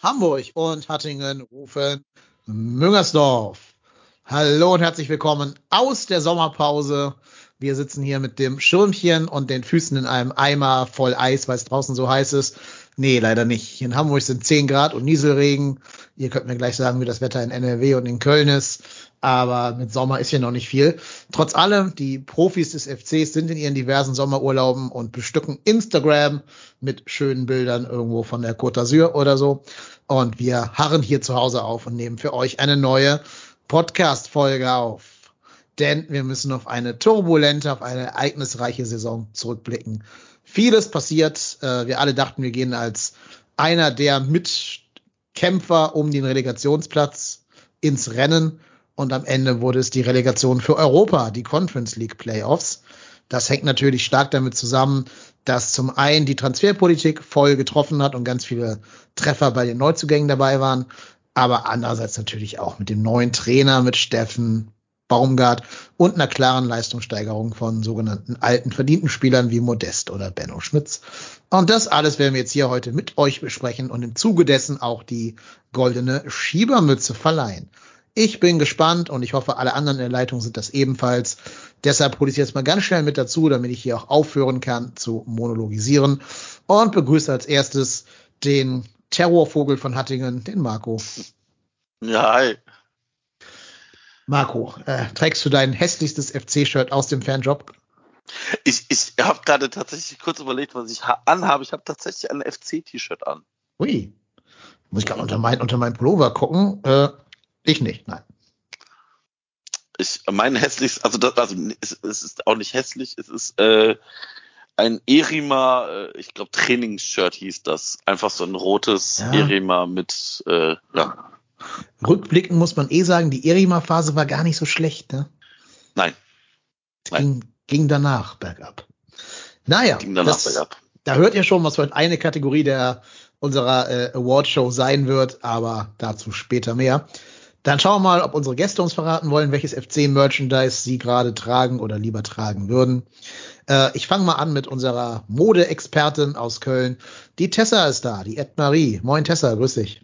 Hamburg und Hattingen rufen Müngersdorf. Hallo und herzlich willkommen aus der Sommerpause. Wir sitzen hier mit dem Schirmchen und den Füßen in einem Eimer voll Eis, weil es draußen so heiß ist. Nee, leider nicht. In Hamburg sind 10 Grad und Nieselregen. Ihr könnt mir gleich sagen, wie das Wetter in NRW und in Köln ist. Aber mit Sommer ist hier noch nicht viel. Trotz allem, die Profis des FCs sind in ihren diversen Sommerurlauben und bestücken Instagram mit schönen Bildern irgendwo von der Côte d'Azur oder so. Und wir harren hier zu Hause auf und nehmen für euch eine neue Podcast-Folge auf. Denn wir müssen auf eine turbulente, auf eine ereignisreiche Saison zurückblicken. Vieles passiert. Äh, Wir alle dachten, wir gehen als einer der Mitkämpfer um den Relegationsplatz ins Rennen. Und am Ende wurde es die Relegation für Europa, die Conference League Playoffs. Das hängt natürlich stark damit zusammen, dass zum einen die Transferpolitik voll getroffen hat und ganz viele Treffer bei den Neuzugängen dabei waren, aber andererseits natürlich auch mit dem neuen Trainer, mit Steffen Baumgart und einer klaren Leistungssteigerung von sogenannten alten verdienten Spielern wie Modest oder Benno Schmitz. Und das alles werden wir jetzt hier heute mit euch besprechen und im Zuge dessen auch die goldene Schiebermütze verleihen. Ich bin gespannt und ich hoffe, alle anderen in der Leitung sind das ebenfalls. Deshalb hole ich jetzt mal ganz schnell mit dazu, damit ich hier auch aufhören kann zu monologisieren und begrüße als erstes den Terrorvogel von Hattingen, den Marco. Ja, hi. Marco, äh, trägst du dein hässlichstes FC-Shirt aus dem Fanjob? Ich, ich habe gerade tatsächlich kurz überlegt, was ich ha- anhabe. Ich habe tatsächlich ein FC-T-Shirt an. Ui. Muss ich gerade unter mein, unter mein Pullover gucken? Äh, ich nicht, nein. Ich mein hässlichst, also das, also es, es ist auch nicht hässlich, es ist äh, ein Erima, äh, ich glaube Trainingsshirt hieß das. Einfach so ein rotes Ja. Erima mit, äh, ja, Rückblickend muss man eh sagen, die Erima-Phase war gar nicht so schlecht, ne? nein, Nein. Ging, ging danach bergab. Naja, ging danach das, bergab. da hört ihr schon, was heute eine Kategorie der unserer äh, Awardshow sein wird, aber dazu später mehr. Dann schauen wir mal, ob unsere Gäste uns verraten wollen, welches FC-Merchandise sie gerade tragen oder lieber tragen würden. Äh, ich fange mal an mit unserer Mode-Expertin aus Köln. Die Tessa ist da, die Ed Marie. Moin Tessa, grüß dich.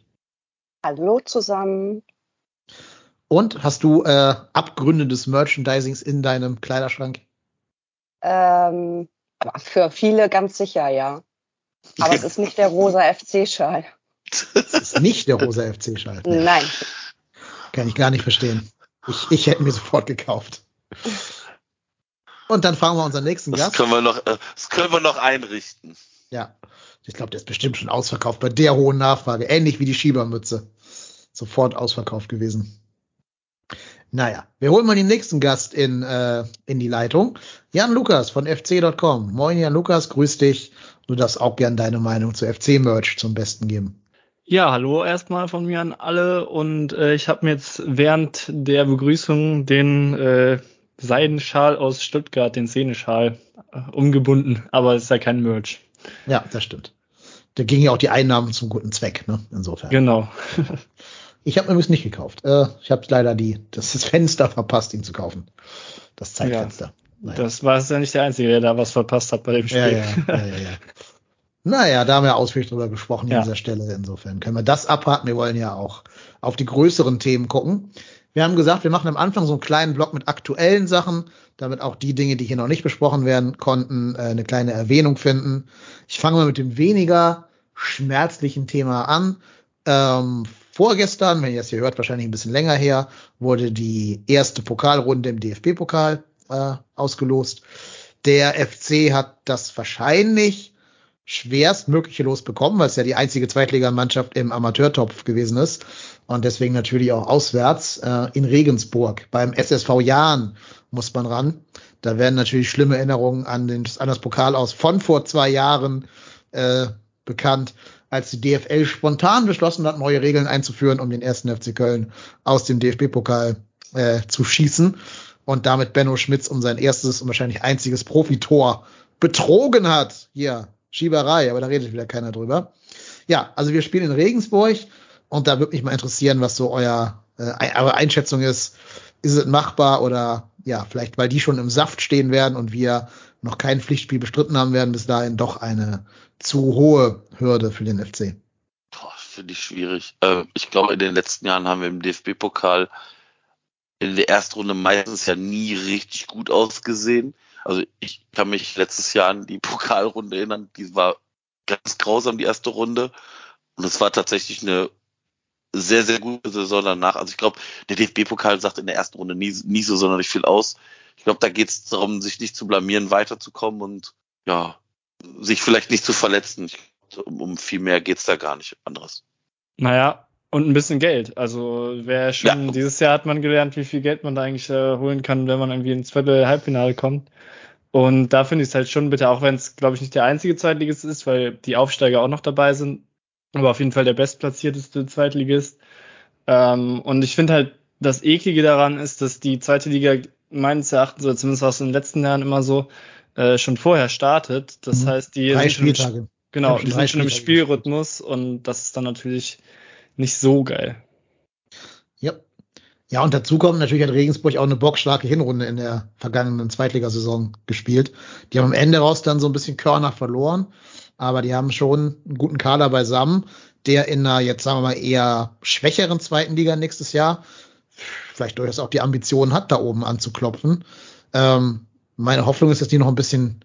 Hallo zusammen. Und hast du äh, Abgründe des Merchandisings in deinem Kleiderschrank? Ähm, für viele ganz sicher, ja. Aber es ist nicht der rosa FC-Schal. Das ist nicht der rosa FC-Schal. Nein. Kann ich gar nicht verstehen. Ich, ich hätte mir sofort gekauft. Und dann fragen wir unseren nächsten Das Gast. können wir noch, äh, das können wir noch einrichten. Ja, ich glaube, der ist bestimmt schon ausverkauft bei der hohen Nachfrage. Ähnlich wie die Schiebermütze. Sofort ausverkauft gewesen. Naja, wir holen mal den nächsten Gast in, äh, in die Leitung. Jan Lukas von fc.com. Moin Jan Lukas, grüß dich. Du darfst auch gern deine Meinung zu FC-Merch zum Besten geben. Ja, hallo erstmal von mir an alle und äh, ich habe mir jetzt während der Begrüßung den äh, Seidenschal aus Stuttgart, den Szeneschal, äh, umgebunden, aber es ist ja kein Merch. Ja, das stimmt. Da gingen ja auch die Einnahmen zum guten Zweck, ne? Insofern. Genau. Ich habe mir übrigens nicht gekauft. Äh, ich habe leider die, das Fenster verpasst, ihn zu kaufen. Das Zeitfenster. Naja. Das war es ja nicht der Einzige, der da was verpasst hat bei dem Spiel. ja, ja, ja, ja, ja. Naja, da haben wir ausführlich drüber gesprochen Ja. an dieser Stelle. Insofern können wir das abhaken. Wir wollen ja auch auf die größeren Themen gucken. Wir haben gesagt, wir machen am Anfang so einen kleinen Block mit aktuellen Sachen, damit auch die Dinge, die hier noch nicht besprochen werden konnten, äh, eine kleine Erwähnung finden. Ich fange mal mit dem weniger schmerzlichen Thema an. Ähm, vorgestern, wenn ihr das hier hört, wahrscheinlich ein bisschen länger her, wurde die erste Pokalrunde im DFB-Pokal äh, ausgelost. Der FC hat das wahrscheinlich schwerstmögliche Los bekommen, weil es ja die einzige Zweitligamannschaft im Amateurtopf gewesen ist. Und deswegen natürlich auch auswärts äh, in Regensburg. Beim SSV Jahn muss man ran. Da werden natürlich schlimme Erinnerungen an, den, an das Pokal aus von vor zwei Jahren äh, bekannt, als die DFL spontan beschlossen hat, neue Regeln einzuführen, um den ersten FC Köln aus dem DFB-Pokal äh, zu schießen und damit Benno Schmitz um sein erstes und wahrscheinlich einziges Profitor betrogen hat. Hier, Schieberei, aber da redet wieder keiner drüber. Ja, also wir spielen in Regensburg und da würde mich mal interessieren, was so euer äh, eure Einschätzung ist. Ist es machbar oder ja, vielleicht weil die schon im Saft stehen werden und wir noch kein Pflichtspiel bestritten haben werden, bis dahin doch eine zu hohe Hürde für den FC. Finde ich schwierig. Äh, ich glaube, in den letzten Jahren haben wir im DFB-Pokal in der ersten Runde meistens ja nie richtig gut ausgesehen. Also ich kann mich letztes Jahr an die Pokalrunde erinnern, die war ganz grausam, die erste Runde. Und es war tatsächlich eine sehr, sehr gute Saison danach. Also ich glaube, der DFB-Pokal sagt in der ersten Runde nie, nie so sonderlich viel aus. Ich glaube, da geht es darum, sich nicht zu blamieren, weiterzukommen und ja, sich vielleicht nicht zu verletzen. Ich, um, um viel mehr geht's da gar nicht anderes. Naja, und ein bisschen Geld. Also wer schon, ja. dieses Jahr hat man gelernt, wie viel Geld man da eigentlich äh, holen kann, wenn man irgendwie ins Viertel Halbfinale kommt. Und da finde ich es halt schon bitte, auch wenn es, glaube ich, nicht der einzige Zweitligist ist, weil die Aufsteiger auch noch dabei sind, aber auf jeden Fall der bestplatzierteste Zweitligist. Ähm, und ich finde halt, das Eklige daran ist, dass die zweite Liga meines Erachtens, oder zumindest aus den letzten Jahren immer so, äh, schon vorher startet. Das mhm. heißt, die drei sind Spieltage. Schon, genau, die sind schon im Spielrhythmus und das ist dann natürlich nicht so geil. Ja. Ja, und dazu kommt natürlich hat Regensburg auch eine bockstarke Hinrunde in der vergangenen Zweitligasaison gespielt. Die haben am Ende raus dann so ein bisschen Körner verloren, aber die haben schon einen guten Kader beisammen, der in einer jetzt sagen wir mal eher schwächeren zweiten Liga nächstes Jahr vielleicht durchaus auch die Ambition hat, da oben anzuklopfen. Ähm, meine Hoffnung ist, dass die noch ein bisschen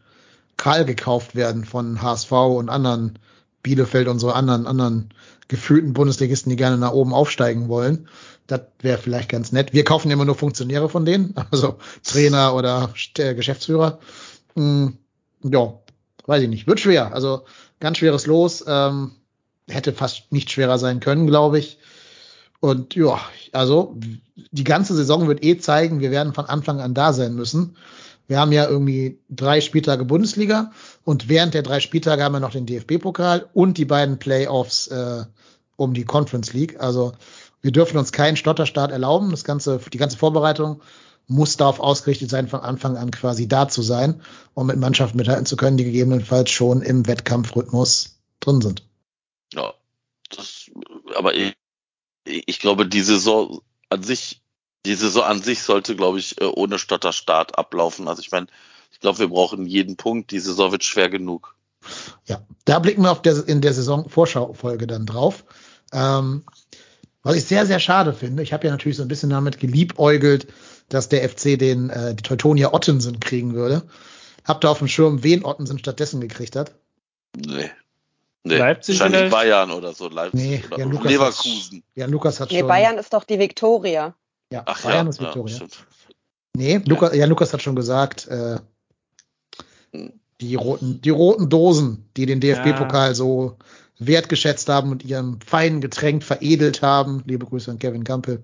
kahl gekauft werden von HSV und anderen Bielefeld und so anderen, anderen gefühlten Bundesligisten, die gerne nach oben aufsteigen wollen. Das wäre vielleicht ganz nett. Wir kaufen immer nur Funktionäre von denen, also Trainer oder Geschäftsführer. Hm, ja, weiß ich nicht. Wird schwer. Also ganz schweres Los. Ähm, hätte fast nicht schwerer sein können, glaube ich. Und ja, also die ganze Saison wird eh zeigen, wir werden von Anfang an da sein müssen. Wir haben ja irgendwie drei Spieltage Bundesliga und während der drei Spieltage haben wir noch den DFB-Pokal und die beiden Playoffs äh, um die Conference League. Also wir dürfen uns keinen Stotterstart erlauben. Das ganze, die ganze Vorbereitung muss darauf ausgerichtet sein, von Anfang an quasi da zu sein, um mit Mannschaften mithalten zu können, die gegebenenfalls schon im Wettkampfrhythmus drin sind. Ja, das, aber ich, ich glaube, die Saison an sich, die Saison an sich sollte, glaube ich, äh, ohne Stotterstart ablaufen. Also ich meine, ich glaube, wir brauchen jeden Punkt. Die Saison wird schwer genug. Ja, da blicken wir auf der, in der Saison-Vorschau-Folge dann drauf. Ähm, was ich sehr, sehr schade finde, ich habe ja natürlich so ein bisschen damit geliebäugelt, dass der FC den äh, die Teutonia Ottensen kriegen würde. Habt ihr auf dem Schirm, wen Ottensen stattdessen gekriegt hat? Nee. Nee, Leipzig wahrscheinlich Bayern oder so, Leipzig nee, oder ja, Lukas Leverkusen. Hat, ja, Lukas hat nee, schon. Bayern ist doch die Viktoria. Ja, Ach, Bayern ja, ist Viktoria. Ja, nee, Lukas, ja, Lukas hat schon gesagt, äh, hm. die roten, die roten Dosen, die den DFB-Pokal so wertgeschätzt haben und ihrem feinen Getränk veredelt haben. Liebe Grüße an Kevin Campbell.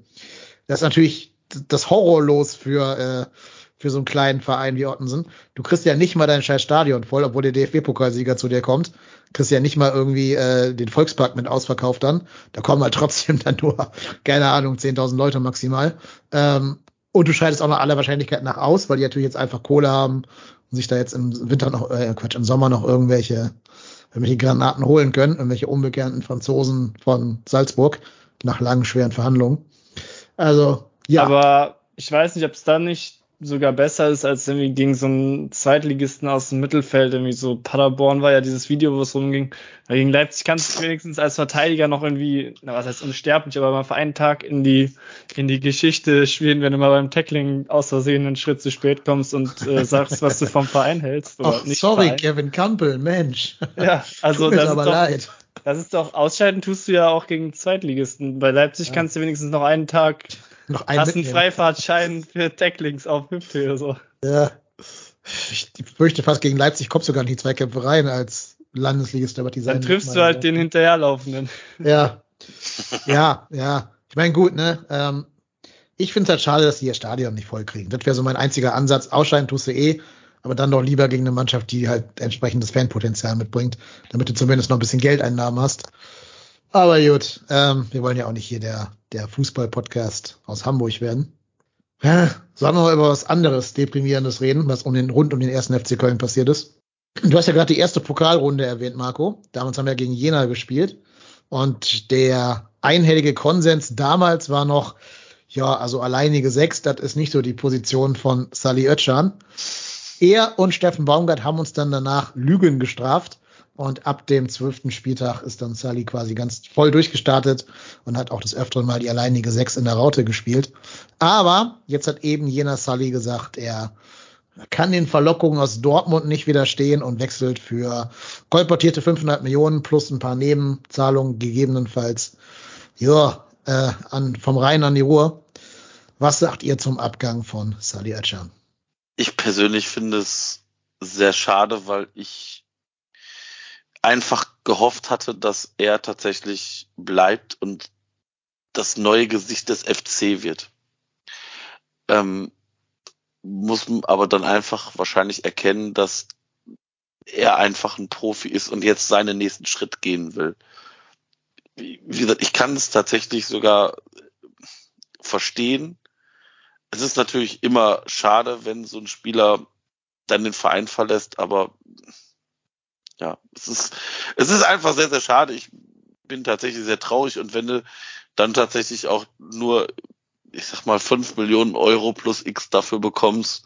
Das ist natürlich das Horrorlos für äh, für so einen kleinen Verein wie Ottensen. Du kriegst ja nicht mal dein scheiß Stadion voll, obwohl der DFB-Pokalsieger zu dir kommt. Kriegst ja nicht mal irgendwie äh, den Volkspark mit ausverkauft dann. Da kommen halt trotzdem dann nur, keine Ahnung, 10.000 Leute maximal. Ähm, und du scheidest auch nach aller Wahrscheinlichkeit nach aus, weil die natürlich jetzt einfach Kohle haben und sich da jetzt im Winter noch, äh, Quatsch, im Sommer noch irgendwelche, irgendwelche Granaten holen können, irgendwelche unbekannten Franzosen von Salzburg nach langen, schweren Verhandlungen. Also, ja. Aber ich weiß nicht, ob es da nicht sogar besser ist als irgendwie gegen so einen Zweitligisten aus dem Mittelfeld. Irgendwie so Paderborn war ja dieses Video, wo es rumging. Gegen Leipzig kannst du wenigstens als Verteidiger noch irgendwie, na was heißt unsterblich, aber mal für einen Tag in die, in die Geschichte spielen, wenn du mal beim Tackling aus Versehen einen Schritt zu spät kommst und äh, sagst, was du vom Verein hältst. Oder oh, nicht sorry, Verein. Kevin Campbell, Mensch. Ja, also Tut das aber ist doch, leid. Das ist doch, ausscheiden tust du ja auch gegen Zweitligisten. Bei Leipzig ja. kannst du wenigstens noch einen Tag noch einen Hast einen Freifahrtschein für Tacklings auf Hüfte oder so. Ja. Ich fürchte fast gegen Leipzig kommst du gar nicht in die Zweikämpfe rein als Landesligist, aber die Dann triffst du halt den hinterherlaufenden. Ja. Ja, ja. Ich meine, gut, ne? Ähm, ich finde es halt schade, dass die ihr Stadion nicht voll kriegen. Das wäre so mein einziger Ansatz. Ausscheiden tust du eh, aber dann doch lieber gegen eine Mannschaft, die halt entsprechendes Fanpotenzial mitbringt, damit du zumindest noch ein bisschen Geldeinnahmen hast. Aber gut, ähm, wir wollen ja auch nicht hier der, der Fußball-Podcast aus Hamburg werden. Ja, sollen wir mal über was anderes Deprimierendes reden, was um den, rund um den ersten FC Köln passiert ist. Du hast ja gerade die erste Pokalrunde erwähnt, Marco. Damals haben wir gegen Jena gespielt. Und der einhellige Konsens damals war noch, ja, also alleinige Sechs, das ist nicht so die Position von Sally Oetschan. Er und Steffen Baumgart haben uns dann danach Lügen gestraft. Und ab dem zwölften Spieltag ist dann Sally quasi ganz voll durchgestartet und hat auch des Öfteren mal die alleinige Sechs in der Raute gespielt. Aber jetzt hat eben jener Sally gesagt, er kann den Verlockungen aus Dortmund nicht widerstehen und wechselt für kolportierte 500 Millionen plus ein paar Nebenzahlungen gegebenenfalls ja, äh, an, vom Rhein an die Ruhr. Was sagt ihr zum Abgang von Sally Özcan? Ich persönlich finde es sehr schade, weil ich einfach gehofft hatte, dass er tatsächlich bleibt und das neue Gesicht des FC wird. Ähm, muss aber dann einfach wahrscheinlich erkennen, dass er einfach ein Profi ist und jetzt seinen nächsten Schritt gehen will. Wie gesagt, ich kann es tatsächlich sogar verstehen. Es ist natürlich immer schade, wenn so ein Spieler dann den Verein verlässt, aber ja, es ist, es ist einfach sehr, sehr schade. Ich bin tatsächlich sehr traurig und wenn du dann tatsächlich auch nur ich sag mal, fünf Millionen Euro plus X dafür bekommst,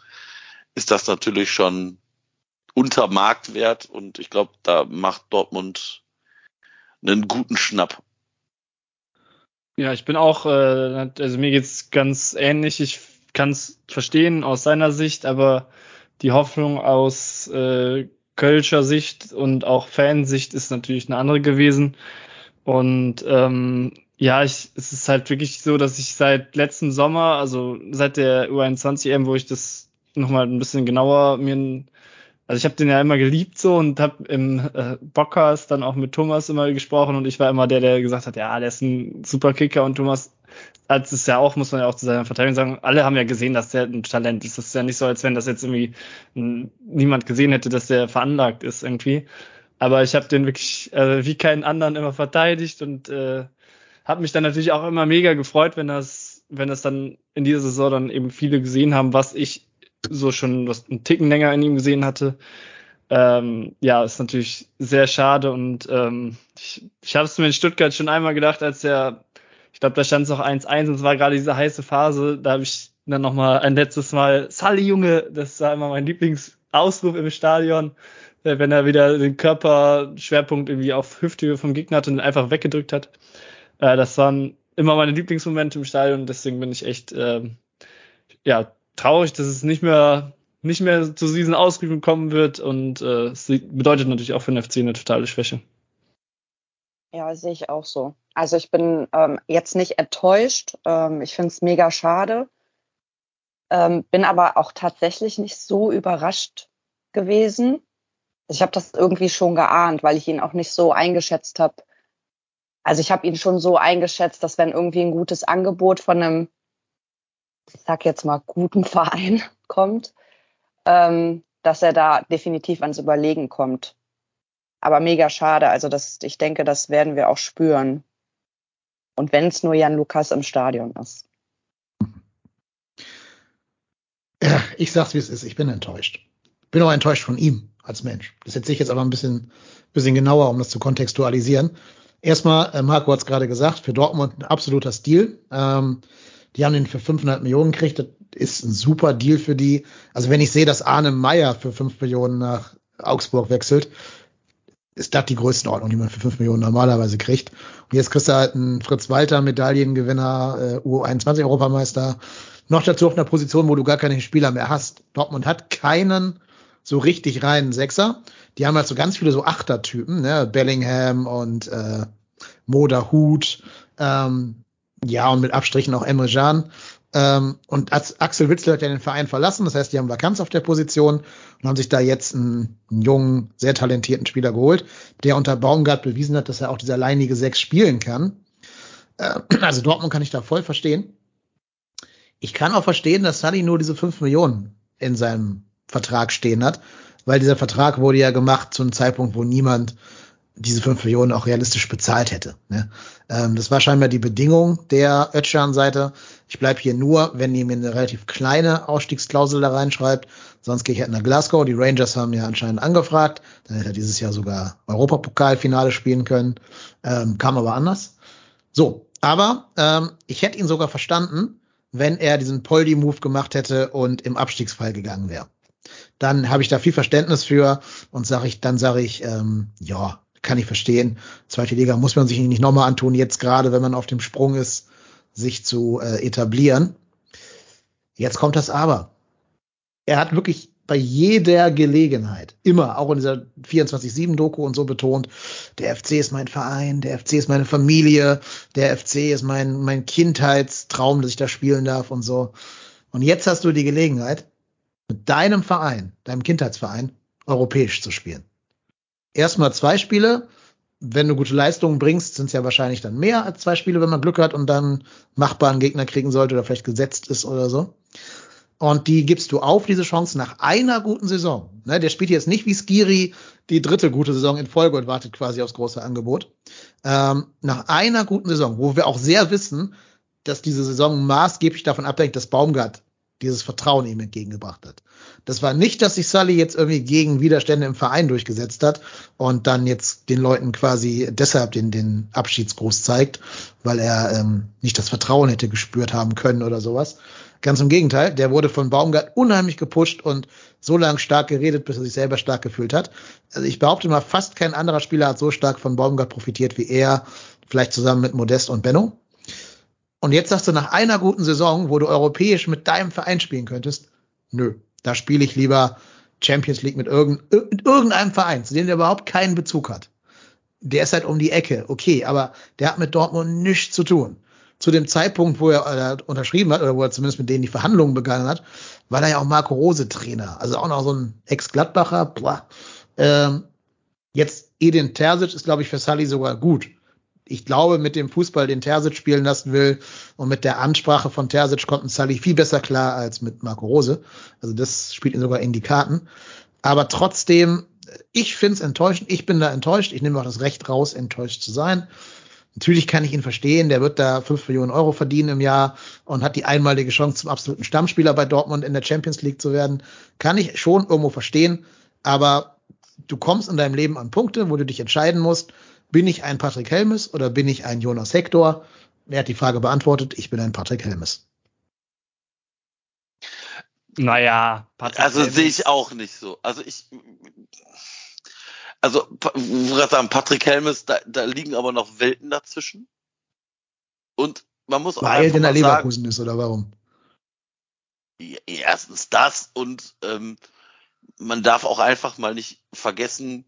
ist das natürlich schon unter Marktwert und ich glaube, da macht Dortmund einen guten Schnapp. Ja, ich bin auch, äh, also mir geht's ganz ähnlich. Ich kann es verstehen aus seiner Sicht, aber die Hoffnung aus äh, Kölscher Sicht und auch Fansicht ist natürlich eine andere gewesen. Und ähm, ja, ich, es ist halt wirklich so, dass ich seit letzten Sommer, also seit der U21 EM, wo ich das nochmal ein bisschen genauer mir, also ich habe den ja immer geliebt so und habe im äh, Bockcast dann auch mit Thomas immer gesprochen und ich war immer der, der gesagt hat, ja, der ist ein super Kicker und Thomas als es ja auch, muss man ja auch zu seiner Verteidigung sagen, alle haben ja gesehen, dass der ein Talent ist. Das ist ja nicht so, als wenn das jetzt irgendwie niemand gesehen hätte, dass der veranlagt ist irgendwie. Aber ich habe den wirklich äh, wie keinen anderen immer verteidigt und äh, habe mich dann natürlich auch immer mega gefreut, wenn das, wenn das dann in dieser Saison dann eben viele gesehen haben, was ich so schon was einen Ticken länger in ihm gesehen hatte. Ähm, ja, ist natürlich sehr schade und ähm, ich, ich habe es mir in Stuttgart schon einmal gedacht, als der, ich glaube, da stand es noch 1-1 und es war gerade diese heiße Phase, da habe ich dann nochmal ein letztes Mal, Sally Junge, das war immer mein Lieblingsausruf im Stadion, äh, wenn er wieder den Körperschwerpunkt irgendwie auf Hüfthöhe vom Gegner hatte und einfach weggedrückt hat. Äh, das waren immer meine Lieblingsmomente im Stadion, deswegen bin ich echt äh, ja, traurig, dass es nicht mehr nicht mehr zu diesen Ausrufen kommen wird und äh, es bedeutet natürlich auch für den FC eine totale Schwäche. Ja, sehe ich auch so. Also ich bin ähm, jetzt nicht enttäuscht. Ähm, ich finde es mega schade. Ähm, bin aber auch tatsächlich nicht so überrascht gewesen. Ich habe das irgendwie schon geahnt, weil ich ihn auch nicht so eingeschätzt habe, also ich habe ihn schon so eingeschätzt, dass wenn irgendwie ein gutes Angebot von einem, ich sag jetzt mal, guten Verein kommt, ähm, dass er da definitiv ans Überlegen kommt. Aber mega schade. Also das, ich denke, das werden wir auch spüren. Und wenn es nur Jan Lukas im Stadion ist. Ja, ich sag's wie es ist. Ich bin enttäuscht. Bin auch enttäuscht von ihm als Mensch. Das setze ich jetzt aber ein bisschen, bisschen genauer, um das zu kontextualisieren. Erstmal, äh, Marco hat es gerade gesagt, für Dortmund ein absoluter Stil. Ähm, die haben den für 500 Millionen gekriegt. Das ist ein super Deal für die. Also wenn ich sehe, dass Arne Meyer für 5 Millionen nach Augsburg wechselt, ist das die Größenordnung, die man für 5 Millionen normalerweise kriegt. Und jetzt kriegst du halt einen Fritz Walter, Medaillengewinner, äh, U21-Europameister. Noch dazu auf einer Position, wo du gar keine Spieler mehr hast. Dortmund hat keinen so richtig reinen Sechser. Die haben halt so ganz viele so Achtertypen, ne? Bellingham und äh, Moda Hut, ähm, ja, und mit Abstrichen auch Emre Can. Ähm, und Axel Witzel hat ja den Verein verlassen, das heißt, die haben Vakanz auf der Position und haben sich da jetzt einen, einen jungen, sehr talentierten Spieler geholt, der unter Baumgart bewiesen hat, dass er auch dieser alleinige Sechs spielen kann. Äh, also Dortmund kann ich da voll verstehen. Ich kann auch verstehen, dass Sully nur diese 5 Millionen in seinem Vertrag stehen hat, weil dieser Vertrag wurde ja gemacht zu einem Zeitpunkt, wo niemand diese 5 Millionen auch realistisch bezahlt hätte. Ne? Ähm, das war scheinbar die Bedingung der Ötschan-Seite. Ich bleib hier nur, wenn ihr mir eine relativ kleine Ausstiegsklausel da reinschreibt. Sonst gehe ich halt nach Glasgow. Die Rangers haben ja anscheinend angefragt. Dann hätte er dieses Jahr sogar Europapokalfinale spielen können. Ähm, kam aber anders. So, aber ähm, ich hätte ihn sogar verstanden, wenn er diesen Poldi-Move gemacht hätte und im Abstiegsfall gegangen wäre. Dann habe ich da viel Verständnis für und sage ich, dann sage ich, ähm, ja, kann ich verstehen. Zweite Liga muss man sich nicht nochmal antun, jetzt gerade, wenn man auf dem Sprung ist, sich zu äh, etablieren. Jetzt kommt das Aber. Er hat wirklich bei jeder Gelegenheit, immer, auch in dieser 24-7-Doku und so betont, der FC ist mein Verein, der FC ist meine Familie, der FC ist mein, mein Kindheitstraum, dass ich da spielen darf und so. Und jetzt hast du die Gelegenheit, mit deinem Verein, deinem Kindheitsverein, europäisch zu spielen erstmal zwei Spiele. Wenn du gute Leistungen bringst, sind es ja wahrscheinlich dann mehr als zwei Spiele, wenn man Glück hat und dann machbaren Gegner kriegen sollte oder vielleicht gesetzt ist oder so. Und die gibst du auf, diese Chance, nach einer guten Saison. Ne, der spielt jetzt nicht wie Skiri die dritte gute Saison in Folge und wartet quasi aufs große Angebot. Ähm, nach einer guten Saison, wo wir auch sehr wissen, dass diese Saison maßgeblich davon abhängt, dass Baumgart dieses Vertrauen ihm entgegengebracht hat. Das war nicht, dass sich Sully jetzt irgendwie gegen Widerstände im Verein durchgesetzt hat und dann jetzt den Leuten quasi deshalb den, den Abschiedsgruß zeigt, weil er ähm, nicht das Vertrauen hätte gespürt haben können oder sowas. Ganz im Gegenteil, der wurde von Baumgart unheimlich gepusht und so lange stark geredet, bis er sich selber stark gefühlt hat. Also ich behaupte mal, fast kein anderer Spieler hat so stark von Baumgart profitiert wie er, vielleicht zusammen mit Modest und Benno. Und jetzt sagst du nach einer guten Saison, wo du europäisch mit deinem Verein spielen könntest, nö, da spiele ich lieber Champions League mit, irgendeinem Verein, zu dem der überhaupt keinen Bezug hat. Der ist halt um die Ecke, okay, aber der hat mit Dortmund nichts zu tun. Zu dem Zeitpunkt, wo er äh, unterschrieben hat, oder wo er zumindest mit denen die Verhandlungen begangen hat, war da ja auch Marco Rose Trainer. Also auch noch so ein Ex-Gladbacher. Ähm, jetzt Edin Terzic ist, glaube ich, für Sully sogar gut ich glaube, mit dem Fußball, den Terzic spielen lassen will und mit der Ansprache von Terzic kommt ein Sully viel besser klar als mit Marco Rose. Also das spielt ihn sogar in die Karten. Aber trotzdem, ich finde es enttäuschend. Ich bin da enttäuscht. Ich nehme auch das Recht raus, enttäuscht zu sein. Natürlich kann ich ihn verstehen, der wird da fünf Millionen Euro verdienen im Jahr und hat die einmalige Chance, zum absoluten Stammspieler bei Dortmund in der Champions League zu werden. Kann ich schon irgendwo verstehen, aber du kommst in deinem Leben an Punkte, wo du dich entscheiden musst bin ich ein Patrick Helmes oder bin ich ein Jonas Hector? Er hat die Frage beantwortet, ich bin ein Patrick Helmes. Naja, Patrick Also sehe ich auch nicht so. Also ich, also, wo gerade sagen, Patrick Helmes, da, da liegen aber noch Welten dazwischen. Und man muss auch Weil einfach der Leverkusen ist, oder warum? Erstens das und ähm, man darf auch einfach mal nicht vergessen,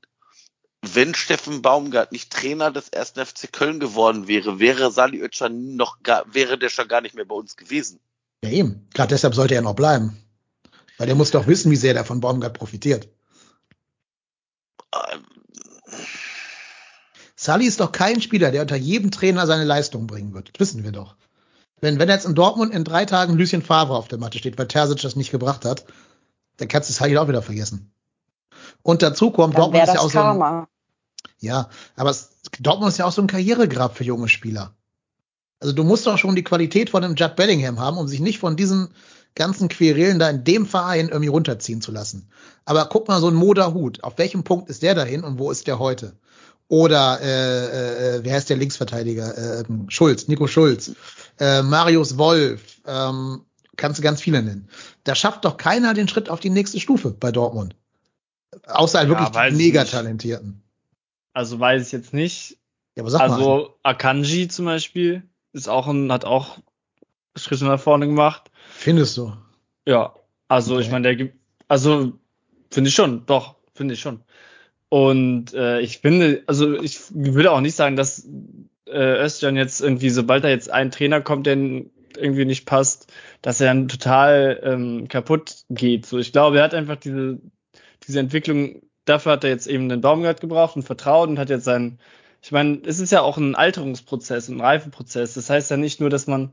wenn Steffen Baumgart nicht Trainer des 1. FC Köln geworden wäre, wäre Sali Özcan noch gar, wäre der schon gar nicht mehr bei uns gewesen. Ja, eben. Gerade deshalb sollte er noch bleiben. Weil der muss doch wissen, wie sehr der von Baumgart profitiert. Ähm. Sali ist doch kein Spieler, der unter jedem Trainer seine Leistung bringen wird. Das wissen wir doch. Wenn, wenn jetzt in Dortmund in drei Tagen Lucien Favre auf der Matte steht, weil Terzic das nicht gebracht hat, dann kannst du Sali auch wieder vergessen. Und dazu kommt, Dann Dortmund ist ja auch Karma. so ein, ja, aber es, Dortmund ist ja auch so ein Karrieregrab für junge Spieler. Also du musst doch schon die Qualität von einem Judd Bellingham haben, um sich nicht von diesen ganzen Querelen da in dem Verein irgendwie runterziehen zu lassen. Aber guck mal, so ein Moda Hut, auf welchem Punkt ist der dahin und wo ist der heute? Oder äh, äh, wer heißt der Linksverteidiger? Äh, Schulz, Nico Schulz, äh, Marius Wolf, ähm, kannst du ganz viele nennen. Da schafft doch keiner den Schritt auf die nächste Stufe bei Dortmund. Außer halt ja, wirklich die mega talentierten. Also weiß ich jetzt nicht. Ja, aber sag also mal. Akanji zum Beispiel ist auch ein, hat auch Schritte nach vorne gemacht. Findest du? Ja, also okay. ich meine, der gibt, also finde ich schon, doch, finde ich schon. Und äh, ich finde, also ich würde auch nicht sagen, dass äh, Özcan jetzt irgendwie, sobald da jetzt ein Trainer kommt, der irgendwie nicht passt, dass er dann total ähm, kaputt geht. So, ich glaube, er hat einfach diese, diese Entwicklung dafür hat er jetzt eben den Baumgart gebraucht und vertraut und hat jetzt sein, ich meine, es ist ja auch ein Alterungsprozess, ein Reifeprozess. Das heißt ja nicht nur, dass man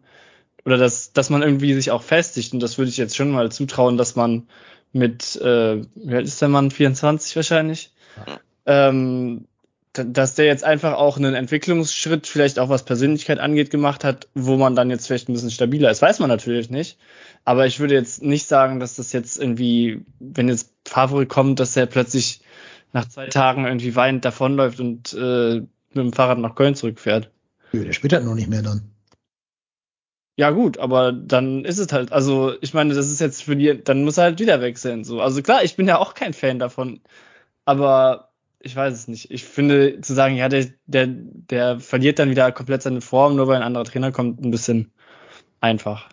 oder dass, dass man irgendwie sich auch festigt. Und das würde ich jetzt schon mal zutrauen, dass man mit, äh, wie alt ist der Mann? 24 wahrscheinlich. Ja. Ähm, dass der jetzt einfach auch einen Entwicklungsschritt, vielleicht auch was Persönlichkeit angeht, gemacht hat, wo man dann jetzt vielleicht ein bisschen stabiler ist. Weiß man natürlich nicht. Aber ich würde jetzt nicht sagen, dass das jetzt irgendwie, wenn jetzt Favre kommt, dass er plötzlich nach zwei Tagen irgendwie weinend davonläuft und äh, mit dem Fahrrad nach Köln zurückfährt. Nö, der spielt halt noch nicht mehr dann. Ja, gut, aber dann ist es halt, also ich meine, das ist jetzt für die, dann muss er halt wieder wechseln. So. Also klar, ich bin ja auch kein Fan davon. Aber ich weiß es nicht. Ich finde, zu sagen, ja, der, der, der verliert dann wieder komplett seine Form, nur weil ein anderer Trainer kommt, ein bisschen einfach.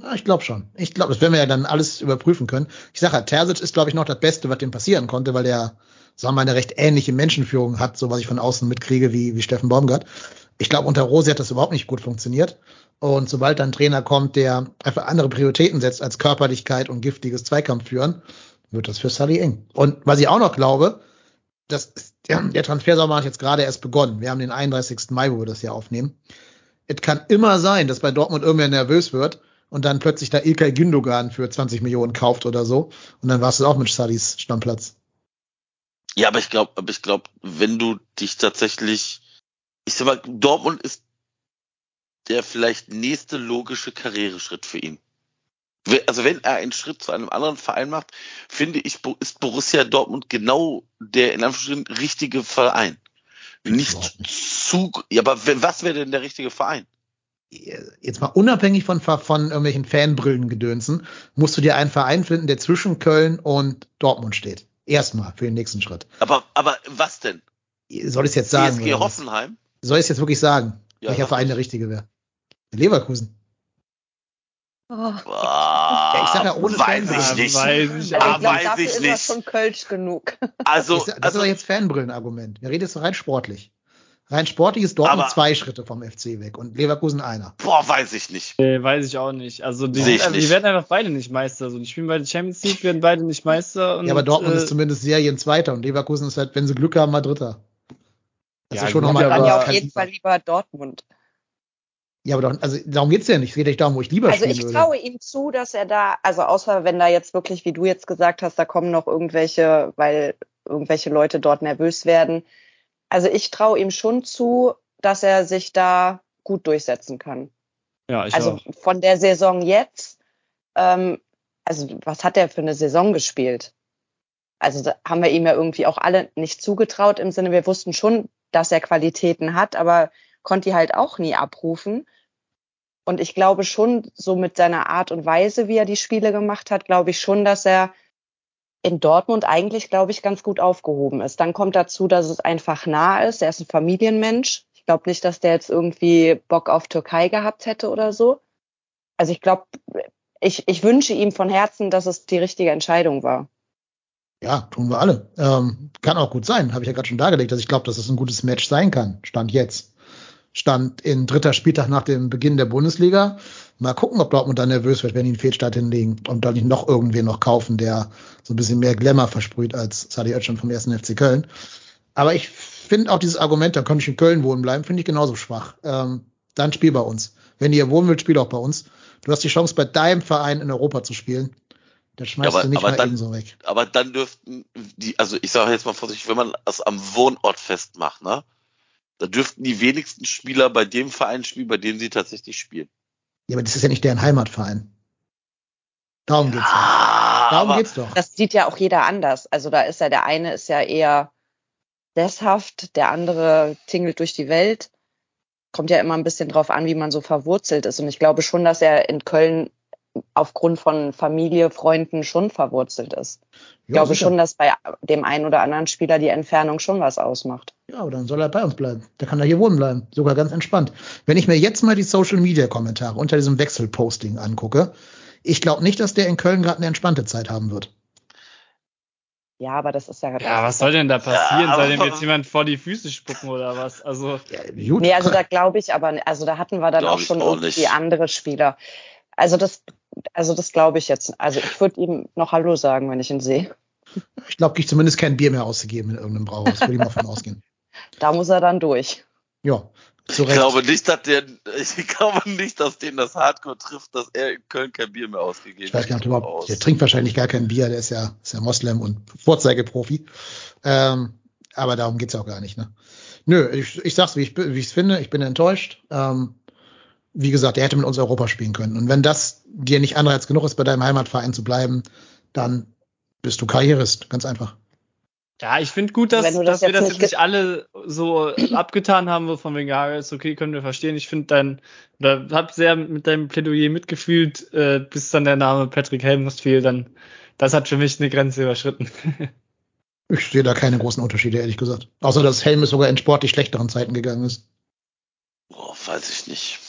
Ja, ich glaube schon. Ich glaube, das werden wir ja dann alles überprüfen können. Ich sage halt, Terzic ist, glaube ich, noch das Beste, was dem passieren konnte, weil der, sagen wir mal, eine recht ähnliche Menschenführung hat, so was ich von außen mitkriege, wie, wie Steffen Baumgart. Ich glaube, unter Rose hat das überhaupt nicht gut funktioniert. Und sobald dann ein Trainer kommt, der einfach andere Prioritäten setzt als Körperlichkeit und giftiges Zweikampfführen, wird das für Sully eng. Und was ich auch noch glaube, das ist, der, der Transfersommer hat jetzt gerade erst begonnen. Wir haben den 31. Mai, wo wir das hier aufnehmen. Es kann immer sein, dass bei Dortmund irgendwer nervös wird und dann plötzlich da Ilkay Gündogan für 20 Millionen kauft oder so. Und dann warst du auch mit Sullys Stammplatz. Ja, aber ich glaube, aber ich glaube, wenn du dich tatsächlich, ich sag mal, Dortmund ist der vielleicht nächste logische Karriereschritt für ihn. Also wenn er einen Schritt zu einem anderen Verein macht, finde ich, ist Borussia Dortmund genau der in Anführungsstrichen richtige Verein. Nicht zu, ja, aber was wäre denn der richtige Verein? Jetzt mal unabhängig von, von irgendwelchen Fanbrillen-Gedönsen, musst du dir einen Verein finden, der zwischen Köln und Dortmund steht. Erstmal für den nächsten Schritt. Aber, aber was denn? Soll ich es jetzt sagen? PSG Hoffenheim? Soll ich es jetzt wirklich sagen? Ja, welcher Verein der richtige wäre? Leverkusen. Oh. Ja, ich sag ja ohne weiß ich nicht. Weiß ich, also ich glaub, weiß dafür ich ist nicht. das schon Kölsch genug. Also, ich, das also, ist doch jetzt Fanbrillenargument. Wir reden jetzt rein sportlich. Rein sportlich ist Dortmund Aber- zwei Schritte vom FC weg und Leverkusen einer. boah, weiß ich nicht. Äh, weiß ich auch nicht. Also die, sind, die nicht. werden einfach beide nicht Meister. So, die spielen beide Champions League, werden beide nicht Meister. Und, ja, aber Dortmund äh, ist zumindest Serienzweiter und Leverkusen ist halt, wenn sie Glück haben, mal Dritter. Das Ja, ist schon nochmal ja auf jeden Fall lieber Dortmund. Ja, aber doch, also darum geht's ja nicht. Es geht nicht darum, wo ich lieber Also spielen ich würde. traue ihm zu, dass er da, also außer wenn da jetzt wirklich, wie du jetzt gesagt hast, da kommen noch irgendwelche, weil irgendwelche Leute dort nervös werden. Also ich traue ihm schon zu, dass er sich da gut durchsetzen kann. ja, ich also auch. von der Saison jetzt, ähm, also was hat er für eine Saison gespielt? Also da haben wir ihm ja irgendwie auch alle nicht zugetraut im Sinne, wir wussten schon, dass er Qualitäten hat, aber konnte die halt auch nie abrufen. Und ich glaube schon, so mit seiner Art und Weise, wie er die Spiele gemacht hat, glaube ich schon, dass er in Dortmund eigentlich, glaube ich, ganz gut aufgehoben ist. Dann kommt dazu, dass es einfach nah ist. Er ist ein Familienmensch. Ich glaube nicht, dass der jetzt irgendwie Bock auf Türkei gehabt hätte oder so. Also ich glaube, ich, ich wünsche ihm von Herzen, dass es die richtige Entscheidung war. Ja, tun wir alle. Ähm, kann auch gut sein, habe ich ja gerade schon dargelegt, dass ich glaube, dass es ein gutes Match sein kann. Stand jetzt. Stand in dritter Spieltag nach dem Beginn der Bundesliga. Mal gucken, ob Dortmund dann nervös wird, wenn die einen Fehlstart hinlegen und dann nicht noch irgendwen noch kaufen, der so ein bisschen mehr Glamour versprüht als Sadi Özcan vom ersten FC Köln. Aber ich finde auch dieses Argument, da könnte ich in Köln wohnen bleiben, finde ich genauso schwach. Ähm, dann spiel bei uns. Wenn ihr wohnen wollt, spiel auch bei uns. Du hast die Chance, bei deinem Verein in Europa zu spielen. Das schmeißt Ja, aber- du nicht mal dann- ebenso weg. Aber dann dürften die, also ich sage jetzt mal vorsichtig, wenn man das am Wohnort festmacht, ne? Da dürften die wenigsten Spieler bei dem Verein spielen, bei dem sie tatsächlich spielen. Ja, aber das ist ja nicht deren Heimatverein. Darum geht's doch. Darum geht's doch. Das sieht ja auch jeder anders. Also da ist ja der eine ist ja eher sesshaft, der andere tingelt durch die Welt. Kommt ja immer ein bisschen drauf an, wie man so verwurzelt ist. Und ich glaube schon, dass er in Köln aufgrund von Familie, Freunden schon verwurzelt ist. Ich glaube sicher. schon, dass bei dem einen oder anderen Spieler die Entfernung schon was ausmacht. Ja, aber dann soll er bei uns bleiben. Der kann da hier wohnen bleiben. Sogar ganz entspannt. Wenn ich mir jetzt mal die Social Media Kommentare unter diesem Wechselposting angucke, ich glaube nicht, dass der in Köln gerade eine entspannte Zeit haben wird. Ja, aber das ist ja. Ja, was soll denn da passieren? Ja, soll dem jetzt jemand vor die Füße spucken oder was? Also, Ja, gut. Nee, also da glaube ich aber, also da hatten wir dann Glaub auch schon nicht. andere Spieler. Also das, also das glaube ich jetzt. Also ich würde ihm noch Hallo sagen, wenn ich ihn sehe. ich glaube, ich zumindest kein Bier mehr ausgegeben in irgendeinem Brauhaus. Würde ich mal von ausgehen. Da muss er dann durch. Ja, zu Recht. Ich glaube nicht, dass der, ich glaube nicht, dass den das Hardcore trifft, dass er in Köln kein Bier mehr ausgegeben hat. Ich weiß gar nicht, überhaupt, der trinkt wahrscheinlich gar kein Bier, der ist ja, ist ja Moslem und Vorzeigeprofi. Ähm, aber darum geht's auch gar nicht, ne? Nö, ich, ich sag's, wie ich wie ich's finde, ich bin enttäuscht. Ähm, wie gesagt, er hätte mit uns Europa spielen können. Und wenn das dir nicht Anreiz genug ist, bei deinem Heimatverein zu bleiben, dann bist du Karrierist, ganz einfach. Ja, ich finde gut, dass, das dass wir das jetzt nicht alle so abgetan haben, von wegen, ja, ist okay, können wir verstehen. Ich finde dein, oder hab sehr mit deinem Plädoyer mitgefühlt, äh, bis dann der Name Patrick Helmust fiel, dann, das hat für mich eine Grenze überschritten. ich sehe da keine großen Unterschiede, ehrlich gesagt. Außer, dass Helmut sogar in sportlich schlechteren Zeiten gegangen ist. Oh, weiß ich nicht.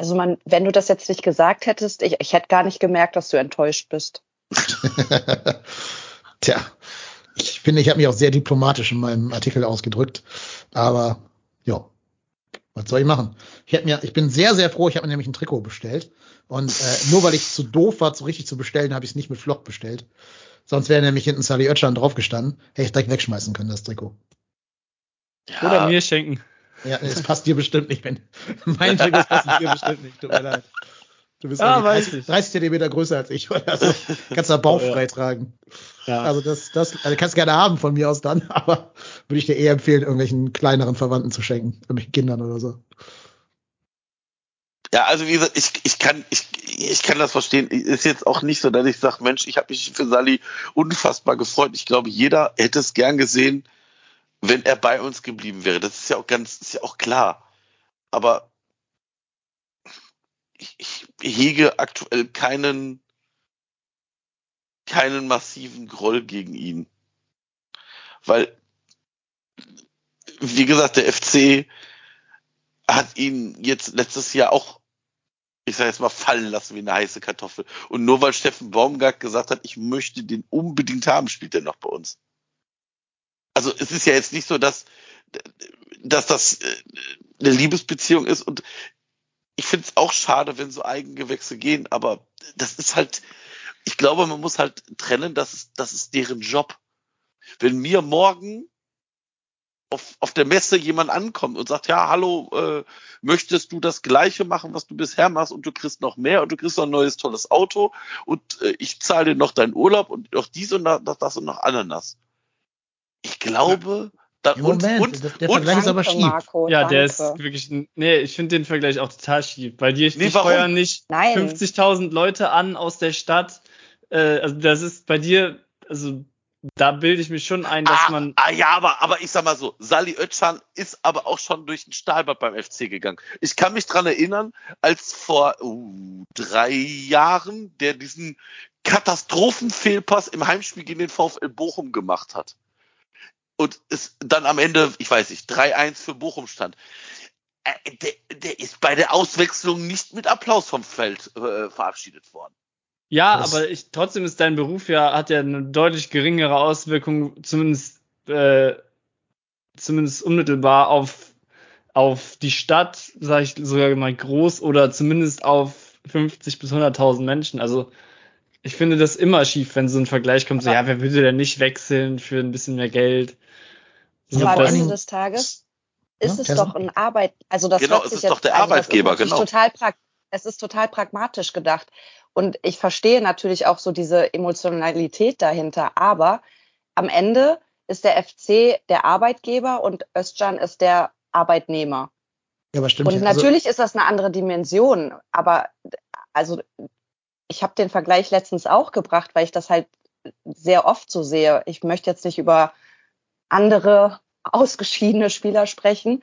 Also man, wenn du das jetzt nicht gesagt hättest, ich, ich hätte gar nicht gemerkt, dass du enttäuscht bist. Tja, ich finde, ich habe mich auch sehr diplomatisch in meinem Artikel ausgedrückt. Aber ja, was soll ich machen? Ich, hätte mir, ich bin sehr, sehr froh, ich habe mir nämlich ein Trikot bestellt. Und äh, nur weil ich zu doof war, so richtig zu bestellen, habe ich es nicht mit Flock bestellt. Sonst wäre nämlich hinten Sally Oetschan drauf gestanden. Hätte ich direkt wegschmeißen können, das Trikot. Ja. Oder mir schenken. Ja, es passt dir bestimmt nicht, wenn mein Trikot passt dir bestimmt nicht. Tut mir leid. Du bist ah, 30, 30 Zentimeter größer als ich, oder? Also kannst du Bauch frei tragen. Ja. Also das, das also kannst gerne haben von mir aus dann, aber würde ich dir eher empfehlen, irgendwelchen kleineren Verwandten zu schenken, irgendwelchen Kindern oder so. Ja, also wie gesagt, ich, ich kann ich, ich kann das verstehen. Ist jetzt auch nicht so, dass ich sage, Mensch, ich habe mich für Sally unfassbar gefreut. Ich glaube, jeder hätte es gern gesehen, wenn er bei uns geblieben wäre. Das ist ja auch ganz, ist ja auch klar. Aber ich, ich hege aktuell keinen, keinen massiven Groll gegen ihn. Weil, wie gesagt, der FC hat ihn jetzt letztes Jahr auch, ich sage jetzt mal, fallen lassen wie eine heiße Kartoffel. Und nur weil Steffen Baumgart gesagt hat, ich möchte den unbedingt haben, spielt er noch bei uns. Also es ist ja jetzt nicht so, dass, dass das äh, eine Liebesbeziehung ist und ich finde es auch schade, wenn so Eigengewächse gehen, aber das ist halt, ich glaube, man muss halt trennen, das ist, das ist deren Job. Wenn mir morgen auf, auf der Messe jemand ankommt und sagt, ja, hallo, äh, möchtest du das Gleiche machen, was du bisher machst und du kriegst noch mehr und du kriegst noch ein neues tolles Auto und äh, ich zahle dir noch deinen Urlaub und noch dies und das, das und noch Ananas. Ich glaube, da, Moment, und, und, der und, Vergleich ist aber schief. Marco, ja, danke. der ist wirklich, nee, ich finde den Vergleich auch total schief. Bei dir nee, steuern nicht 50.000 Leute an aus der Stadt. Äh, also das ist bei dir, also da bilde ich mich schon ein, dass ah, man. Ah, ja, aber, aber ich sag mal so, Sali Özcan ist aber auch schon durch den Stahlbad beim FC gegangen. Ich kann mich dran erinnern, als vor uh, drei Jahren der diesen Katastrophenfehlpass im Heimspiel gegen den VfL Bochum gemacht hat und es dann am Ende, ich weiß nicht, 3-1 für Bochum stand. Äh, der, der, ist bei der Auswechslung nicht mit Applaus vom Feld äh, verabschiedet worden. Ja, das aber ich, trotzdem ist dein Beruf ja, hat ja eine deutlich geringere Auswirkung, zumindest, äh, zumindest unmittelbar auf, auf die Stadt, sage ich sogar mal groß, oder zumindest auf 50 bis 100.000 Menschen. Also ich finde das immer schief, wenn so ein Vergleich kommt, so, ja, wer würde denn nicht wechseln für ein bisschen mehr Geld? Aber am Ende des Tages ist ja, es doch ein Arbeit, also das genau, es ist jetzt, doch der also Arbeitgeber, genau. Total es ist total pragmatisch gedacht. Und ich verstehe natürlich auch so diese Emotionalität dahinter, aber am Ende ist der FC der Arbeitgeber und Özcan ist der Arbeitnehmer. Ja, aber stimmt. Und also natürlich ist das eine andere Dimension, aber also ich habe den Vergleich letztens auch gebracht, weil ich das halt sehr oft so sehe. Ich möchte jetzt nicht über andere ausgeschiedene Spieler sprechen.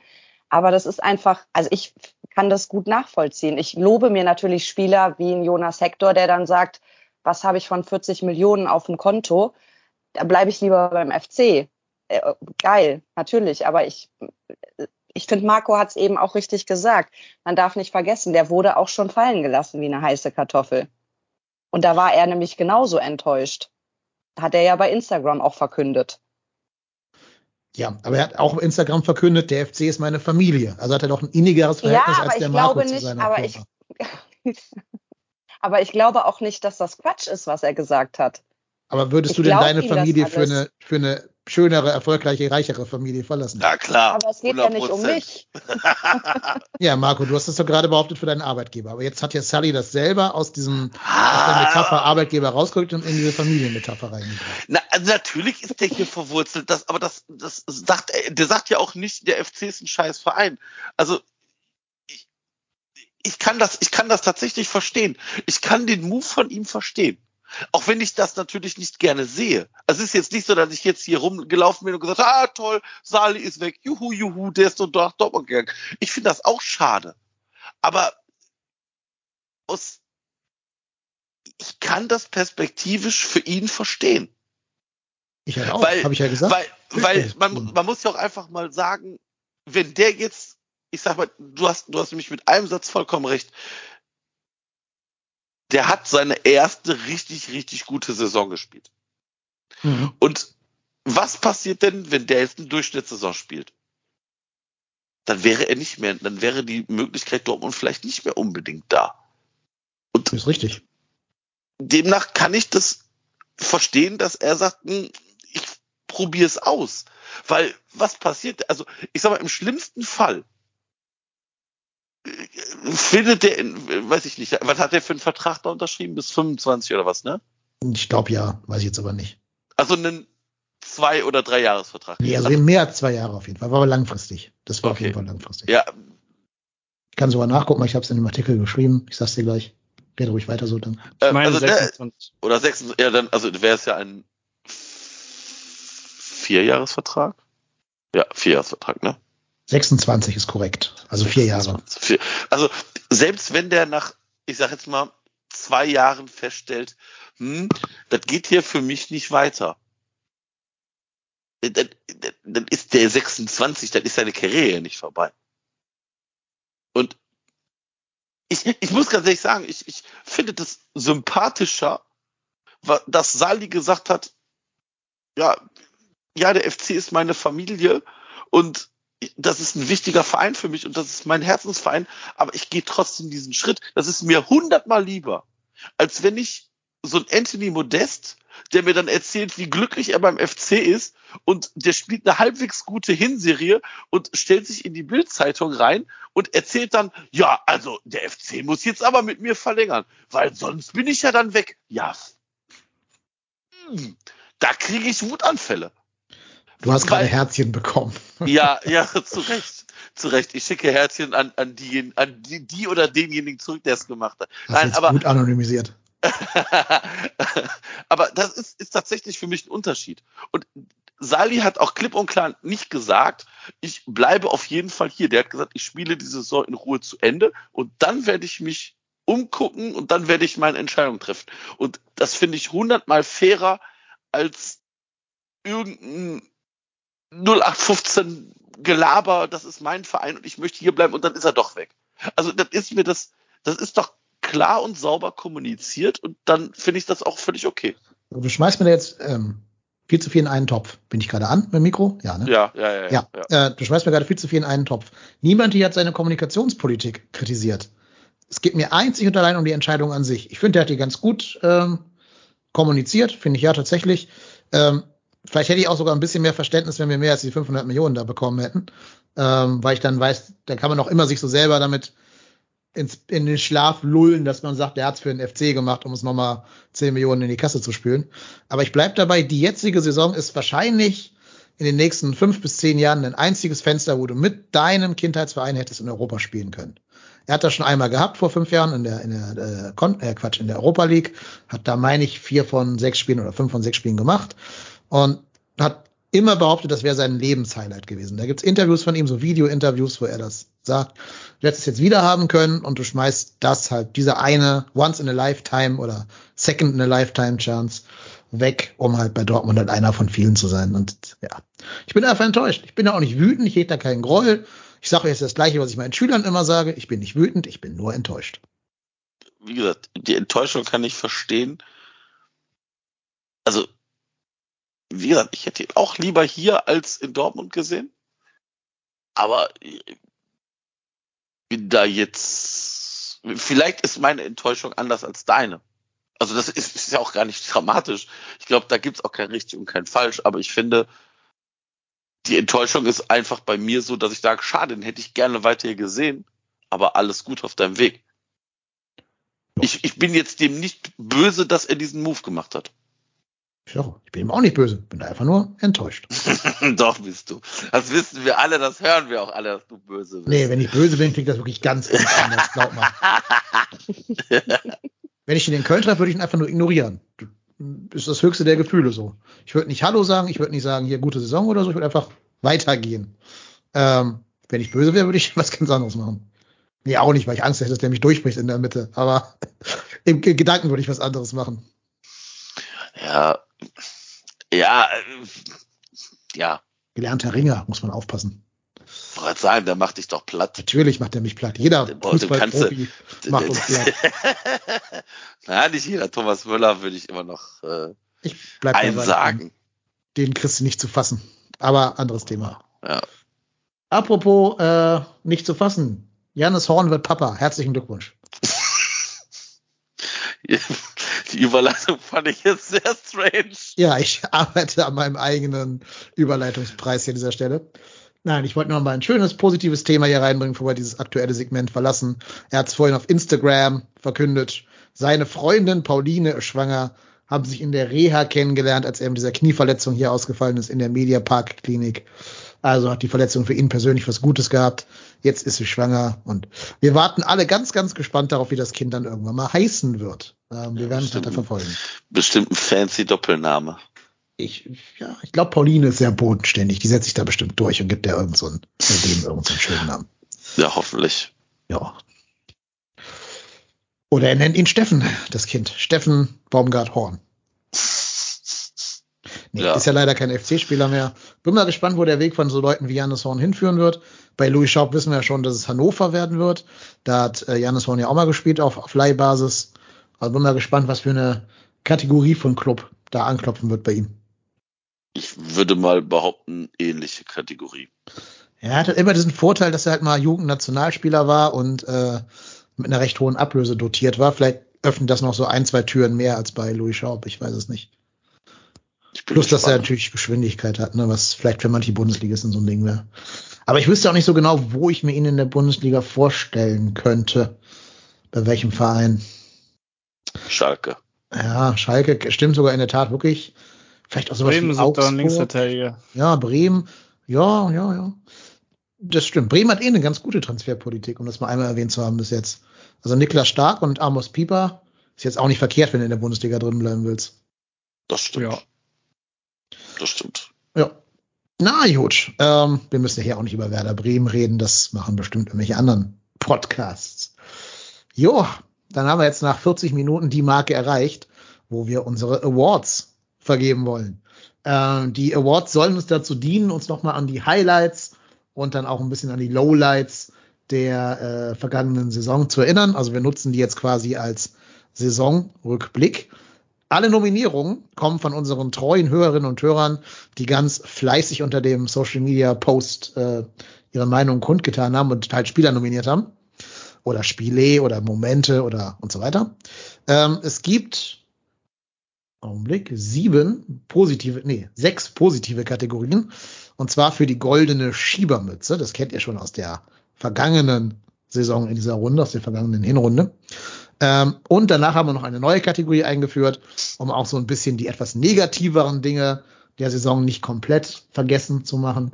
Aber das ist einfach, also ich kann das gut nachvollziehen. Ich lobe mir natürlich Spieler wie ein Jonas Hector, der dann sagt, was habe ich von 40 Millionen auf dem Konto? Da bleibe ich lieber beim FC. Äh, geil, natürlich. Aber ich, ich finde, Marco hat es eben auch richtig gesagt. Man darf nicht vergessen, der wurde auch schon fallen gelassen wie eine heiße Kartoffel. Und da war er nämlich genauso enttäuscht. Hat er ja bei Instagram auch verkündet. Ja, aber er hat auch auf Instagram verkündet, der FC ist meine Familie. Also hat er doch ein innigeres Verhältnis ja, als der Marco nicht, zu seiner aber ich, aber ich glaube auch nicht, dass das Quatsch ist, was er gesagt hat. Aber würdest ich du denn deine Familie für eine, für eine schönere, erfolgreiche, reichere Familie verlassen. Ja, klar. Aber es geht ja nicht um 100%. mich. Ja, Marco, du hast das doch gerade behauptet für deinen Arbeitgeber. Aber jetzt hat ja Sally das selber aus diesem aus der Ah. Metapher Arbeitgeber rausgerückt und in diese Familienmetapher reingebracht. Na, also natürlich ist der hier verwurzelt, das, aber das, das sagt, er- der sagt ja auch nicht, der FC ist ein scheiß Verein. Also, ich, ich kann das, ich kann das tatsächlich verstehen. Ich kann den Move von ihm verstehen. Auch wenn ich das natürlich nicht gerne sehe. Also es ist jetzt nicht so, dass ich jetzt hier rumgelaufen bin und gesagt habe, ah toll, Sali ist weg, juhu, juhu, der ist so nach Dortmund gegangen. Ich finde das auch schade. Aber aus, ich kann das perspektivisch für ihn verstehen. Ich halt auch, Weil- habe ich ja gesagt. Weil, weil man, man muss ja auch einfach mal sagen, wenn der jetzt, ich sag mal, du hast, du hast nämlich mit einem Satz vollkommen recht. Der hat seine erste richtig, richtig gute Saison gespielt. Mhm. Und was passiert denn, wenn der jetzt eine Durchschnittssaison spielt? Dann wäre er nicht mehr, dann wäre die Möglichkeit Dortmund vielleicht nicht mehr unbedingt da. Und Ist richtig. demnach kann ich das verstehen, dass er sagt, hm, ich probiere es aus. Weil was passiert? Also ich sag mal, im schlimmsten Fall findet der, in, weiß ich nicht, was hat der für einen Vertrag da unterschrieben? Bis 25 oder was, ne? Ich glaube ja, weiß ich jetzt aber nicht. Also einen zwei- oder drei Jahresvertrag. Nee, also mehr als zwei Jahre auf jeden Fall. War aber langfristig. Das war auf Okay. jeden Fall langfristig. ja, Ich kann sogar nachgucken, ich habe es in dem Artikel geschrieben. Ich sag's dir gleich. Rede ruhig weiter so dann. äh, Ich meine also der, 26. oder sechs, ja dann, also wäre es ja ein Vierjahresvertrag? Ja, Vierjahresvertrag, ne? 26 ist korrekt. Also vier Jahre. Also selbst wenn der nach, ich sag jetzt mal, zwei Jahren feststellt, hm, das geht hier für mich nicht weiter. Dann, dann- ist der 26, dann ist seine Karriere nicht vorbei. Und ich, ich muss ganz ehrlich sagen, ich, ich finde das sympathischer, dass Sali gesagt hat, ja, ja, der FC ist meine Familie und das ist ein wichtiger Verein für mich und das ist mein Herzensverein, aber ich gehe trotzdem diesen Schritt. Das ist mir hundertmal lieber, als wenn ich so ein Anthony Modest, der mir dann erzählt, wie glücklich er beim FC ist und der spielt eine halbwegs gute Hinserie und stellt sich in die Bildzeitung rein und erzählt dann, ja, also der FC muss jetzt aber mit mir verlängern, weil sonst bin ich ja dann weg. Ja, hm, da kriege ich Wutanfälle. Du hast gerade Herzchen bekommen. Ja, ja, zu Recht. Zu Recht. Ich schicke Herzchen an, an, die, an die, die oder denjenigen zurück, der es gemacht hat. Hast Nein, aber, gut anonymisiert. aber das ist, ist tatsächlich für mich ein Unterschied. Und Sali hat auch klipp und klar nicht gesagt, ich bleibe auf jeden Fall hier. Der hat gesagt, ich spiele diese Saison in Ruhe zu Ende und dann werde ich mich umgucken und dann werde ich meine Entscheidung treffen. Und das finde ich hundertmal fairer als irgendein 0815 Gelaber, das ist mein Verein und ich möchte hier bleiben und dann ist er doch weg. Also das ist mir das, das ist doch klar und sauber kommuniziert und dann finde ich das auch völlig okay. Du schmeißt mir da jetzt ähm, viel zu viel in einen Topf. Bin ich gerade an mit dem Mikro? Ja, ne? Ja, ja, ja. Ja, Äh, du schmeißt mir gerade viel zu viel in einen Topf. Niemand hier hat seine Kommunikationspolitik kritisiert. Es geht mir einzig und allein um die Entscheidung an sich. Ich finde, der hat die ganz gut ähm, kommuniziert, finde ich ja tatsächlich. Ähm, vielleicht hätte ich auch sogar ein bisschen mehr Verständnis, wenn wir mehr als die 500 Millionen da bekommen hätten, ähm, weil ich dann weiß, da kann man auch immer sich so selber damit ins, in den Schlaf lullen, dass man sagt, der hat's für den FC gemacht, um es nochmal 10 Millionen in die Kasse zu spülen. Aber ich bleib dabei, die jetzige Saison ist wahrscheinlich in den nächsten fünf bis zehn Jahren ein einziges Fenster, wo du mit deinem Kindheitsverein hättest in Europa spielen können. Er hat das schon einmal gehabt vor fünf Jahren in der, in der äh, Kon äh, Quatsch, in der Europa League, hat da, meine ich, vier von sechs Spielen oder fünf von sechs Spielen gemacht und hat immer behauptet, das wäre sein Lebenshighlight gewesen. Da gibt's Interviews von ihm, so Video-Interviews, wo er das sagt. Du hättest es jetzt wieder haben können und du schmeißt das halt, diese eine Once in a Lifetime oder Second in a Lifetime Chance weg, um halt bei Dortmund halt einer von vielen zu sein. Und ja, ich bin einfach enttäuscht. Ich bin da auch nicht wütend, ich hege da keinen Groll. Ich sage jetzt das Gleiche, was ich meinen Schülern immer sage. Ich bin nicht wütend, ich bin nur enttäuscht. Wie gesagt, die Enttäuschung kann ich verstehen. Also, wie gesagt, ich hätte ihn auch lieber hier als in Dortmund gesehen. Aber ich bin da jetzt, vielleicht ist meine Enttäuschung anders als deine. Also das ist, ist ja auch gar nicht dramatisch. Ich glaube, da gibt's auch kein richtig und kein falsch. Aber ich finde, Die Enttäuschung ist einfach bei mir so, dass ich sage, schade, den hätte ich gerne weiter hier gesehen, aber alles gut auf deinem Weg. Ich, ich bin jetzt dem nicht böse, dass er diesen Move gemacht hat. Ja, ich bin ihm auch nicht böse, bin einfach nur enttäuscht. Doch bist du. Das wissen wir alle, das hören wir auch alle, dass du böse bist. Nee, wenn ich böse bin, klingt das wirklich ganz, ganz anders, glaub mal. wenn ich ihn in Köln treffe, würde ich ihn einfach nur ignorieren. Ist das höchste der Gefühle so. Ich würde nicht Hallo sagen, ich würde nicht sagen, hier gute Saison oder so, ich würde einfach weitergehen. Ähm, wenn ich böse wäre, würde ich was ganz anderes machen. Nee, auch nicht, weil ich Angst hätte, dass der mich durchbricht in der Mitte. Aber im Gedanken würde ich was anderes machen. Ja, ja, äh, ja. Gelernter Ringer, muss man aufpassen. Ich wollte sagen, der macht dich doch platt. Natürlich macht er mich platt. Jeder Fußballprofi macht uns platt. Na, nicht jeder. Thomas Müller würde ich immer noch äh, ich bleib einsagen. Den kriegst du nicht zu fassen. Aber anderes Thema. Ja. Apropos äh, nicht zu fassen. Janis Horn wird Papa. Herzlichen Glückwunsch. Die Überleitung fand ich jetzt sehr strange. Ja, ich arbeite an meinem eigenen Überleitungspreis hier an dieser Stelle. Nein, ich wollte noch mal ein schönes, positives Thema hier reinbringen, bevor wir dieses aktuelle Segment verlassen. Er hat es vorhin auf Instagram verkündet. Seine Freundin Pauline ist schwanger, haben sich in der Reha kennengelernt, als er mit dieser Knieverletzung hier ausgefallen ist in der Mediapark Klinik. Also hat die Verletzung für ihn persönlich was Gutes gehabt. Jetzt ist sie schwanger und wir warten alle ganz, ganz gespannt darauf, wie das Kind dann irgendwann mal heißen wird. Ähm, wir ja, werden es weiter verfolgen. Bestimmt ein fancy Doppelname. Ich, ja, ich glaube, Pauline ist sehr bodenständig. Die setzt sich da bestimmt durch und gibt der irgend so einen, dem irgendeinen so schönen Namen. Ja, hoffentlich. Ja. Oder er nennt ihn Steffen, das Kind. Steffen Baumgart Horn. Nee, ja. Ist ja leider kein FC-Spieler mehr. Bin mal gespannt, wo der Weg von so Leuten wie Janis Horn hinführen wird. Bei Louis Schaub wissen wir ja schon, dass es Hannover werden wird. Da hat äh, Janis Horn ja auch mal gespielt auf, auf Leihbasis. Also bin mal gespannt, was für eine Kategorie von Club da anklopfen wird bei ihm. Ich würde mal behaupten, ähnliche Kategorie. Er hat halt immer diesen Vorteil, dass er halt mal Jugendnationalspieler war und äh, mit einer recht hohen Ablöse dotiert war. Vielleicht öffnet das noch so ein, zwei Türen mehr als bei Louis Schaub, ich weiß es nicht. Plus, dass er natürlich Geschwindigkeit hat, ne, was vielleicht für manche Bundesligisten so ein Ding wäre. Aber ich wüsste auch nicht so genau, wo ich mir ihn in der Bundesliga vorstellen könnte. Bei welchem Verein. Schalke. Ja, Schalke stimmt sogar in der Tat wirklich. Vielleicht auch sowas Bremen wie Augsburg. Ja, Bremen. Ja, ja, ja. Das stimmt. Bremen hat eh eine ganz gute Transferpolitik, um das mal einmal erwähnt zu haben bis jetzt. Also Niklas Stark und Amos Pieper ist jetzt auch nicht verkehrt, wenn du in der Bundesliga drin bleiben willst. Das stimmt. Ja. Das stimmt. Ja. Na gut, ähm, wir müssen ja hier auch nicht über Werder Bremen reden, das machen bestimmt irgendwelche anderen Podcasts. Jo, dann haben wir jetzt nach 40 Minuten die Marke erreicht, wo wir unsere Awards vergeben wollen. Ähm, die Awards sollen uns dazu dienen, uns nochmal an die Highlights und dann auch ein bisschen an die Lowlights der äh, vergangenen Saison zu erinnern. Also wir nutzen die jetzt quasi als Saisonrückblick. Alle Nominierungen kommen von unseren treuen Hörerinnen und Hörern, die ganz fleißig unter dem Social Media Post äh, ihre Meinung kundgetan haben und halt Spieler nominiert haben. Oder Spiele oder Momente oder und so weiter. Ähm, es gibt Augenblick, sieben positive, nee, sechs positive Kategorien. Und zwar für die goldene Schiebermütze. Das kennt ihr schon aus der vergangenen Saison in dieser Runde, aus der vergangenen Hinrunde. Ähm, und danach haben wir noch eine neue Kategorie eingeführt, um auch so ein bisschen die etwas negativeren Dinge der Saison nicht komplett vergessen zu machen.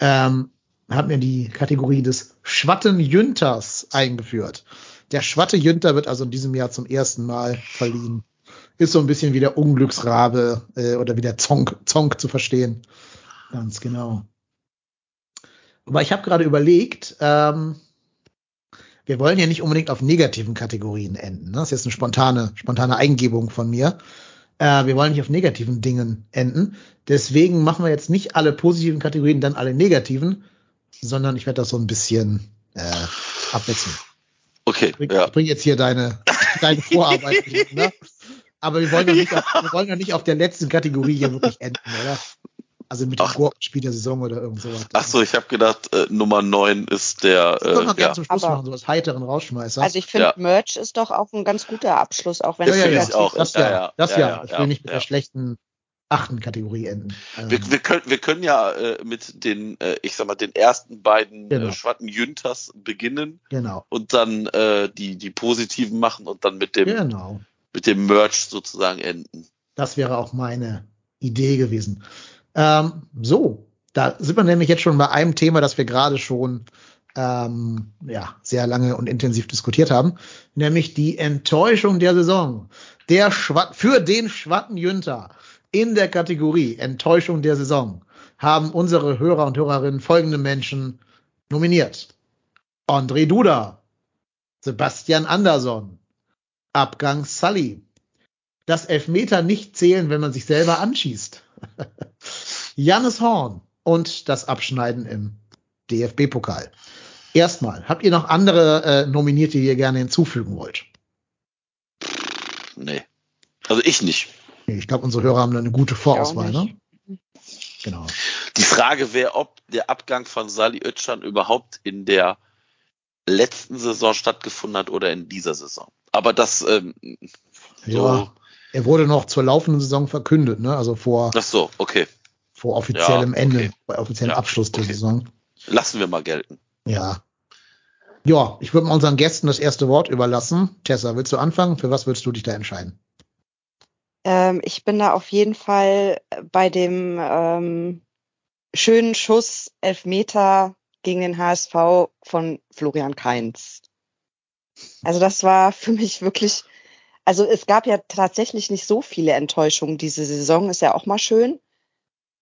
Ähm, haben wir die Kategorie des Schwatten-Jünters eingeführt. Der Schwatte-Jünter wird also in diesem Jahr zum ersten Mal verliehen. Ist so ein bisschen wie der Unglücksrabe äh, oder wie der Zonk, Zonk zu verstehen. Ganz genau. Aber ich habe gerade überlegt, ähm, wir wollen ja nicht unbedingt auf negativen Kategorien enden. Ne? Das ist jetzt eine spontane, spontane Eingebung von mir. Äh, wir wollen nicht auf negativen Dingen enden. Deswegen machen wir jetzt nicht alle positiven Kategorien, dann alle negativen, sondern ich werde das so ein bisschen äh, abwechseln. Okay. Ich bring, ja. ich bring jetzt hier deine, deine Vorarbeit. ne? Aber wir wollen, ja nicht auf, wir wollen ja nicht auf der letzten Kategorie hier wirklich enden, oder? Also mit dem Gurkenspiel der Saison oder irgend sowas. Ach so, ich habe gedacht, äh, Nummer 9 ist der. Das äh, mal ja. zum Schluss Aber, machen, so was heiteren Rausschmeißer. Also ich finde, ja. Merch ist doch auch ein ganz guter Abschluss, auch wenn ja, es ja, ja, auch. Das ja, das ja. Ich will nicht mit der schlechten achten Kategorie enden. Ähm, Wir, wir, können, wir können ja äh, mit den, äh, ich sag mal, den ersten beiden Genau. äh, Schwatten Jünters beginnen genau. und dann äh, die, die positiven machen und dann mit dem, Genau. mit dem Merch sozusagen enden. Das wäre auch meine Idee gewesen. Ähm, so, da sind wir nämlich jetzt schon bei einem Thema, das wir gerade schon ähm, ja, sehr lange und intensiv diskutiert haben, nämlich die Enttäuschung der Saison. Der Schwa für den Schwatten Jünter in der Kategorie Enttäuschung der Saison haben unsere Hörer und Hörerinnen folgende Menschen nominiert. André Duda, Sebastian Andersson, Abgang Sully, das Elfmeter nicht zählen, wenn man sich selber anschießt. Jannis Horn und das Abschneiden im DFB-Pokal. Erstmal, habt ihr noch andere äh, Nominierte, die ihr gerne hinzufügen wollt? Nee. Also ich nicht. Nee, Ich glaube, unsere Hörer haben da eine gute Vorauswahl, ne? Genau. Die Frage wäre, ob der Abgang von Sali Özcan überhaupt in der letzten Saison stattgefunden hat oder in dieser Saison. Aber das, ähm, so, Ja, er wurde noch zur laufenden Saison verkündet, ne? Also vor, ach so, okay. vor offiziellem Ja, Ende, okay. bei offiziellem Ja, Abschluss der okay. Saison. Lassen wir mal gelten. Ja. Ja, ich würde mal unseren Gästen das erste Wort überlassen. Tessa, willst du anfangen? Für was würdest du dich da entscheiden? Ähm, ich bin da auf jeden Fall bei dem ähm, schönen Schuss Elfmeter gegen den HSV von Florian Kainz. Also das war für mich wirklich, also es gab ja tatsächlich nicht so viele Enttäuschungen diese Saison, ist ja auch mal schön.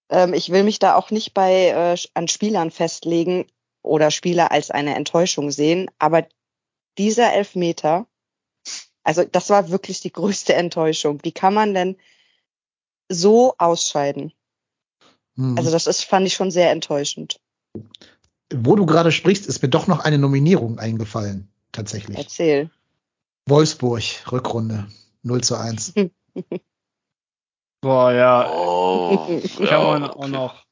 Ähm, ich will mich da auch nicht bei äh, an Spielern festlegen oder Spieler als eine Enttäuschung sehen, aber dieser Elfmeter, also das war wirklich die größte Enttäuschung. Wie kann man denn so ausscheiden? Hm. Also das ist, fand ich schon sehr enttäuschend. Wo du gerade sprichst, ist mir doch noch eine Nominierung eingefallen. Tatsächlich. Erzähl. Wolfsburg, Rückrunde. 0 zu 1. Boah, ja, Oh, kann man ja, auch okay. noch.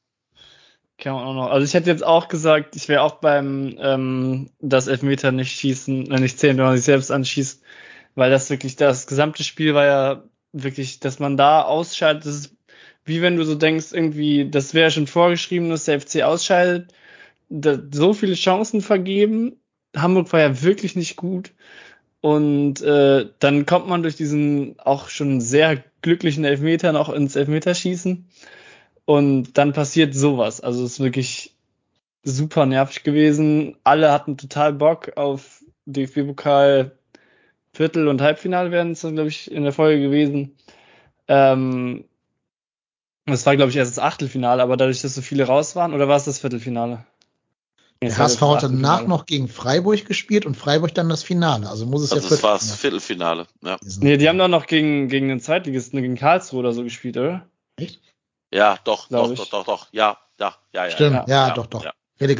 Kann man auch noch. Also ich hätte jetzt auch gesagt, ich wäre auch beim ähm, das Elfmeter nicht schießen, äh, nicht zählen, wenn man sich selbst anschießt, weil das wirklich das gesamte Spiel war ja wirklich, dass man da ausscheidet. Das ist wie wenn du so denkst, irgendwie, das wäre schon vorgeschrieben, dass der FC ausscheidet. So viele Chancen vergeben. Hamburg war ja wirklich nicht gut. Und äh, dann kommt man durch diesen auch schon sehr glücklichen Elfmeter noch ins Elfmeterschießen. Und dann passiert sowas. Also es ist wirklich super nervig gewesen. Alle hatten total Bock auf DFB-Pokal Viertel- und Halbfinale werden es dann, glaube ich, in der Folge gewesen. Ähm, das war, glaube ich, erst das Achtelfinale, aber dadurch, dass so viele raus waren, oder war es das Viertelfinale? Nee, Der HSV hat danach noch gegen Freiburg gespielt und Freiburg dann das Finale. Also muss es Also ja das war das Viertelfinale. Ja, Nee, die haben doch noch gegen, gegen den Zweitligisten, gegen Karlsruhe oder so gespielt, oder? Echt? ja doch, doch, ich. doch, doch, doch. Ja, ja, ja, ja. Stimmt, ja, ja, doch, doch. Ja.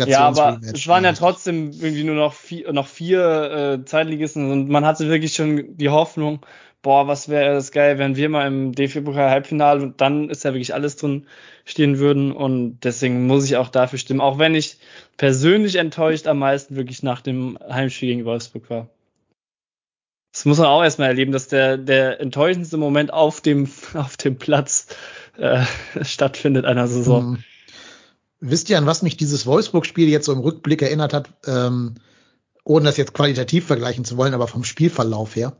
Ja, Relegations aber es waren ja trotzdem irgendwie nur noch vier, noch vier äh, Zweitligisten und man hatte wirklich schon die Hoffnung, boah, was wäre das geil, wenn wir mal im DFB-Pokal Halbfinale und dann ist ja wirklich alles drin stehen würden und deswegen muss ich auch dafür stimmen, auch wenn ich persönlich enttäuscht am meisten wirklich nach dem Heimspiel gegen Wolfsburg war. Das muss man auch erstmal erleben, dass der, der enttäuschendste Moment auf dem, auf dem Platz äh, stattfindet einer Saison. Mhm. Wisst ihr, an was mich dieses Wolfsburg-Spiel jetzt so im Rückblick erinnert hat, ähm, ohne das jetzt qualitativ vergleichen zu wollen, aber vom Spielverlauf her?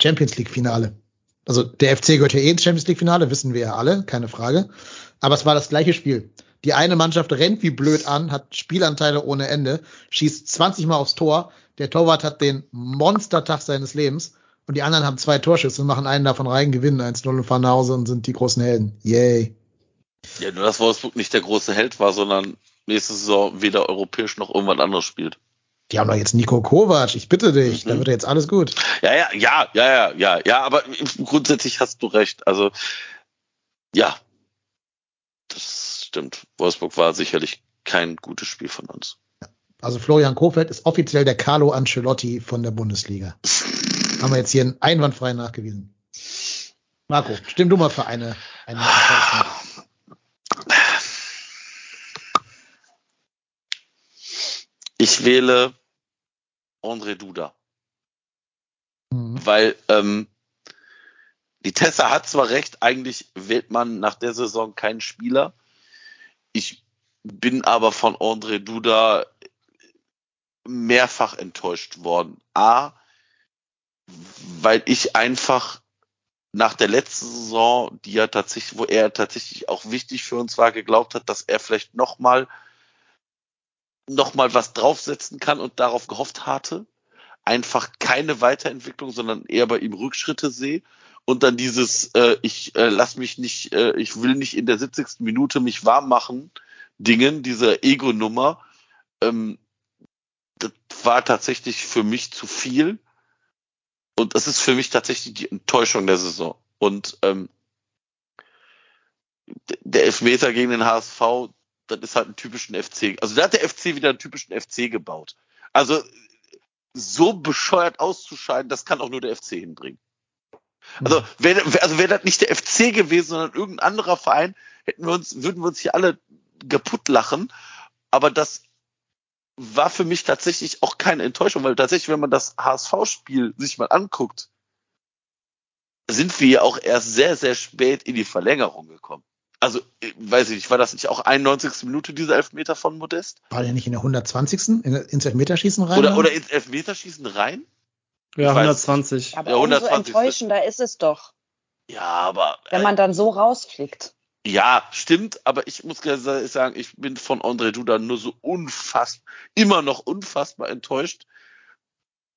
Champions League-Finale. Also der FC gehört ja eh ins Champions League-Finale, wissen wir ja alle, keine Frage. Aber es war das gleiche Spiel. Die eine Mannschaft rennt wie blöd an, hat Spielanteile ohne Ende, schießt 20 Mal aufs Tor. Der Torwart hat den Monstertag seines Lebens. Und die anderen haben zwei Torschüsse und machen einen davon rein, gewinnen 1-0 und fahren nach Hause und sind die großen Helden. Yay. Ja, nur dass Wolfsburg nicht der große Held war, sondern nächste Saison weder europäisch noch irgendwas anderes spielt. Die haben doch jetzt Nico Kovac, ich bitte dich, Mhm. da wird jetzt alles gut. Ja, ja, ja, ja, ja, ja, ja, aber grundsätzlich hast du recht. Also, ja, das stimmt. Wolfsburg war sicherlich kein gutes Spiel von uns. Also Florian Kofeld ist offiziell der Carlo Ancelotti von der Bundesliga. Haben wir jetzt hier einwandfrei nachgewiesen. Marco, stimm du mal für eine. eine Ich wähle André Duda, Mhm. weil ähm, die Tessa hat zwar recht, eigentlich wählt man nach der Saison keinen Spieler. Ich bin aber von André Duda mehrfach enttäuscht worden. A, weil ich einfach nach der letzten Saison, die ja tatsächlich, wo er tatsächlich auch wichtig für uns war, geglaubt hat, dass er vielleicht nochmal noch mal was draufsetzen kann und darauf gehofft hatte, einfach keine Weiterentwicklung, sondern eher bei ihm Rückschritte sehe und dann dieses äh, ich äh, lass mich nicht äh, ich will nicht in der 70. Minute mich warm machen Dingen, diese Ego-Nummer, ähm, das war tatsächlich für mich zu viel. Und das ist für mich tatsächlich die Enttäuschung der Saison. Und ähm, der Elfmeter gegen den HSV, das ist halt ein typischen FC. Also da hat der FC wieder einen typischen FC gebaut. Also so bescheuert auszuscheiden, das kann auch nur der FC hinbringen. Also wäre also wär das nicht der FC gewesen, sondern irgendein anderer Verein, hätten wir uns, würden wir uns hier alle kaputt lachen. Aber das war für mich tatsächlich auch keine Enttäuschung, weil tatsächlich, wenn man das HSV-Spiel sich mal anguckt, sind wir ja auch erst sehr, sehr spät in die Verlängerung gekommen. Also, weiß ich nicht, war das nicht auch 91. Minute dieser Elfmeter von Modest? War der nicht in der 120. In, ins Elfmeterschießen rein? Oder, oder ins Elfmeterschießen rein? Ja, Ich weiß 120. Aber Ja, umso 120. enttäuschender ist es doch, Ja, aber. wenn man dann so rausfliegt. Ja, stimmt, aber ich muss ganz ehrlich sagen, ich bin von André Duda nur so unfassbar, immer noch unfassbar enttäuscht.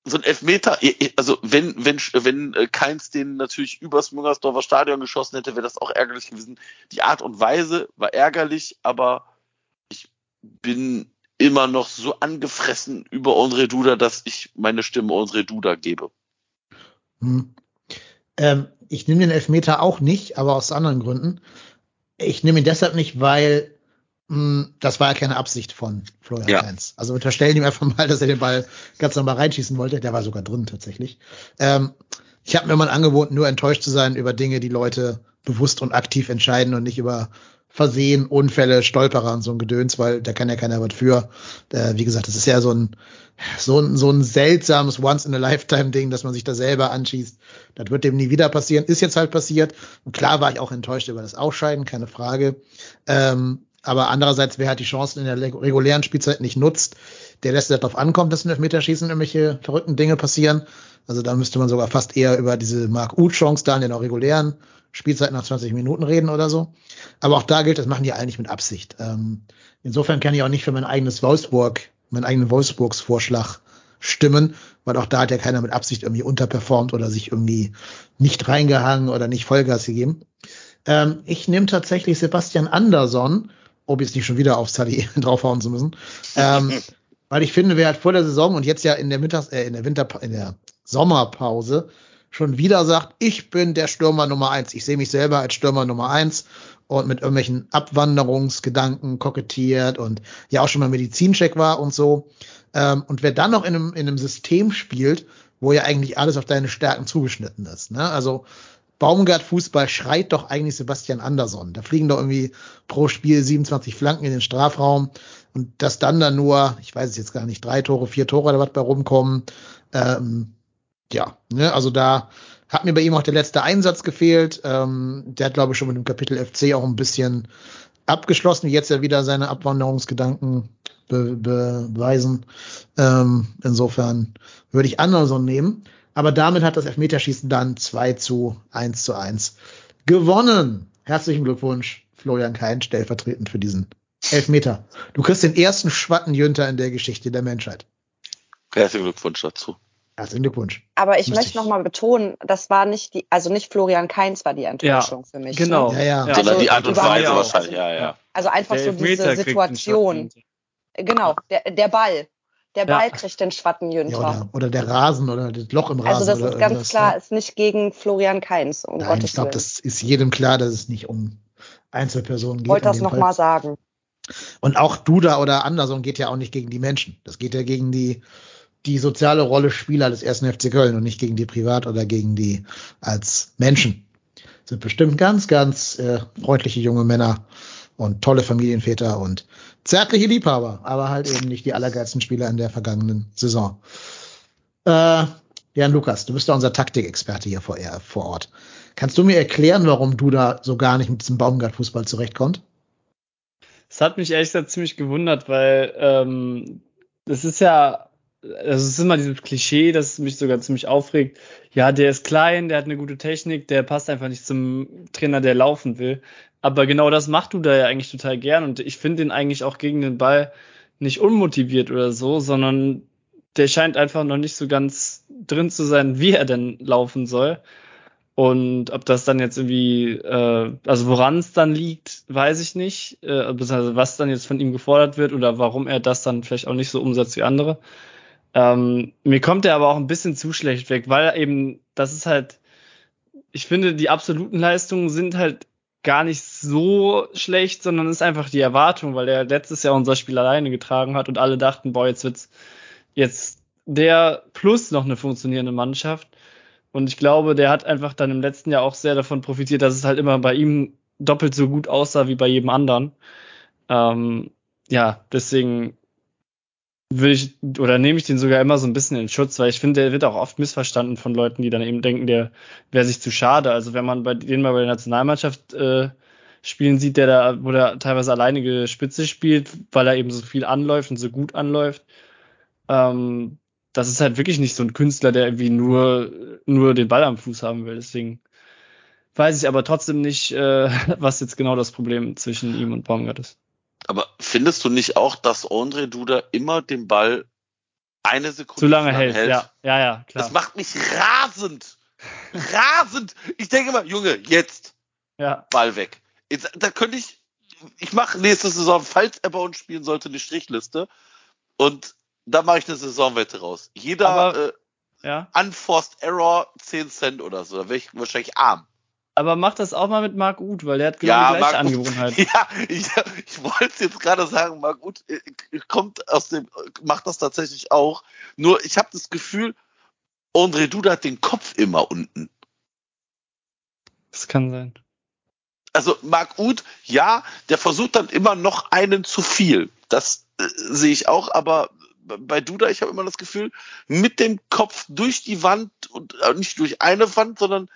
So ein Elfmeter, also wenn, wenn, wenn äh, Keins den natürlich übers Müngersdorfer Stadion geschossen hätte, wäre das auch ärgerlich gewesen. Die Art und Weise war ärgerlich, aber ich bin immer noch so angefressen über André Duda, dass ich meine Stimme André Duda gebe. Hm. Ähm, ich nehme den Elfmeter auch nicht, aber aus anderen Gründen. Ich nehme ihn deshalb nicht, weil das war ja keine Absicht von Florian Ja. Kainz. Also unterstellen ihm einfach mal, dass er den Ball ganz normal reinschießen wollte. Der war sogar drin tatsächlich. Ähm, ich habe mir mal angeboten, nur enttäuscht zu sein über Dinge, die Leute bewusst und aktiv entscheiden und nicht über Versehen, Unfälle, Stolperer und so ein Gedöns, weil da kann ja keiner was für. Äh, wie gesagt, das ist ja so ein, so ein, so ein seltsames Once-in-a-Lifetime-Ding, dass man sich da selber anschießt. Das wird dem nie wieder passieren. Ist jetzt halt passiert. Und klar war ich auch enttäuscht über das Ausscheiden, keine Frage. Ähm, aber andererseits, wer halt die Chancen in der regulären Spielzeit nicht nutzt, der lässt es darauf ankommen, dass in Elfmeterschießen irgendwelche verrückten Dinge passieren. Also da müsste man sogar fast eher über diese Mark-U-Chance da in der regulären Spielzeit nach 20 Minuten reden oder so. Aber auch da gilt, das machen die eigentlich mit Absicht. Ähm, insofern kann ich auch nicht für mein eigenes Wolfsburg, meinen eigenen Wolfsburgs Vorschlag stimmen, weil auch da hat ja keiner mit Absicht irgendwie unterperformt oder sich irgendwie nicht reingehangen oder nicht Vollgas gegeben. Ähm, ich nehme tatsächlich Sebastian Andersson, ob jetzt nicht schon wieder auf Sally draufhauen zu müssen, ähm, weil ich finde, wer halt vor der Saison und jetzt ja in der Mittags, äh, in der Winter, in der Sommerpause schon wieder sagt, ich bin der Stürmer Nummer eins. Ich sehe mich selber als Stürmer Nummer eins und mit irgendwelchen Abwanderungsgedanken kokettiert und ja auch schon mal Medizincheck war und so. Ähm, und wer dann noch in einem, in einem System spielt, wo ja eigentlich alles auf deine Stärken zugeschnitten ist. Ne? Also Baumgart Fußball schreit doch eigentlich Sebastian Andersson. Da fliegen doch irgendwie pro Spiel 27 Flanken in den Strafraum und dass dann dann nur, ich weiß es jetzt gar nicht, drei Tore, vier Tore oder was bei rumkommen. Ähm, ja, ne, also da hat mir bei ihm auch der letzte Einsatz gefehlt. Ähm, der hat, glaube ich, schon mit dem Kapitel FC auch ein bisschen abgeschlossen, jetzt ja wieder seine Abwanderungsgedanken be beweisen. Ähm, insofern würde ich Anderson nehmen. Aber damit hat das Elfmeterschießen dann 2 zu 1 zu 1 gewonnen. Herzlichen Glückwunsch, Florian Kein, stellvertretend für diesen Elfmeter. Du kriegst den ersten Schwattenjünter in der Geschichte der Menschheit. Herzlichen Glückwunsch dazu. Herzlichen Glückwunsch. Aber ich Müsste möchte ich- noch mal betonen, das war nicht die, also nicht Florian Kainz war die Enttäuschung für mich. Genau. Ne? Ja, ja. Sondern Also die Art und Weise wahrscheinlich, ja, ja. Also einfach Der so Elfmeter diese Situation. Genau, der, der Ball. Der Ja. Ball kriegt den Ja, Schwattenjünter. oder, oder der Rasen oder das Loch im Rasen. also das ist ganz klar, ne? ist nicht gegen Florian Kainz, um Nein, Gottes ich glaube, das ist jedem klar, dass es nicht um Einzelpersonen geht. Ich wollte das dem noch Fall. mal sagen. Und auch Duda oder Anderson geht ja auch nicht gegen die Menschen. Das geht ja gegen die, die soziale Rolle Spieler des ersten FC Köln und nicht gegen die Privat oder gegen die als Menschen. Sind bestimmt ganz, ganz äh, freundliche junge Männer und tolle Familienväter und zärtliche Liebhaber, aber halt eben nicht die allergeilsten Spieler in der vergangenen Saison. Äh, Jan Lukas, du bist ja unser Taktikexperte hier vor, vor Ort. Kannst du mir erklären, warum du da so gar nicht mit diesem Baumgart-Fußball zurechtkommst? Es hat mich ehrlich gesagt ziemlich gewundert, weil ähm, das ist ja, also es ist immer dieses Klischee, das mich sogar ziemlich aufregt. Ja, der ist klein, der hat eine gute Technik, der passt einfach nicht zum Trainer, der laufen will. Aber genau das macht du da ja eigentlich total gern und ich finde ihn eigentlich auch gegen den Ball nicht unmotiviert oder so, sondern der scheint einfach noch nicht so ganz drin zu sein, wie er denn laufen soll. Und ob das dann jetzt irgendwie, äh, also woran es dann liegt, weiß ich nicht. Äh, also was dann jetzt von ihm gefordert wird oder warum er das dann vielleicht auch nicht so umsetzt wie andere. Ähm, mir kommt er aber auch ein bisschen zu schlecht weg, weil eben, das ist halt, ich finde, die absoluten Leistungen sind halt gar nicht so schlecht, sondern ist einfach die Erwartung, weil er letztes Jahr unser Spiel alleine getragen hat und alle dachten, boah, jetzt wird's jetzt der plus noch eine funktionierende Mannschaft. Und ich glaube, der hat einfach dann im letzten Jahr auch sehr davon profitiert, dass es halt immer bei ihm doppelt so gut aussah wie bei jedem anderen. Ähm, ja, deswegen würde ich oder nehme ich den sogar immer so ein bisschen in Schutz, weil ich finde, der wird auch oft missverstanden von Leuten, die dann eben denken, der wäre sich zu schade. Also wenn man bei denen mal bei der Nationalmannschaft äh, spielen sieht, der da, wo der teilweise alleinige Spitze spielt, weil er eben so viel anläuft und so gut anläuft, ähm, das ist halt wirklich nicht so ein Künstler, der irgendwie nur, nur den Ball am Fuß haben will. Deswegen weiß ich aber trotzdem nicht, äh, was jetzt genau das Problem zwischen ihm und Baumgart ist. Aber findest du nicht auch, dass Andre Duda immer den Ball eine Sekunde zu lange, hält? hält? Ja, ja, ja, klar. Das macht mich rasend. rasend. Ich denke mal, Junge, jetzt. Ja. Ball weg. Jetzt, da könnte ich, ich mache nächste Saison, falls er bei uns spielen sollte, eine Strichliste. Und da mache ich eine Saisonwette raus. Jeder Aber, äh, ja. Unforced Error 10 Cent oder so. Da wäre ich wahrscheinlich arm. Aber mach das auch mal mit Marc Uth, weil der hat genau ja, die gleiche Angewohnheit. Ja, ich, ich wollte jetzt gerade sagen, Marc Uth äh, kommt aus dem, macht das tatsächlich auch. Nur ich habe das Gefühl, André Duda hat den Kopf immer unten. Das kann sein. Also Marc Uth, ja, der versucht dann immer noch einen zu viel. Das äh, sehe ich auch, aber bei Duda, ich habe immer das Gefühl, mit dem Kopf durch die Wand und äh, nicht durch eine Wand, sondern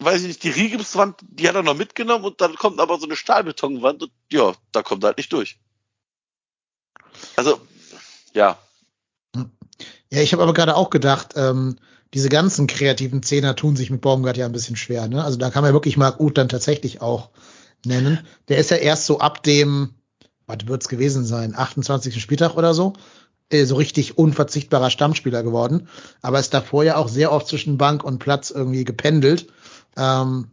weiß ich nicht, die Rigipswand, die hat er noch mitgenommen und dann kommt aber so eine Stahlbetonwand und ja, da kommt er halt nicht durch. Also, ja. Ja, ich habe aber gerade auch gedacht, ähm, diese ganzen kreativen Zehner tun sich mit Baumgart ja ein bisschen schwer. Ne? Also da kann man wirklich Marc Uth dann tatsächlich auch nennen. Der ist ja erst so ab dem, was wird's gewesen sein, 28. Spieltag oder so, äh, so richtig unverzichtbarer Stammspieler geworden. Aber ist davor ja auch sehr oft zwischen Bank und Platz irgendwie gependelt ähm,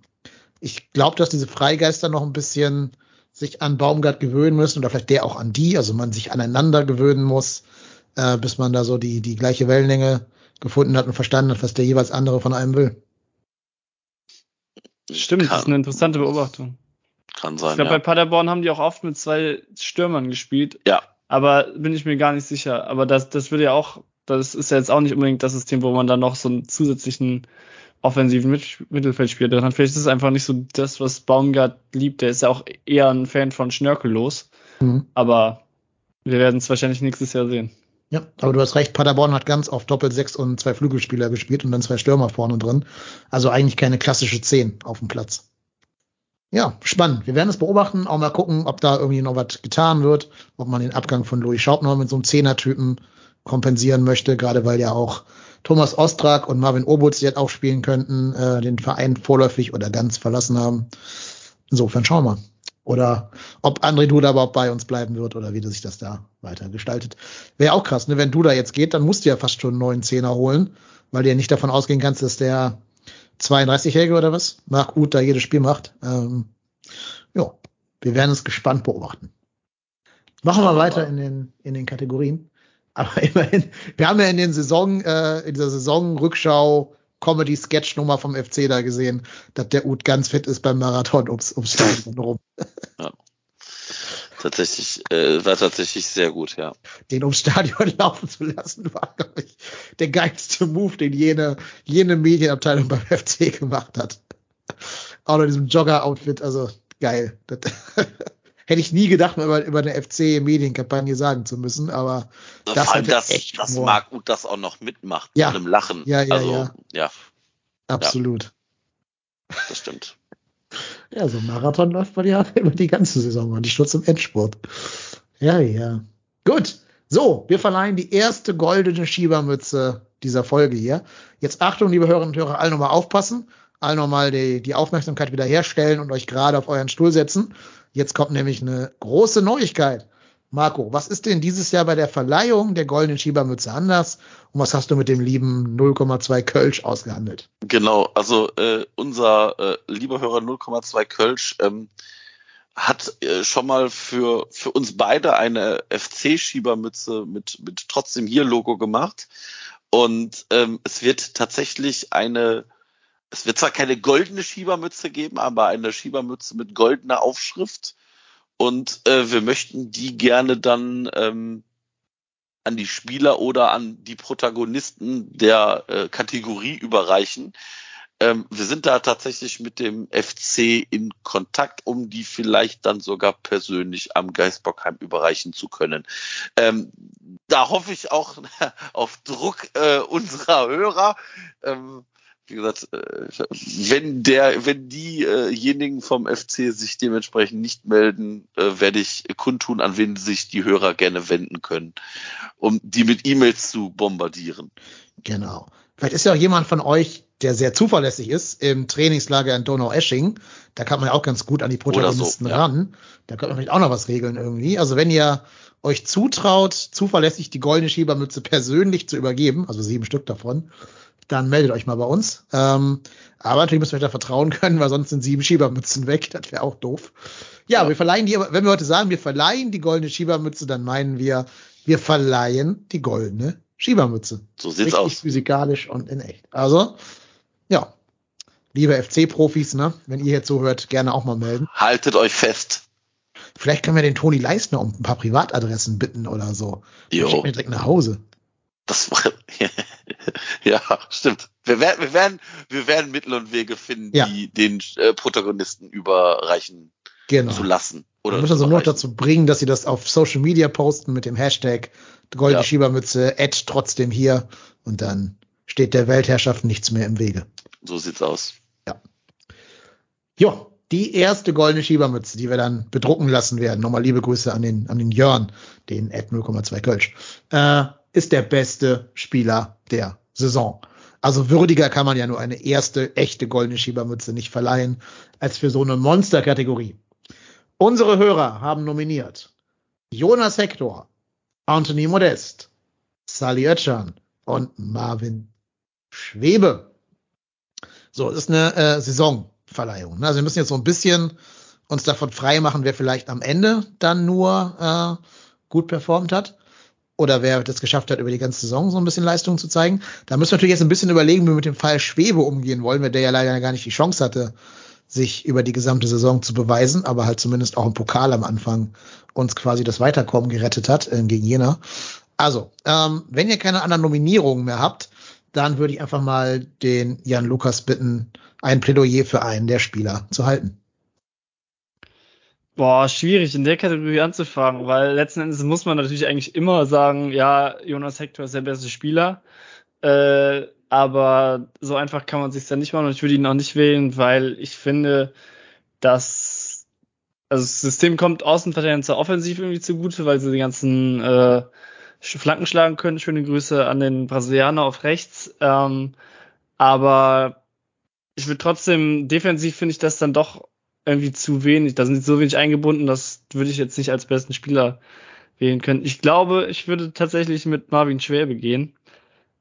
ich glaube, dass diese Freigeister noch ein bisschen sich an Baumgart gewöhnen müssen oder vielleicht der auch an die, also man sich aneinander gewöhnen muss, äh, bis man da so die, die gleiche Wellenlänge gefunden hat und verstanden hat, was der jeweils andere von einem will. Stimmt, Kann. das ist eine interessante Beobachtung. Kann sein. Ich glaube, ja. bei Paderborn haben die auch oft mit zwei Stürmern gespielt. Ja. Aber bin ich mir gar nicht sicher. Aber das, das würde ja auch, das ist ja jetzt auch nicht unbedingt das System, wo man dann noch so einen zusätzlichen offensiven Mittelfeldspieler drin hat. Vielleicht ist es einfach nicht so das, was Baumgart liebt. Der ist ja auch eher ein Fan von Schnörkellos. Mhm. Aber wir werden es wahrscheinlich nächstes Jahr sehen. Ja, aber du hast recht, Paderborn hat ganz oft Doppel sechs und zwei Flügelspieler gespielt und dann zwei Stürmer vorne drin. Also eigentlich keine klassische Zehn auf dem Platz. Ja, spannend. Wir werden es beobachten, auch mal gucken, ob da irgendwie noch was getan wird, ob man den Abgang von Louis Schaub noch mit so einem Zehner-Typen kompensieren möchte, gerade weil ja auch Thomas Ostrak und Marvin Obutz, jetzt auch spielen könnten, äh, den Verein vorläufig oder ganz verlassen haben. Insofern schauen wir mal. Oder ob André Duda überhaupt bei uns bleiben wird oder wie sich das da weiter gestaltet. Wäre auch krass, ne? Wenn Duda jetzt geht, dann musst du ja fast schon einen neuen Zehner holen, weil du ja nicht davon ausgehen kannst, dass der 32-Jährige oder was, Marc Uth da jedes Spiel macht. Ähm, ja, wir werden es gespannt beobachten. Machen wir weiter in den, in den Kategorien. Aber immerhin, wir haben ja in den Saison, äh, in dieser Saisonrückschau Comedy-Sketch-Nummer vom FC da gesehen, dass der Ut ganz fit ist beim Marathon ums, ums Stadion rum. Ja. Tatsächlich, äh, war tatsächlich sehr gut, ja. Den ums Stadion laufen zu lassen, war, glaube ich, der geilste Move, den jene, jene Medienabteilung beim FC gemacht hat. Auch in diesem Jogger-Outfit, also geil. Das hätte ich nie gedacht, über, über eine FC-Medienkampagne sagen zu müssen, aber das Vor allem, dass, echt dass Marc Uth das auch noch mitmacht ja. mit einem Lachen. Ja, ja, also, ja. ja. Absolut. Das stimmt. Ja, so ein Marathon läuft man ja über die ganze Saison und nicht nur zum Endspurt. Ja, ja. Gut. So, wir verleihen die erste goldene Schiebermütze dieser Folge hier. Jetzt Achtung, liebe Hörerinnen und Hörer, alle nochmal aufpassen, alle nochmal die, die Aufmerksamkeit wieder herstellen und euch gerade auf euren Stuhl setzen. Jetzt kommt nämlich eine große Neuigkeit. Marco, was ist denn dieses Jahr bei der Verleihung der goldenen Schiebermütze anders? Und was hast du mit dem lieben 0,2 Kölsch ausgehandelt? Genau, also äh, unser äh, lieber Hörer 0,2 Kölsch ähm, hat äh, schon mal für, für uns beide eine FC-Schiebermütze mit, mit trotzdem hier Logo gemacht. Und ähm, es wird tatsächlich eine, es wird zwar keine goldene Schiebermütze geben, aber eine Schiebermütze mit goldener Aufschrift und äh, wir möchten die gerne dann ähm, an die Spieler oder an die Protagonisten der äh, Kategorie überreichen. Ähm, wir sind da tatsächlich mit dem FC in Kontakt, um die vielleicht dann sogar persönlich am Geistbockheim überreichen zu können. Ähm, da hoffe ich auch auf Druck äh, unserer Hörer. Ähm, wie gesagt, äh, wenn der, wenn diejenigen vom FC sich dementsprechend nicht melden, äh, werde ich kundtun, an wen sich die Hörer gerne wenden können, um die mit E-Mails zu bombardieren. Genau. Vielleicht ist ja auch jemand von euch, der sehr zuverlässig ist, im Trainingslager in Donau-Esching. Da kann man ja auch ganz gut an die Protagonisten so, ja. ran. Da könnte man vielleicht auch noch was regeln irgendwie. Also wenn ihr euch zutraut, zuverlässig die goldene Schiebermütze persönlich zu übergeben, also sieben Stück davon, dann meldet euch mal bei uns. Ähm, aber natürlich müssen wir da vertrauen können, weil sonst sind sieben Schiebermützen weg. Das wäre auch doof. Ja, ja, wir verleihen die, wenn wir heute sagen, wir verleihen die goldene Schiebermütze, dann meinen wir, wir verleihen die goldene Schiebermütze. So sieht's Richtig aus. physikalisch und in echt. Also, ja. Liebe FC-Profis, ne, wenn ihr jetzt so hört, gerne auch mal melden. Haltet euch fest. Vielleicht können wir den Toni Leisner um ein paar Privatadressen bitten oder so. Jo. Schickt mir direkt nach Hause. Das war, ja, stimmt. Wir werden, wir werden, wir werden Mittel und Wege finden, Ja. die den äh, Protagonisten überreichen Genau. zu lassen. Wir Oder müssen also nur noch dazu bringen, dass sie das auf Social Media posten mit dem Hashtag goldene Ja. Schiebermütze, Ad trotzdem hier und dann steht der Weltherrschaft nichts mehr im Wege. So sieht's aus. Ja, die erste goldene Schiebermütze, die wir dann bedrucken lassen werden. Nochmal liebe Grüße an den, an den Jörn, den Ad 0,2 Kölsch, äh, ist der beste Spieler der Saison. Also würdiger kann man ja nur eine erste echte goldene Schiebermütze nicht verleihen, als für so eine Monsterkategorie. Unsere Hörer haben nominiert Jonas Hector, Anthony Modest, Sally Oetschan und Marvin Schwebe. So, es ist eine äh, Saisonverleihung. Ne? Also wir müssen jetzt so ein bisschen uns davon frei machen, wer vielleicht am Ende dann nur äh, gut performt hat oder wer das geschafft hat, über die ganze Saison so ein bisschen Leistung zu zeigen. Da müssen wir natürlich jetzt ein bisschen überlegen, wie wir mit dem Fall Schwebe umgehen wollen, weil der ja leider gar nicht die Chance hatte, sich über die gesamte Saison zu beweisen, aber halt zumindest auch im Pokal am Anfang uns quasi das Weiterkommen gerettet hat äh, gegen Jena. Also, ähm, wenn ihr keine anderen Nominierungen mehr habt, dann würde ich einfach mal den Jan Lukas bitten, ein Plädoyer für einen der Spieler zu halten. Boah, schwierig in der Kategorie anzufangen, weil letzten Endes muss man natürlich eigentlich immer sagen, ja, Jonas Hector ist der beste Spieler. Äh, aber so einfach kann man sich dann nicht machen und ich würde ihn auch nicht wählen, weil ich finde, dass also das System kommt Außenverteidigern zur Offensiv irgendwie zugute, weil sie die ganzen äh, Flanken schlagen können. Schöne Grüße an den Brasilianer auf rechts. Ähm, aber ich würde trotzdem, defensiv finde ich das dann doch irgendwie zu wenig. Da sind so wenig eingebunden, das würde ich jetzt nicht als besten Spieler wählen können. Ich glaube, ich würde tatsächlich mit Marvin Schwäbe gehen,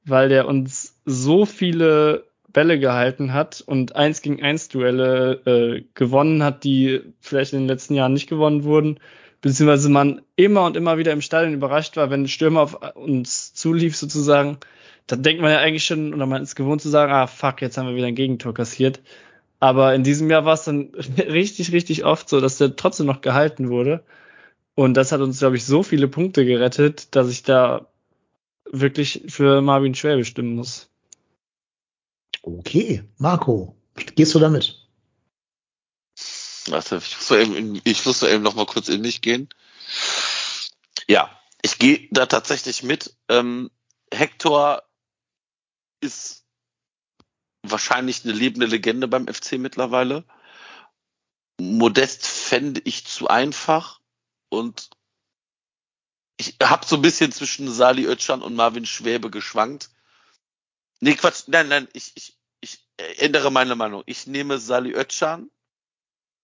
weil der uns so viele Bälle gehalten hat und eins gegen eins Duelle äh, gewonnen hat, die vielleicht in den letzten Jahren nicht gewonnen wurden, beziehungsweise man immer und immer wieder im Stadion überrascht war, wenn ein Stürmer auf uns zulief sozusagen, dann denkt man ja eigentlich schon, oder man ist gewohnt zu sagen, ah fuck, jetzt haben wir wieder ein Gegentor kassiert. Aber in diesem Jahr war es dann richtig, richtig oft so, dass der trotzdem noch gehalten wurde. Und das hat uns, glaube ich, so viele Punkte gerettet, dass ich da wirklich für Marvin Schwäbe stimmen muss. Okay, Marco, gehst du damit? Warte, ich muss, eben, ich muss mal eben noch mal kurz in mich gehen. Ja, ich gehe da tatsächlich mit. Ähm, Hector ist wahrscheinlich eine lebende Legende beim FC mittlerweile. Modest fände ich zu einfach und ich habe so ein bisschen zwischen Sali Özcan und Marvin Schwäbe geschwankt. Nee, Quatsch, nein, nein, ich, ich, ich ändere meine Meinung. Ich nehme Sali Özcan,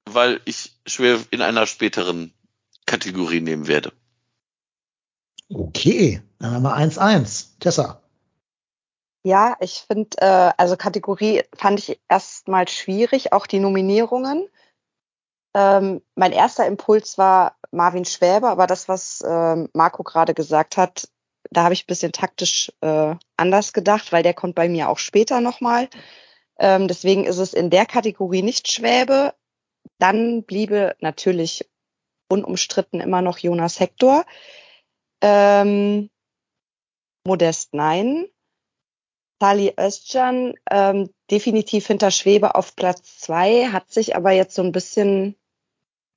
weil ich Schwäbe in einer späteren Kategorie nehmen werde. Okay, dann haben wir 1-1. Tessa. Ja, ich finde, äh, also Kategorie fand ich erstmal schwierig, auch die Nominierungen. Ähm, mein erster Impuls war Marvin Schwäbe, aber das, was ähm, Marco gerade gesagt hat, da habe ich ein bisschen taktisch äh, anders gedacht, weil der kommt bei mir auch später nochmal. Ähm, deswegen ist es in der Kategorie nicht Schwäbe. Dann bliebe natürlich unumstritten immer noch Jonas Hector. Ähm, Modest nein. Sali Özcan ähm, definitiv hinter Schwebe auf Platz zwei, hat sich aber jetzt so ein bisschen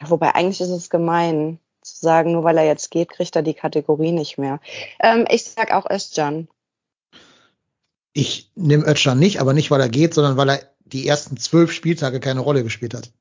Wobei eigentlich ist es gemein zu sagen, nur weil er jetzt geht, kriegt er die Kategorie nicht mehr. Ähm, ich sag auch Özcan. Ich nehme Özcan nicht, aber nicht, weil er geht, sondern weil er die ersten zwölf Spieltage keine Rolle gespielt hat.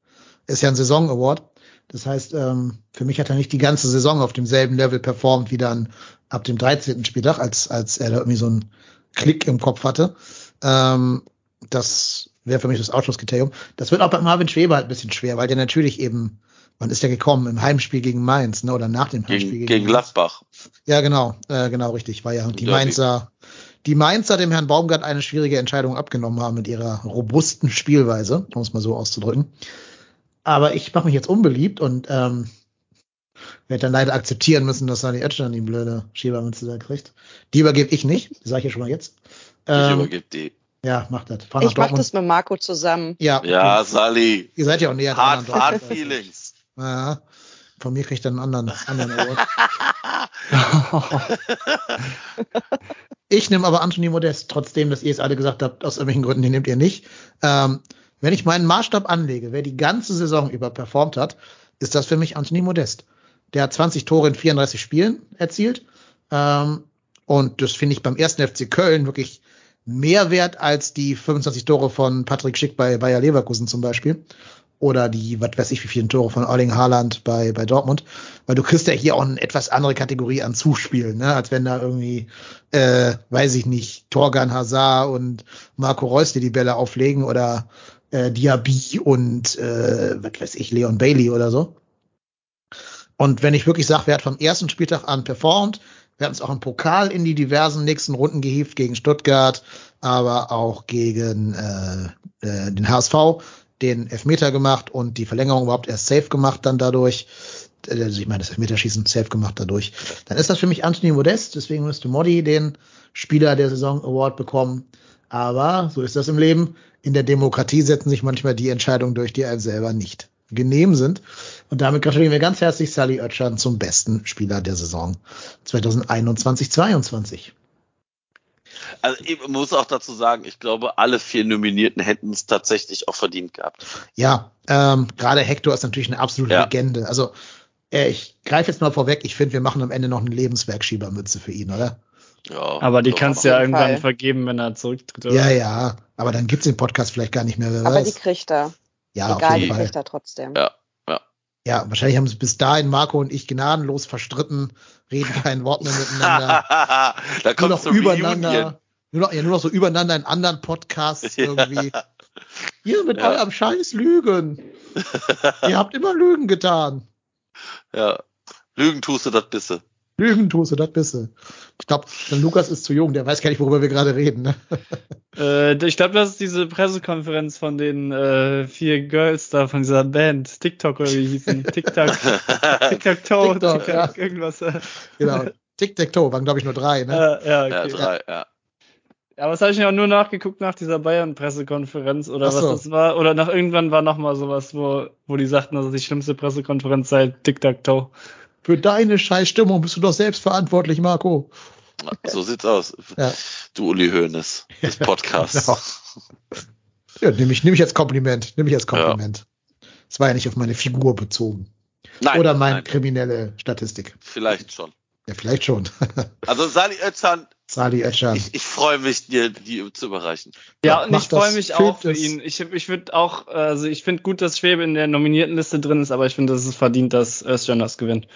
Ist ja ein Saison-Award. Das heißt, ähm, für mich hat er nicht die ganze Saison auf demselben Level performt wie dann ab dem 13. Spieltag, als, als er da irgendwie so einen Klick im Kopf hatte. Ähm, das wäre für mich das Ausschlusskriterium. Das wird auch bei Marvin Schweber halt ein bisschen schwer, weil der natürlich eben wann ist der gekommen? Im Heimspiel gegen Mainz, ne? Oder nach dem Heimspiel gegen, gegen Gladbach. Ja, genau, äh, genau, richtig. War ja die Mainzer, die Mainzer dem Herrn Baumgart eine schwierige Entscheidung abgenommen haben mit ihrer robusten Spielweise, um es mal so auszudrücken. Aber ich mache mich jetzt unbeliebt und ähm, werde dann leider akzeptieren müssen, dass Sani Özcan die blöde Schiebermünze da kriegt. Die übergebe ich nicht, sage ich ja schon mal jetzt. Ähm, ich übergebe die. Ja, macht das. Fahr ich mache das mit Marco zusammen. Ja, okay. ja Sali. Ihr seid ja auch näher dran. Hard, hard Feelings. Ja, von mir kriegt er einen anderen, anderen Award. ich nehme aber Anthony Modest, trotzdem, dass ihr es alle gesagt habt, aus irgendwelchen Gründen, den nehmt ihr nicht. Ähm, wenn ich meinen Maßstab anlege, wer die ganze Saison über performt hat, ist das für mich Anthony Modest. Der hat 20 Tore in 34 Spielen erzielt. Ähm, und das finde ich beim ersten FC Köln wirklich mehr wert als die 25 Tore von Patrick Schick bei Bayer Leverkusen zum Beispiel oder die, was weiß ich, wie viele Tore von Erling Haaland bei, bei Dortmund, weil du kriegst ja hier auch eine etwas andere Kategorie an Zuspielen, ne, als wenn da irgendwie, äh, weiß ich nicht, Torgan Hazard und Marco Reus dir die Bälle auflegen oder äh, Diaby und, äh, was weiß ich, Leon Bailey oder so. Und wenn ich wirklich sage, wer hat vom ersten Spieltag an performt, wir hatten es auch im Pokal in die diversen nächsten Runden gehievt gegen Stuttgart, aber auch gegen äh, äh, den HSV den Elfmeter gemacht und die Verlängerung überhaupt erst safe gemacht dann dadurch. Also ich meine, das Elfmeterschießen safe gemacht dadurch. Dann ist das für mich Anthony Modest, deswegen müsste Modi den Spieler der Saison Award bekommen. Aber so ist das im Leben. In der Demokratie setzen sich manchmal die Entscheidungen durch, die einem selber nicht genehm sind. Und damit gratulieren wir ganz herzlich Sally Oetschan zum besten Spieler der Saison 2021-22. Also ich muss auch dazu sagen, ich glaube, alle vier Nominierten hätten es tatsächlich auch verdient gehabt. Ja, ähm, gerade Hector ist natürlich eine absolute ja. Legende. Also äh, ich greife jetzt mal vorweg, ich finde, wir machen am Ende noch eine Lebenswerkschiebermütze für ihn, oder? Ja, aber die kannst du ja irgendwann Fall. vergeben, wenn er zurücktritt. Oder? Ja, ja, aber dann gibt's den Podcast vielleicht gar nicht mehr. Wer aber weiß. die kriegt er. Ja, Egal, die kriegt er trotzdem. Ja. Ja, wahrscheinlich haben es bis dahin Marco und ich gnadenlos verstritten, reden kein Wort mehr miteinander. da kommt noch übereinander. Nur noch, ja, nur noch so übereinander in anderen Podcasts irgendwie. Ihr mit ja. eurem Scheiß Lügen. Ihr habt immer Lügen getan. Ja. Lügen tust du das bisse. Lügen tust du das bisse. Ich glaube, Lukas ist zu jung, der weiß gar nicht, worüber wir gerade reden. Ne? Äh, ich glaube, das ist diese Pressekonferenz von den äh, vier Girls da von dieser Band, TikTok oder wie hießen. TikTok. TikTok-Toe, TikTok, ja. irgendwas. Genau. Tic-Tac-Toe waren, glaube ich, nur drei, ne? Äh, ja, okay. ja, drei, ja. Ja, was habe ich ja nur nachgeguckt nach dieser Bayern-Pressekonferenz oder so. was das war. Oder nach irgendwann war noch mal sowas, wo, wo die sagten, dass es die schlimmste Pressekonferenz sei Tic-Tac-Toe. Für deine Scheißstimmung bist du doch selbst verantwortlich, Marco. So sieht's aus. Ja. Du Uli Hoeneß des Podcasts. Genau. Ja, nehme ich, nehm ich als Kompliment. Nehme ich als Kompliment. Es ja. war ja nicht auf meine Figur bezogen. Nein, Oder meine nein. kriminelle Statistik. Vielleicht schon. Ja, vielleicht schon. also Sali Özcan Sali Özcan. Ich, ich freue mich, dir die zu überreichen. Ja, Ja, und ich freue mich auch für ihn. Ich, ich würde auch, also ich finde gut, dass Schwebe in der nominierten Liste drin ist, aber ich finde, dass es verdient, dass Özcan das gewinnt.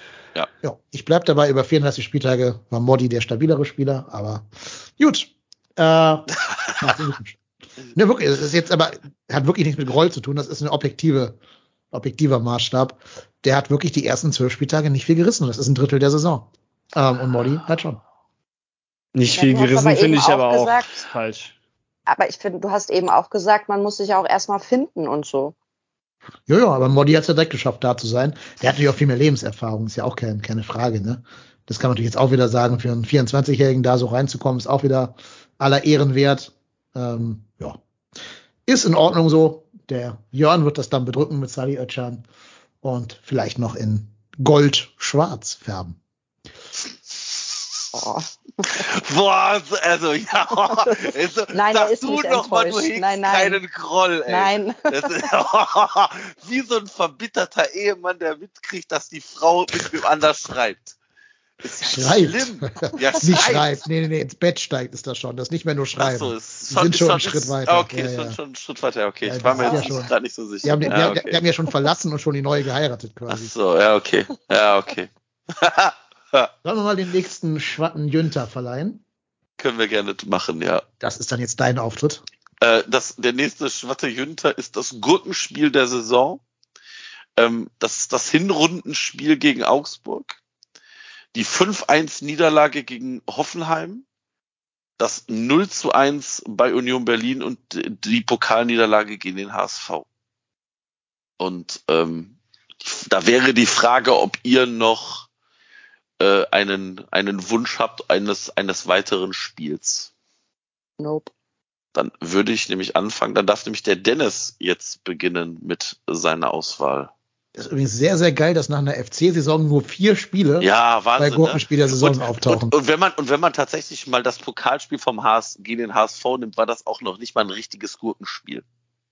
Ja, ich bleib dabei, über 34 Spieltage war Modi der stabilere Spieler, aber gut. Äh, ja, ne, wirklich, es ist jetzt aber, hat wirklich nichts mit Groll zu tun, das ist eine objektive, objektiver Maßstab. Der hat wirklich die ersten zwölf Spieltage nicht viel gerissen, das ist ein Drittel der Saison. Ähm, und Modi hat schon. Nicht Ja, viel gerissen aber finde ich aber auch auch gesagt- falsch. Aber ich finde, du hast eben auch gesagt, man muss sich auch erstmal finden und so. Ja, ja, aber Modi hat es ja direkt geschafft, da zu sein. Der hat natürlich auch viel mehr Lebenserfahrung, ist ja auch kein, keine Frage, ne? Das kann man natürlich jetzt auch wieder sagen, für einen 24-Jährigen da so reinzukommen, ist auch wieder aller Ehren wert. Ähm, ja. Ist in Ordnung so. Der Jörn wird das dann bedrücken mit Sali Özcan und vielleicht noch in Gold-Schwarz färben. Oh. Boah, also ja. Also, Nein, er sag ist du nicht noch mal, du hegst Nein, nein. keinen Groll, ey. Nein. Das ist, wie so ein verbitterter Ehemann, der mitkriegt, dass die Frau mit wem anders schreibt. Ist ja Schreibt. schlimm. Ja, Nicht schreibt. Nee, nee, nee, ins Bett steigt ist das schon. Das ist nicht mehr nur Ach schreiben. so, ist Die schon, sind ist schon schon einen Schritt weiter. ah, Okay, Ja, ist schon, ja. schon einen Schritt weiter. Okay, Ja, ich war die mir sind ja jetzt schon- gerade nicht so sicher. Die haben, den, ja, die, okay. die haben ja schon verlassen und schon die neue geheiratet Ach quasi. so, ja, okay. Ja, okay. Sollen wir mal den nächsten Schwatten Jünter verleihen? Können wir gerne machen, ja. Das ist dann jetzt dein Auftritt. Äh, das, der nächste Schwatte Jünter ist das Gurkenspiel der Saison. Ähm, das ist das Hinrundenspiel gegen Augsburg. Die 5-1 Niederlage gegen Hoffenheim. Das 0 zu 1 bei Union Berlin und die Pokalniederlage gegen den HSV. Und ähm, da wäre die Frage, ob ihr noch äh, einen, einen Wunsch habt eines, eines weiteren Spiels. Nope. Dann würde ich nämlich anfangen. Dann darf nämlich der Dennis jetzt beginnen mit seiner Auswahl. Das ist übrigens sehr, sehr geil, dass nach einer FC-Saison nur vier Spiele Ja, bei Wahnsinn. Ne? Gurkenspiel der Saison Und, auftauchen. und, und wenn man und wenn man tatsächlich mal das Pokalspiel vom HS gegen den HSV nimmt, war das auch noch nicht mal ein richtiges Gurkenspiel.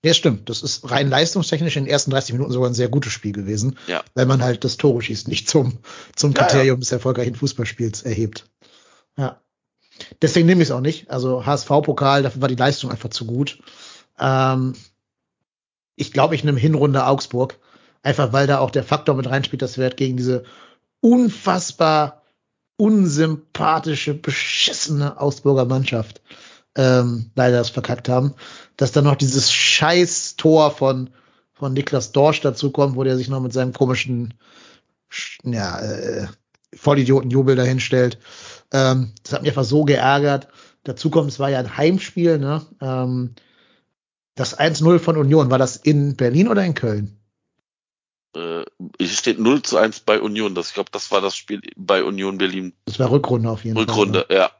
Ja, stimmt. Das ist rein leistungstechnisch in den ersten 30 Minuten sogar ein sehr gutes Spiel gewesen, Ja. weil man halt das Tore schießt nicht zum, zum Ja, Kriterium des erfolgreichen Fußballspiels erhebt. Ja. Deswegen nehme ich es auch nicht. Also HSV-Pokal, dafür war die Leistung einfach zu gut. Ähm, ich glaube, ich nehme Hinrunde Augsburg. Einfach weil da auch der Faktor mit reinspielt, dass wir halt gegen diese unfassbar unsympathische, beschissene Augsburger Mannschaft ähm, leider das verkackt haben. Dass dann noch dieses scheiß Tor von, von Niklas Dorsch dazukommt, wo der sich noch mit seinem komischen sch- ja, äh, Vollidiotenjubel dahinstellt. Ähm, das hat mich einfach so geärgert. Dazu kommt, es war ja ein Heimspiel, ne? Ähm, das 1-0 von Union, war das in Berlin oder in Köln? Äh, hier steht 0 zu 1 bei Union. Das, ich glaube, das war das Spiel bei Union Berlin. Das war Rückrunde auf jeden Fall. Rückrunde, ne? ja.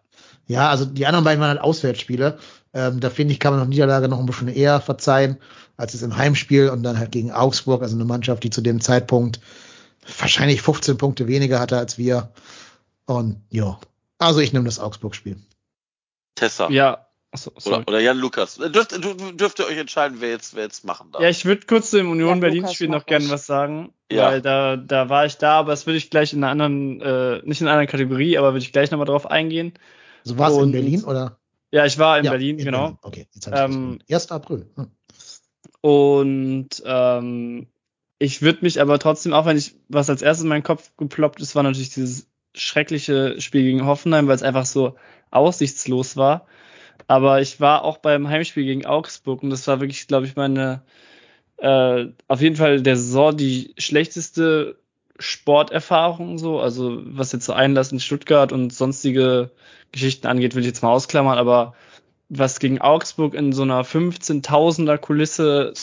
Ja, also die anderen beiden waren halt Auswärtsspiele. Ähm, da finde ich, kann man noch Niederlage noch ein bisschen eher verzeihen, als es im Heimspiel und dann halt gegen Augsburg, also eine Mannschaft, die zu dem Zeitpunkt wahrscheinlich 15 Punkte weniger hatte als wir. Und ja, also ich nehme das Augsburg-Spiel. Tessa. Ja, achso. Oder, oder Jan Lukas. Äh, Dürft, du, dürft ihr euch entscheiden, wer jetzt, wer jetzt machen darf. Ja, ich würde kurz zu dem Union Ja, Berlin Lukas, Spiel mach noch gerne was. was sagen, Ja. weil da da war ich da, aber das würde ich gleich in einer anderen äh, nicht in einer anderen Kategorie, aber würde ich gleich nochmal drauf eingehen. Also war es in Berlin oder? Ja, ich war in Ja, Berlin, genau. Okay, jetzt habe ich ähm, 1. April. Hm. Und ähm, ich würde mich aber trotzdem, auch wenn ich, was als erstes in meinen Kopf geploppt ist, war natürlich dieses schreckliche Spiel gegen Hoffenheim, weil es einfach so aussichtslos war. Aber ich war auch beim Heimspiel gegen Augsburg und das war wirklich, glaube ich, meine äh, auf jeden Fall der Saison die schlechteste Sporterfahrung so. Also was jetzt so Einlass in Stuttgart und sonstige Geschichten angeht, will ich jetzt mal ausklammern, aber was gegen Augsburg in so einer 15.000er Kulisse,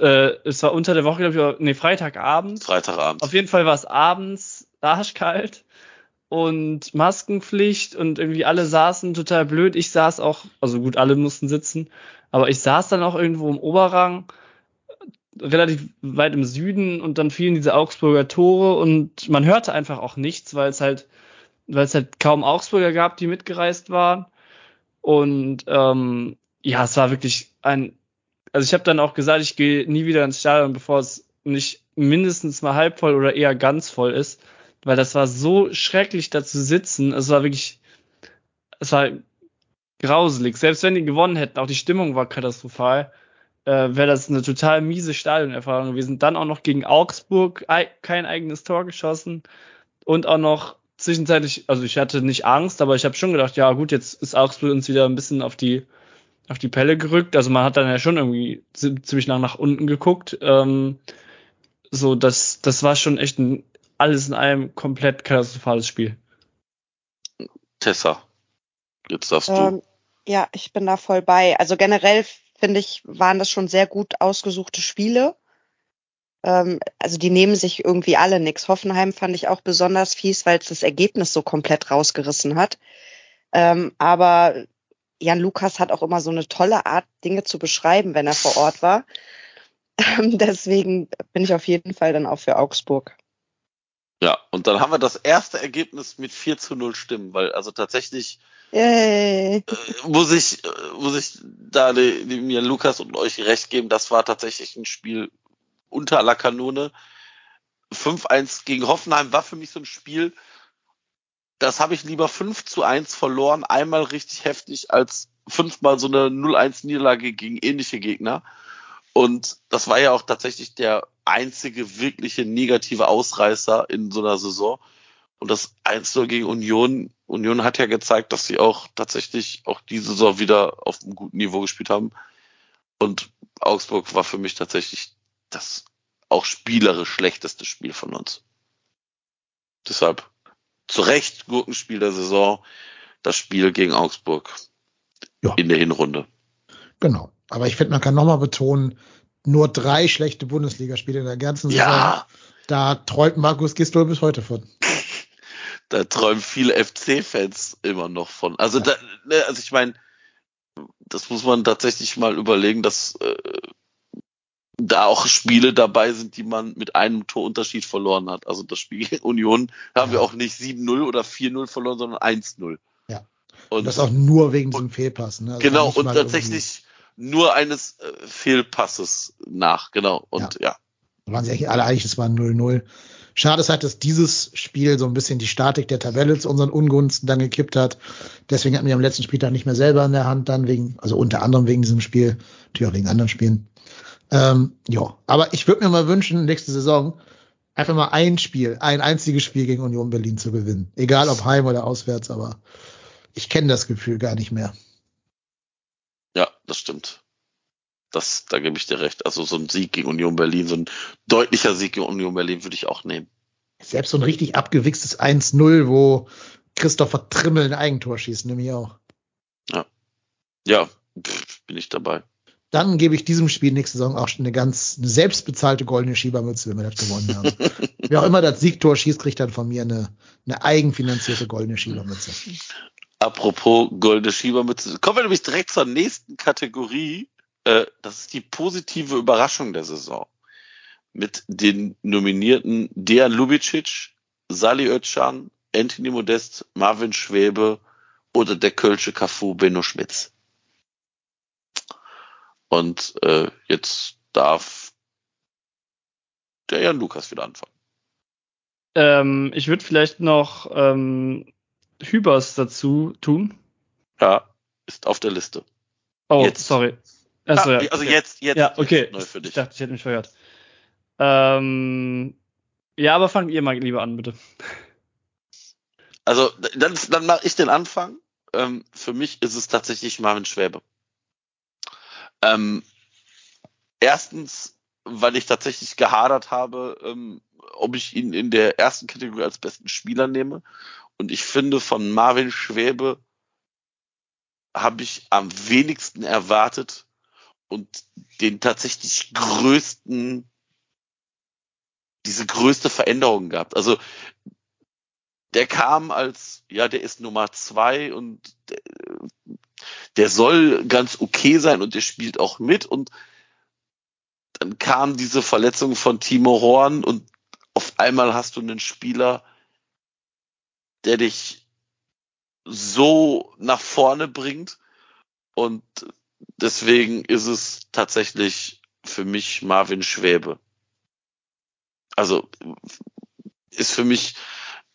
äh, es war unter der Woche, glaube ich, nee, Freitagabend. Freitagabend. Auf jeden Fall war es abends arschkalt und Maskenpflicht und irgendwie alle saßen total blöd. Ich saß auch, also gut, alle mussten sitzen, aber ich saß dann auch irgendwo im Oberrang, relativ weit im Süden und dann fielen diese Augsburger Tore und man hörte einfach auch nichts, weil es halt, weil es halt kaum Augsburger gab, die mitgereist waren. Und ähm, ja, es war wirklich ein, also ich habe dann auch gesagt, ich gehe nie wieder ins Stadion, bevor es nicht mindestens mal halb voll oder eher ganz voll ist, weil das war so schrecklich da zu sitzen. Es war wirklich, es war grauselig. Selbst wenn die gewonnen hätten, auch die Stimmung war katastrophal, äh, wäre das eine total miese Stadionerfahrung gewesen. Dann auch noch gegen Augsburg kein eigenes Tor geschossen und auch noch zwischenzeitlich, also ich hatte nicht Angst, aber ich habe schon gedacht, ja gut, jetzt ist Augsburg uns wieder ein bisschen auf die auf die Pelle gerückt. Also man hat dann ja schon irgendwie ziemlich lang nach unten geguckt. Ähm, so, das, das war schon echt ein alles in allem komplett katastrophales Spiel. Tessa, jetzt darfst du. Ähm, ja, ich bin da voll bei. Also generell finde ich, waren das schon sehr gut ausgesuchte Spiele. Ähm, also die nehmen sich irgendwie alle nix. Hoffenheim fand ich auch besonders fies, weil es das Ergebnis so komplett rausgerissen hat. Ähm, aber Jan Lukas hat auch immer so eine tolle Art, Dinge zu beschreiben, wenn er vor Ort war. Ähm, deswegen bin ich auf jeden Fall dann auch für Augsburg. Ja, und dann haben wir das erste Ergebnis mit 4 zu 0 Stimmen, weil also tatsächlich Yay. Äh, muss ich, äh, muss ich da mir Lukas und euch recht geben, das war tatsächlich ein Spiel unter la Kanone. 5-1 gegen Hoffenheim war für mich so ein Spiel, das habe ich lieber 5 zu 1 verloren, einmal richtig heftig, als fünfmal so eine 0-1 Niederlage gegen ähnliche Gegner. Und das war ja auch tatsächlich der einzige wirkliche negative Ausreißer in so einer Saison. Und das 1-0 gegen Union, Union hat ja gezeigt, dass sie auch tatsächlich auch diese Saison wieder auf einem guten Niveau gespielt haben. Und Augsburg war für mich tatsächlich das auch spielerisch schlechteste Spiel von uns. Deshalb zu Recht Gurkenspiel der Saison, das Spiel gegen Augsburg ja. in der Hinrunde. Genau. Aber ich finde, man kann nochmal betonen, nur drei schlechte Bundesligaspiele in der ganzen Saison. Ja. Da träumt Markus Gistol bis heute von. Da träumen viele FC-Fans immer noch von. Also, da, ne, also ich meine, das muss man tatsächlich mal überlegen, dass äh, da auch Spiele dabei sind, die man mit einem Torunterschied verloren hat. Also das Spiel gegen Union haben ja. wir auch nicht 7-0 oder 4-0 verloren, sondern 1-0. Ja. Und, und, das auch nur wegen diesem Fehlpass. Ne? Also genau, und tatsächlich nur eines äh, Fehlpasses nach, genau. Und ja. ja. Da waren sie eigentlich alle einig, es war 0-0. Schade ist halt, dass dieses Spiel so ein bisschen die Statik der Tabelle zu unseren Ungunsten dann gekippt hat. Deswegen hatten wir am letzten Spieltag nicht mehr selber in der Hand dann wegen, also unter anderem wegen diesem Spiel, natürlich auch wegen anderen Spielen. Ähm, ja, aber ich würde mir mal wünschen, nächste Saison einfach mal ein Spiel, ein einziges Spiel gegen Union Berlin zu gewinnen. Egal ob heim oder auswärts, aber ich kenne das Gefühl gar nicht mehr. Ja, das stimmt. Das, da gebe ich dir recht. Also so ein Sieg gegen Union Berlin, so ein deutlicher Sieg gegen Union Berlin würde ich auch nehmen. Selbst so ein richtig abgewichstes 1-0, wo Christopher Trimmel ein Eigentor schießt, nehme ich auch. Ja. Ja, pff, bin ich dabei. Dann gebe ich diesem Spiel nächste Saison auch eine ganz eine selbstbezahlte goldene Schiebermütze, wenn wir das gewonnen haben. Wer auch immer das Siegtor schießt, kriegt dann von mir eine, eine eigenfinanzierte goldene Schiebermütze. Apropos goldene Schiebermütze, kommen wir nämlich direkt zur nächsten Kategorie. Äh, das ist die positive Überraschung der Saison. Mit den Nominierten Dejan Lubicic, Sali Özcan, Anthony Modest, Marvin Schwebe oder der Kölsche Cafu Benno Schmitz. Und äh, jetzt darf der Jan Lukas wieder anfangen. Ähm, ich würde vielleicht noch ähm, Hübers dazu tun. Ja, ist auf der Liste. Oh, jetzt. sorry. Also, ah, ja, also jetzt, jetzt, ja, okay. Jetzt neu für dich. Ich dachte, ich hätte mich verhört. Ähm, ja, aber fangt ihr mal lieber an, bitte. Also, dann, dann mache ich den Anfang. Ähm, für mich ist es tatsächlich Marvin Schwäbe. Ähm, erstens, weil ich tatsächlich gehadert habe, ähm, ob ich ihn in der ersten Kategorie als besten Spieler nehme. Und ich finde, von Marvin Schwäbe habe ich am wenigsten erwartet und den tatsächlich größten, diese größte Veränderung gehabt. Also der kam als, ja, der ist Nummer zwei und der, der soll ganz okay sein und der spielt auch mit und dann kam diese Verletzung von Timo Horn und auf einmal hast du einen Spieler, der dich so nach vorne bringt und deswegen ist es tatsächlich für mich Marvin Schwäbe. Also ist für mich,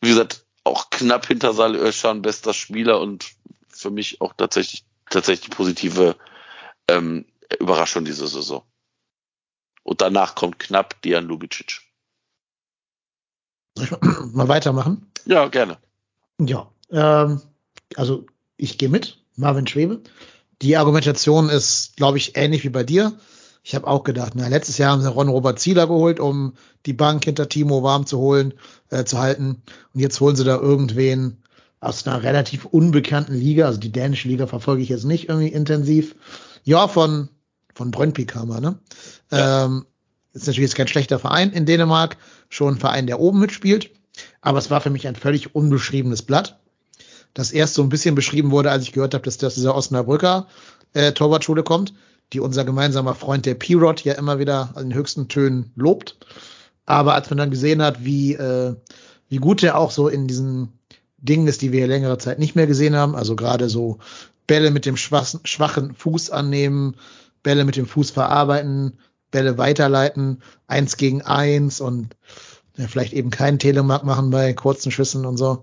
wie gesagt, auch knapp hinter Salih Özcan bester Spieler und für mich auch tatsächlich, tatsächlich positive ähm, Überraschung diese Saison. Und danach kommt knapp Dian Lubicic. Mal weitermachen? Ja, gerne. Ja, ähm, also ich gehe mit, Marvin Schwebe. Die Argumentation ist, glaube ich, ähnlich wie bei dir. Ich habe auch gedacht, na, letztes Jahr haben sie Ron Robert Zieler geholt, um die Bank hinter Timo warm zu holen, äh, zu halten. Und jetzt holen sie da irgendwen aus einer relativ unbekannten Liga. Also die dänische Liga verfolge ich jetzt nicht irgendwie intensiv. Ja, von, von Brøndby kam er, ne? Ja. Ähm, ist natürlich jetzt kein schlechter Verein in Dänemark, schon ein Verein, der oben mitspielt. Aber es war für mich ein völlig unbeschriebenes Blatt. Das erst so ein bisschen beschrieben wurde, als ich gehört habe, dass, dass dieser Osnabrücker äh, Torwartschule kommt die unser gemeinsamer Freund der P-Rod ja immer wieder den höchsten Tönen lobt. Aber als man dann gesehen hat, wie, äh, wie gut er auch so in diesen Dingen ist, die wir längere Zeit nicht mehr gesehen haben, also gerade so Bälle mit dem schwachen, schwachen Fuß annehmen, Bälle mit dem Fuß verarbeiten, Bälle weiterleiten, eins gegen eins und ja, vielleicht eben keinen Telemark machen bei kurzen Schüssen und so.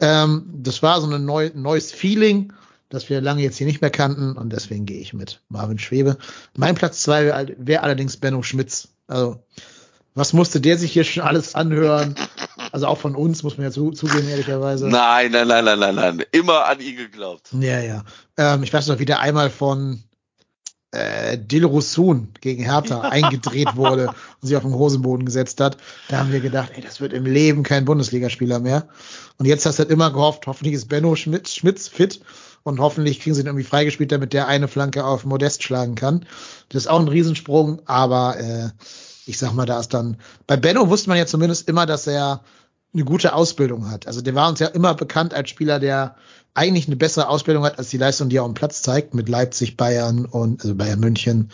Ähm, das war so ein neu, neues Feeling das wir lange jetzt hier nicht mehr kannten und deswegen gehe ich mit Marvin Schwebe. Mein Platz zwei wäre wär allerdings Benno Schmitz. Also, was musste der sich hier schon alles anhören? Also auch von uns, muss man ja zu, zugeben, ehrlicherweise. Nein, nein, nein, nein, nein, nein. Immer an ihn geglaubt. Ja, ja. Ähm, ich weiß noch, wie der einmal von äh, Dilrosun gegen Hertha eingedreht wurde und sich auf den Hosenboden gesetzt hat. Da haben wir gedacht, ey, das wird im Leben kein Bundesligaspieler mehr. Und jetzt hast du halt immer gehofft, hoffentlich ist Benno Schmitz, Schmitz fit und hoffentlich kriegen sie ihn irgendwie freigespielt, damit der eine Flanke auf Modest schlagen kann. Das ist auch ein Riesensprung, aber äh, ich sag mal, da ist dann bei Benno wusste man ja zumindest immer, dass er eine gute Ausbildung hat. Also der war uns ja immer bekannt als Spieler, der eigentlich eine bessere Ausbildung hat als die Leistung, die er am Platz zeigt, mit Leipzig, Bayern und also Bayern München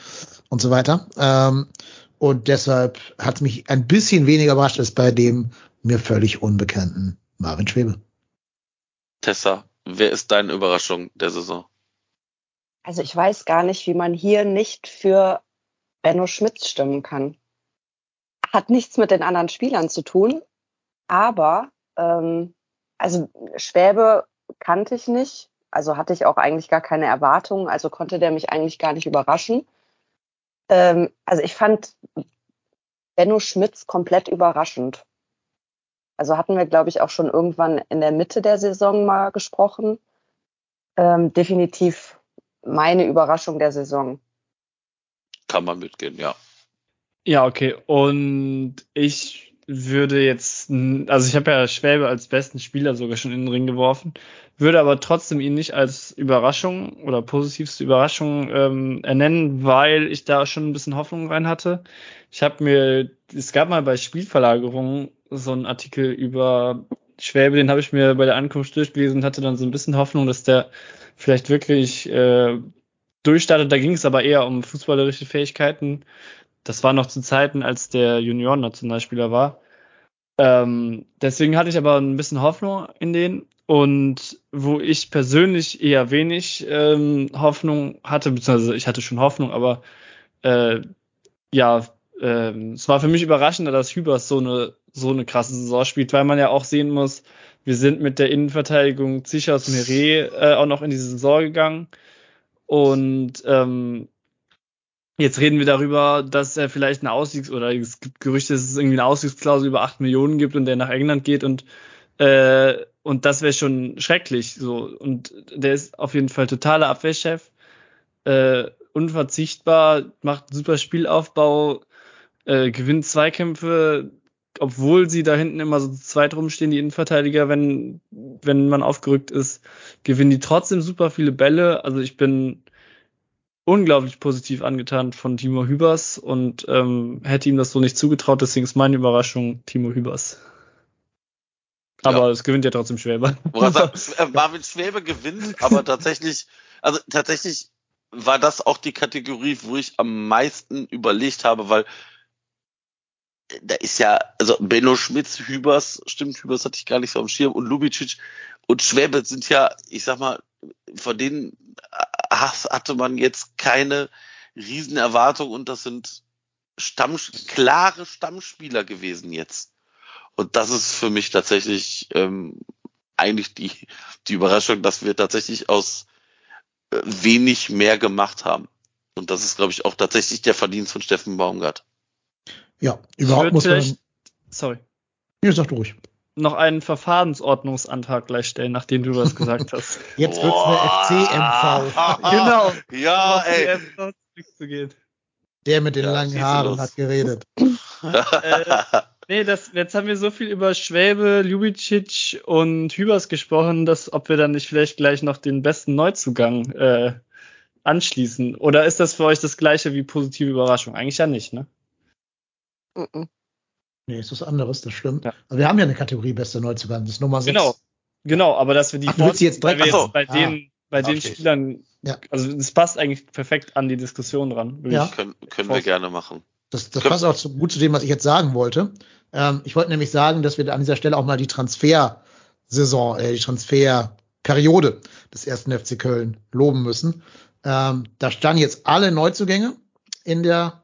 und so weiter. Ähm, und deshalb hat mich ein bisschen weniger überrascht als bei dem mir völlig unbekannten Marvin Schwebe. Tessa, Wer ist deine Überraschung der Saison? Also ich weiß gar nicht, wie man hier nicht für Benno Schmitz stimmen kann. Hat nichts mit den anderen Spielern zu tun, aber ähm, also Schwäbe kannte ich nicht, also hatte ich auch eigentlich gar keine Erwartungen, also konnte der mich eigentlich gar nicht überraschen. Ähm, also ich fand Benno Schmitz komplett überraschend. Also hatten wir, glaube ich, auch schon irgendwann in der Mitte der Saison mal gesprochen. Ähm, definitiv meine Überraschung der Saison. Kann man mitgehen, ja. Ja, okay. Und ich würde jetzt, also ich habe ja Schwäbe als besten Spieler sogar schon in den Ring geworfen, würde aber trotzdem ihn nicht als Überraschung oder positivste Überraschung ähm, ernennen, weil ich da schon ein bisschen Hoffnung rein hatte. Ich habe mir, es gab mal bei Spielverlagerungen so einen Artikel über Schwäbe, den habe ich mir bei der Ankunft durchgelesen und hatte dann so ein bisschen Hoffnung, dass der vielleicht wirklich äh, durchstartet. Da ging es aber eher um fußballerische Fähigkeiten. Das war noch zu Zeiten, als der Junioren-Nationalspieler war. Ähm, deswegen hatte ich aber ein bisschen Hoffnung in den. Und wo ich persönlich eher wenig ähm, Hoffnung hatte, beziehungsweise ich hatte schon Hoffnung, aber äh, ja, ähm, es war für mich überraschend, dass Hübers so eine, so eine krasse Saison spielt, weil man ja auch sehen muss, wir sind mit der Innenverteidigung Zichos Mire äh, auch noch in die Saison gegangen. Und ähm, jetzt reden wir darüber, dass er vielleicht eine Ausstiegs- oder es gibt Gerüchte, dass es irgendwie eine Ausstiegsklausel über acht Millionen gibt und der nach England geht und äh, und das wäre schon schrecklich. So und der ist auf jeden Fall totaler Abwehrchef, äh, unverzichtbar, macht super Spielaufbau, äh, gewinnt Zweikämpfe, obwohl sie da hinten immer so zweit rumstehen, die Innenverteidiger, wenn, wenn man aufgerückt ist, gewinnen die trotzdem super viele Bälle. Also ich bin unglaublich positiv angetan von Timo Hübers und ähm, hätte ihm das so nicht zugetraut, deswegen ist meine Überraschung Timo Hübers. Aber ja. es gewinnt ja trotzdem Schwäbe. Äh, Marvin Schwäbe gewinnt, aber tatsächlich, also tatsächlich war das auch die Kategorie, wo ich am meisten überlegt habe, weil da ist ja, also Benno Schmitz, Hübers, stimmt, Hübers hatte ich gar nicht so am Schirm und Lubicic und Schwäbe sind ja, ich sag mal, von denen hatte man jetzt keine Riesenerwartung und das sind Stamm, klare Stammspieler gewesen jetzt. Und das ist für mich tatsächlich ähm, eigentlich die, die Überraschung, dass wir tatsächlich aus äh, wenig mehr gemacht haben. Und das ist, glaube ich, auch tatsächlich der Verdienst von Steffen Baumgart. Ja, überhaupt muss man. Sorry. Ja, sag du ruhig. Noch einen Verfahrensordnungsantrag gleich stellen, nachdem du was gesagt hast. Jetzt wird's eine FC-MV. genau. Ja, ey. Zurückzugehen. Der mit den Ja, langen Haaren los. hat geredet. Äh, nee, das, jetzt haben wir so viel über Schwäbe, Ljubicic und Hübers gesprochen, dass ob wir dann nicht vielleicht gleich noch den besten Neuzugang äh, anschließen. Oder ist das für euch das gleiche wie positive Überraschung? Eigentlich ja nicht, ne? Mhm. Nee, ist was anderes, das stimmt. Ja. Aber wir haben ja eine Kategorie bester Neuzugang, das ist Nummer 6. Genau. Genau, aber dass wir die Ach, die jetzt direkt- so. jetzt bei Ah. den, bei den Okay. Spielern, Ja. also das passt eigentlich perfekt an die Diskussion dran. würde Ja. können, können wir gerne machen. Das, das passt auch zu, gut zu dem, was ich jetzt sagen wollte. Ähm, ich wollte nämlich sagen, dass wir an dieser Stelle auch mal die Transfersaison, äh, die Transferperiode des ersten FC Köln loben müssen. Ähm, da standen jetzt alle Neuzugänge in der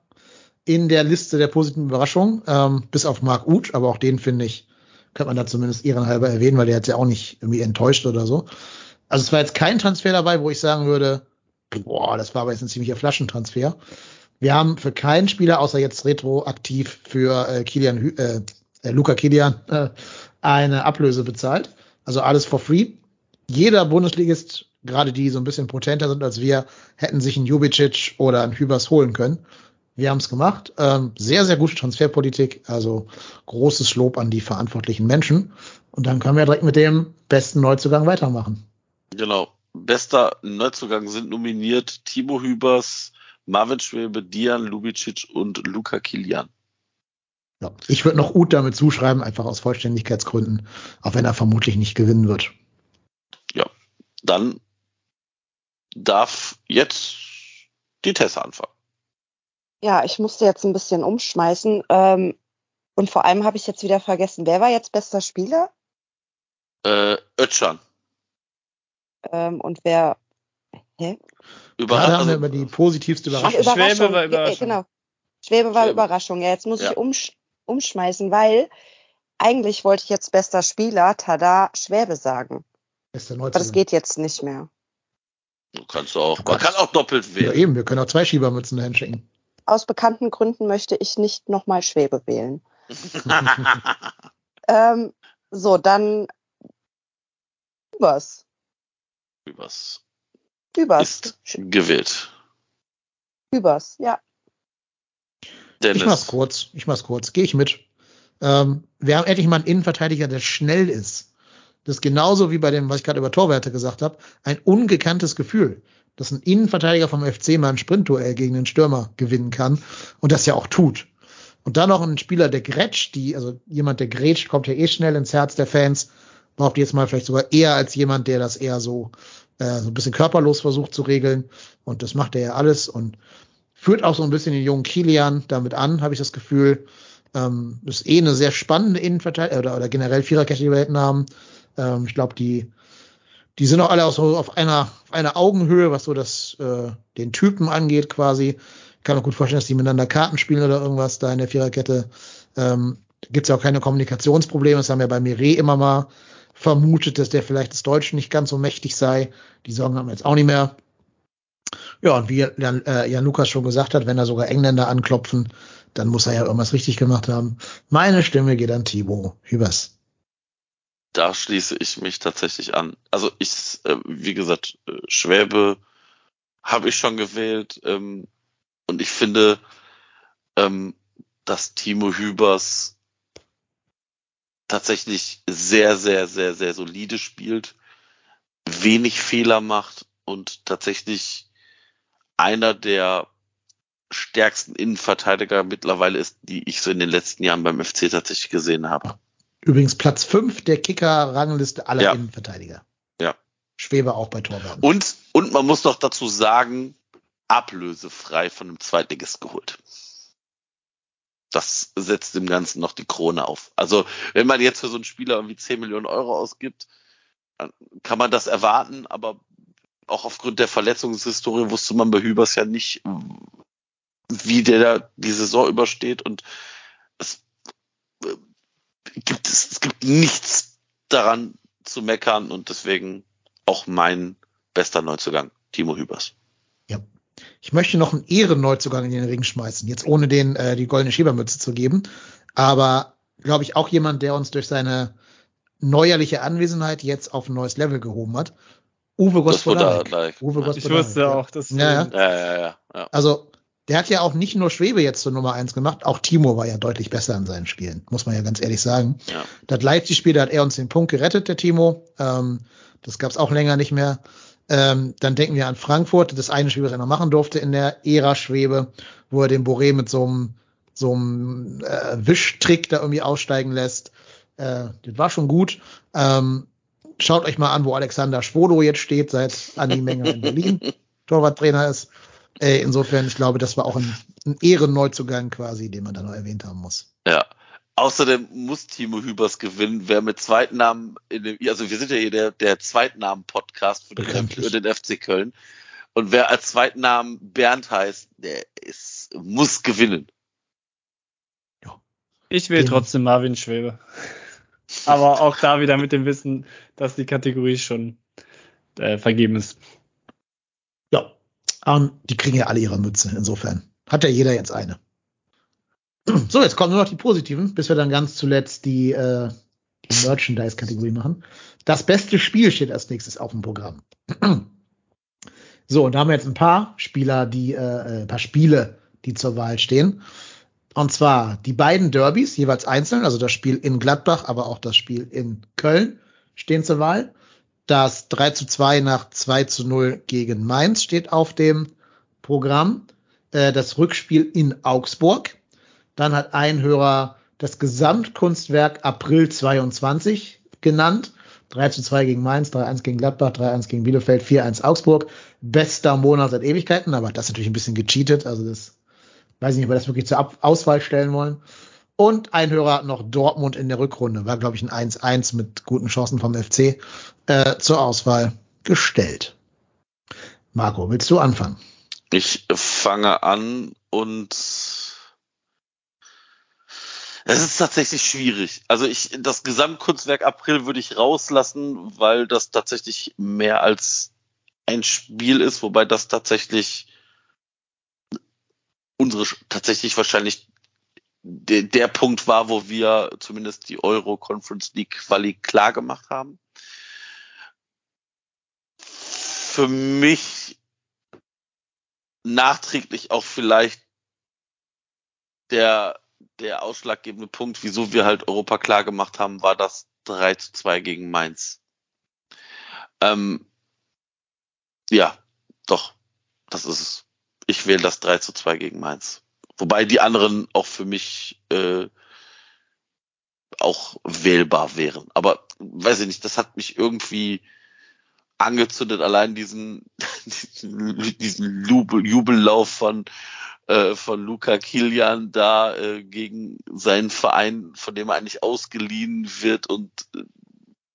in der Liste der positiven Überraschungen, ähm, bis auf Marc Uth, aber auch den finde ich, könnte man da zumindest ehrenhalber erwähnen, weil der hat ja auch nicht irgendwie enttäuscht oder so. Also es war jetzt kein Transfer dabei, wo ich sagen würde, boah, das war aber jetzt ein ziemlicher Flaschentransfer. Wir haben für keinen Spieler, außer jetzt retroaktiv für äh, Kilian, äh, äh, Luca Kilian, äh, eine Ablöse bezahlt. Also alles for free. Jeder Bundesligist, gerade die so ein bisschen potenter sind als wir, hätten sich einen Jubicic oder einen Hübers holen können. Wir haben es gemacht. Ähm, sehr, sehr gute Transferpolitik. Also großes Lob an die verantwortlichen Menschen. Und dann können wir direkt mit dem besten Neuzugang weitermachen. Genau. Bester Neuzugang sind nominiert Timo Hübers, Marvin Schwebe, Dian Lubicic und Luca Kilian. Ja. Ich würde noch Uth damit zuschreiben, einfach aus Vollständigkeitsgründen, auch wenn er vermutlich nicht gewinnen wird. Dann darf jetzt die Tessa anfangen. Ja, ich musste jetzt ein bisschen umschmeißen. Ähm, und vor allem habe ich jetzt wieder vergessen, wer war jetzt bester Spieler? Äh, Özcan. Ähm, und wer. Hä? Überraschend. Gerade haben wir Also, über die positivste Ach, Überraschung. Schwäbe Überraschung. war Überraschung. Genau. Schwäbe war Schwäbe. Überraschung. Ja, jetzt muss Ja. ich umsch umschmeißen, weil eigentlich wollte ich jetzt bester Spieler, tada, Schwäbe sagen. Aber das geht jetzt nicht mehr. du kannst auch, man kann auch doppelt Ja, wählen. eben, wir können auch zwei Schiebermützen dahin schicken. Aus bekannten Gründen möchte ich nicht nochmal Schwäbe wählen. Ähm, so, dann Übers. Übers Übers. ist gewählt. Übers, ja. Dennis. Ich mach's kurz. Ich mach's kurz. Gehe ich mit. Ähm, wir haben endlich mal einen Innenverteidiger, der schnell ist. Das ist genauso wie bei dem, was ich gerade über Torwerte gesagt habe, ein ungekanntes Gefühl, dass ein Innenverteidiger vom FC mal ein Sprintduell gegen den Stürmer gewinnen kann und das ja auch tut. Und dann noch ein Spieler, der grätscht, die, also jemand, der grätscht, kommt ja eh schnell ins Herz der Fans, braucht jetzt mal vielleicht sogar eher als jemand, der das eher so, äh, so ein bisschen körperlos versucht zu regeln. Und das macht er ja alles und führt auch so ein bisschen den jungen Kilian damit an, habe ich das Gefühl. Ähm, ist eh eine sehr spannende Innenverteidigung oder, oder generell Viererkette, die wir hätten haben. Ähm, ich glaube, die, die sind auch alle auch so auf einer, auf einer Augenhöhe, was so das, äh, den Typen angeht quasi. Ich kann mir gut vorstellen, dass die miteinander Karten spielen oder irgendwas da in der Viererkette. Ähm, Gibt es ja auch keine Kommunikationsprobleme. Das haben wir bei Mireille immer mal vermutet, dass der vielleicht das Deutsche nicht ganz so mächtig sei. Die Sorgen haben wir jetzt auch nicht mehr. Ja, und wie Jan, äh, Jan Lukas schon gesagt hat, wenn da sogar Engländer anklopfen, dann muss er ja irgendwas richtig gemacht haben. Meine Stimme geht an Thibaut Hübers. Da schließe ich mich tatsächlich an. Also ich, äh, wie gesagt, äh, Schwäbe habe ich schon gewählt ähm, und ich finde, ähm, dass Timo Hübers tatsächlich sehr, sehr, sehr, sehr solide spielt, wenig Fehler macht und tatsächlich einer der stärksten Innenverteidiger mittlerweile ist, die ich so in den letzten Jahren beim FC tatsächlich gesehen habe. Übrigens Platz 5 der Kicker-Rangliste aller Ja. Innenverteidiger. Ja. Schwebe auch bei Torwarten. Und, und man muss noch dazu sagen, ablösefrei von einem Zweitligist geholt. Das setzt dem Ganzen noch die Krone auf. Also, wenn man jetzt für so einen Spieler irgendwie 10 Millionen Euro ausgibt, dann kann man das erwarten, aber auch aufgrund der Verletzungshistorie wusste man bei Hübers ja nicht, wie der da die Saison übersteht und gibt es, es gibt nichts daran zu meckern und deswegen auch mein bester Neuzugang, Timo Hübers. Ja. Ich möchte noch einen Ehrenneuzugang in den Ring schmeißen, jetzt ohne den äh, die goldene Schiebermütze zu geben. Aber glaube ich auch jemand, der uns durch seine neuerliche Anwesenheit jetzt auf ein neues Level gehoben hat. Uwe Gospodarek. Uwe Gospodarek. Ich wusste auch, das ja, ja. Ja, ja, ja. Also der hat ja auch nicht nur Schwebe jetzt zur Nummer eins gemacht, auch Timo war ja deutlich besser in seinen Spielen, muss man ja ganz ehrlich sagen. Ja. Das Leipzig-Spiel, da hat er uns den Punkt gerettet, der Timo. Ähm, das gab's auch länger nicht mehr. Ähm, dann denken wir an Frankfurt, das eine Spiel, was er noch machen durfte in der Ära Schwebe, wo er den Boré mit so einem so einem äh, Wischtrick da irgendwie aussteigen lässt. Äh, das war schon gut. Ähm, schaut euch mal an, wo Alexander Schwodo jetzt steht, seit Andi Menger in Berlin Torwarttrainer ist. Äh, insofern, ich glaube, das war auch ein, ein Ehrenneuzugang quasi, den man da noch erwähnt haben muss. Ja. Außerdem muss Timo Hübers gewinnen. Wer mit Zweitnamen, in dem, also wir sind ja hier der, der Zweitnamen-Podcast für, für, den FC Köln. Und wer als Zweitnamen Bernd heißt, der ist, muss gewinnen. Ja. Ich will trotzdem Marvin Schwebe. Aber auch da wieder mit dem Wissen, dass die Kategorie schon äh, vergeben ist. Ähm, die kriegen ja alle ihre Mütze. Insofern hat ja jeder jetzt eine. So, jetzt kommen nur noch die positiven, bis wir dann ganz zuletzt die, äh, die Merchandise-Kategorie machen. Das beste Spiel steht als nächstes auf dem Programm. So, und da haben wir jetzt ein paar Spieler, die, äh, äh, ein paar Spiele, die zur Wahl stehen. Und zwar die beiden Derbys, jeweils einzeln, also das Spiel in Gladbach, aber auch das Spiel in Köln stehen zur Wahl. Das 3 zu 2 nach 2 zu 0 gegen Mainz steht auf dem Programm. Äh, das Rückspiel in Augsburg. Dann hat ein Hörer das Gesamtkunstwerk April 22 genannt. 3 zu 2 gegen Mainz, 3-1 gegen Gladbach, 3-1 gegen Bielefeld, 4-1 Augsburg. Bester Monat seit Ewigkeiten, aber das ist natürlich ein bisschen gecheatet. Also das weiß ich nicht, ob wir das wirklich zur Auswahl stellen wollen. Und ein Hörer noch Dortmund in der Rückrunde. War, glaube ich, ein 1-1 mit guten Chancen vom FC äh, zur Auswahl gestellt. Marco, willst du anfangen? Ich fange an und es ist tatsächlich schwierig. Also ich, das Gesamtkunstwerk April würde ich rauslassen, weil das tatsächlich mehr als ein Spiel ist, wobei das tatsächlich unsere tatsächlich wahrscheinlich der, der Punkt war, wo wir zumindest die Euro Conference League Quali klar gemacht haben. Für mich nachträglich auch vielleicht der, der ausschlaggebende Punkt, wieso wir halt Europa klar gemacht haben, war das 3 zu 2 gegen Mainz. Ähm, ja, doch, das ist es. Ich wähle das 3 zu 2 gegen Mainz. Wobei die anderen auch für mich äh, auch wählbar wären. Aber weiß ich nicht, das hat mich irgendwie angezündet, allein diesen, diesen, diesen Jubel, Jubellauf von, äh, von Luca Kilian da äh, gegen seinen Verein, von dem er eigentlich ausgeliehen wird und äh,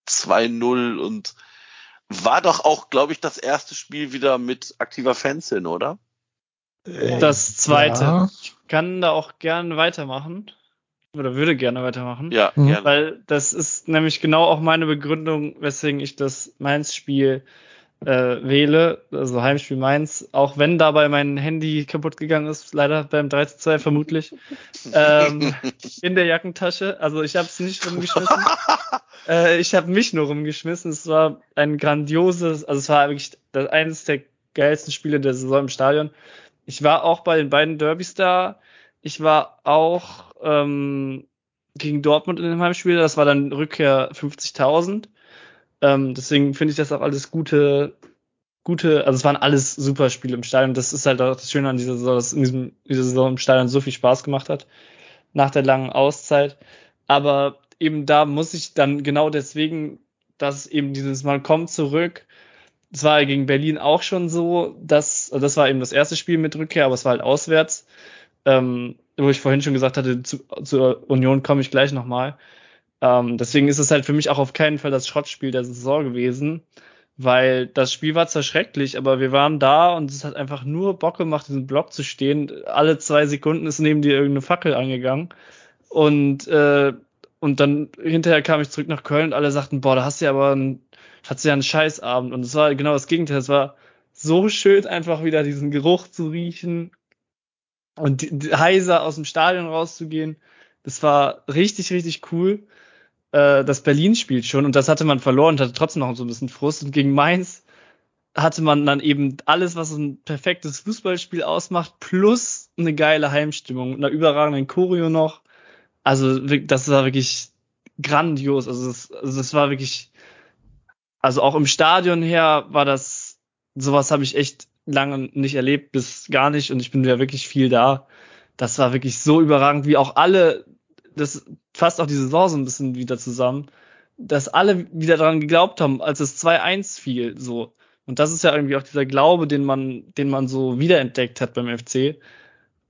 2-0 und war doch auch, glaube ich, das erste Spiel wieder mit aktiver Fanszene, oder? Das zweite. Ja. Ich kann da auch gerne weitermachen. Oder würde gerne weitermachen. Ja, mhm. gerne. Weil das ist nämlich genau auch meine Begründung, weswegen ich das Mainz-Spiel äh, wähle, also Heimspiel Mainz, auch wenn dabei mein Handy kaputt gegangen ist, leider beim 3 zu 2 vermutlich, ähm, in der Jackentasche. Also ich habe es nicht rumgeschmissen. äh, ich habe mich nur rumgeschmissen. Es war ein grandioses, also es war wirklich das, eines der geilsten Spiele der Saison im Stadion. Ich war auch bei den beiden Derbys da. Ich war auch ähm, gegen Dortmund in dem Heimspiel. Das war dann Rückkehr 50.000. Ähm, deswegen finde ich das auch alles gute, gute, also es waren alles super Spiele im Stadion. Das ist halt auch das Schöne an dieser Saison, dass in diesem, dieser Saison im Stadion so viel Spaß gemacht hat. Nach der langen Auszeit. Aber eben da muss ich dann genau deswegen, dass eben dieses Mal kommt zurück es war gegen Berlin auch schon so, dass, also das war eben das erste Spiel mit Rückkehr, aber es war halt auswärts. Ähm, wo ich vorhin schon gesagt hatte, zu, zur Union komme ich gleich nochmal. Ähm, deswegen ist es halt für mich auch auf keinen Fall das Schrottspiel der Saison gewesen, weil das Spiel war zwar schrecklich, aber wir waren da und es hat einfach nur Bock gemacht, diesen Block zu stehen. Alle zwei Sekunden ist neben dir irgendeine Fackel angegangen. Und äh, und dann hinterher kam ich zurück nach Köln und alle sagten, boah, da hast du ja aber einen, hast du ja einen Scheißabend. Und es war genau das Gegenteil. Es war so schön, einfach wieder diesen Geruch zu riechen und die, die, heiser aus dem Stadion rauszugehen. Das war richtig, richtig cool. Äh, das Berlin spielt schon und das hatte man verloren und hatte trotzdem noch so ein bisschen Frust. Und gegen Mainz hatte man dann eben alles, was ein perfektes Fußballspiel ausmacht, plus eine geile Heimstimmung, einer überragenden Choreo noch. Also das war wirklich grandios. Also das, also das war wirklich, also auch im Stadion her war das, sowas habe ich echt lange nicht erlebt, bis gar nicht. Und ich bin ja wirklich viel da. Das war wirklich so überragend, wie auch alle, das fasst auch die Saison so ein bisschen wieder zusammen, dass alle wieder daran geglaubt haben, als es 2-1 fiel, so und das ist ja irgendwie auch dieser Glaube, den man, den man so wiederentdeckt hat beim FC.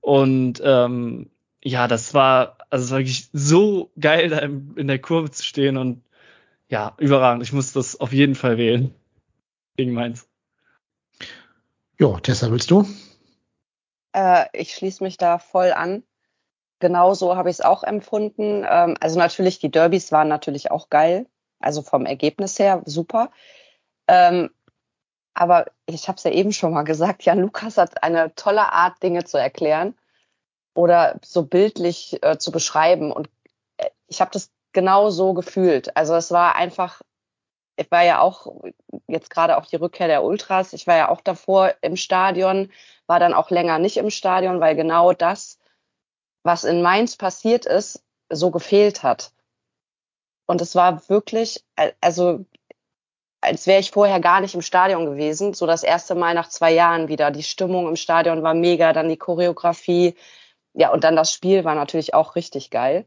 Und ähm, ja, das war, also es war wirklich so geil, da in, in der Kurve zu stehen und ja, überragend. Ich muss das auf jeden Fall wählen. Gegen Mainz. Jo, Tessa, willst du? Äh, ich schließe mich da voll an. Genauso habe ich es auch empfunden. Ähm, also natürlich, die Derbys waren natürlich auch geil. Also vom Ergebnis her super. Ähm, aber ich habe es ja eben schon mal gesagt, Jan Lukas hat eine tolle Art, Dinge zu erklären oder so bildlich äh, zu beschreiben. Und äh, ich habe das genau so gefühlt. Also es war einfach, ich war ja auch jetzt gerade auch die Rückkehr der Ultras. Ich war ja auch davor im Stadion, war dann auch länger nicht im Stadion, weil genau das, was in Mainz passiert ist, so gefehlt hat. Und es war wirklich, also als wäre ich vorher gar nicht im Stadion gewesen. So das erste Mal nach zwei Jahren wieder. Die Stimmung im Stadion war mega, dann die Choreografie. Ja, und dann das Spiel war natürlich auch richtig geil.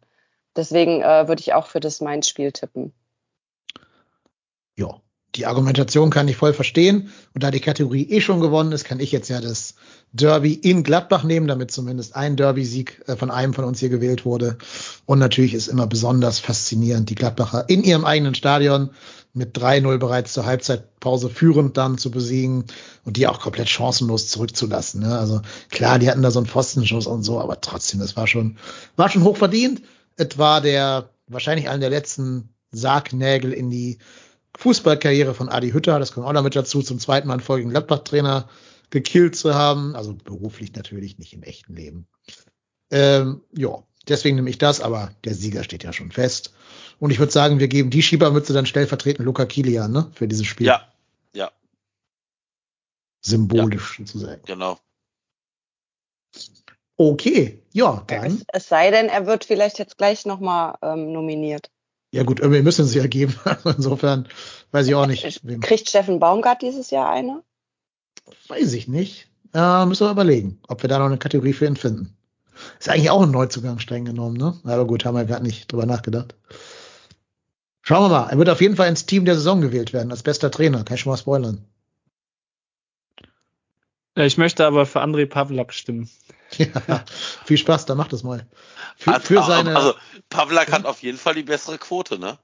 Deswegen äh, würde ich auch für das Mainz-Spiel tippen. Ja, die Argumentation kann ich voll verstehen. Und da die Kategorie eh schon gewonnen ist, kann ich jetzt ja das Derby in Gladbach nehmen, damit zumindest ein Derby-Sieg äh, von einem von uns hier gewählt wurde. Und natürlich ist immer besonders faszinierend, die Gladbacher in ihrem eigenen Stadion mit 3-0 bereits zur Halbzeitpause führend dann zu besiegen und die auch komplett chancenlos zurückzulassen. Ne? Also klar, die hatten da so einen Pfostenschuss und so, aber trotzdem, das war schon, war schon hoch verdient. Es war der, wahrscheinlich einer der letzten Sargnägel in die Fußballkarriere von Adi Hütter, das kommt auch noch mit dazu, zum zweiten Mal einen folgenden Gladbach-Trainer gekillt zu haben. Also beruflich natürlich, nicht im echten Leben. Ähm, ja, deswegen nehme ich das, aber der Sieger steht ja schon fest. Und ich würde sagen, wir geben die Schiebermütze dann stellvertretend Luca Kilian, ne, für dieses Spiel. Ja, ja. Symbolisch ja, sozusagen. Genau. Okay, ja, dann. Es, es, sei denn, er wird vielleicht jetzt gleich nochmal ähm, nominiert. Ja gut, irgendwie müssen sie ja geben. Insofern weiß ich auch nicht. Wem. Kriegt Steffen Baumgart dieses Jahr eine? Weiß ich nicht. Äh, müssen wir überlegen, ob wir da noch eine Kategorie für ihn finden. Ist eigentlich auch ein Neuzugang streng genommen, ne? Aber gut, haben wir gerade nicht drüber nachgedacht. Schauen wir mal. Er wird auf jeden Fall ins Team der Saison gewählt werden, als bester Trainer. Kann ich schon mal spoilern. Ich möchte aber für André Pavlak stimmen. Ja, viel Spaß, dann macht das mal. Für, für seine, also, Pavlak hat auf jeden Fall die bessere Quote, ne?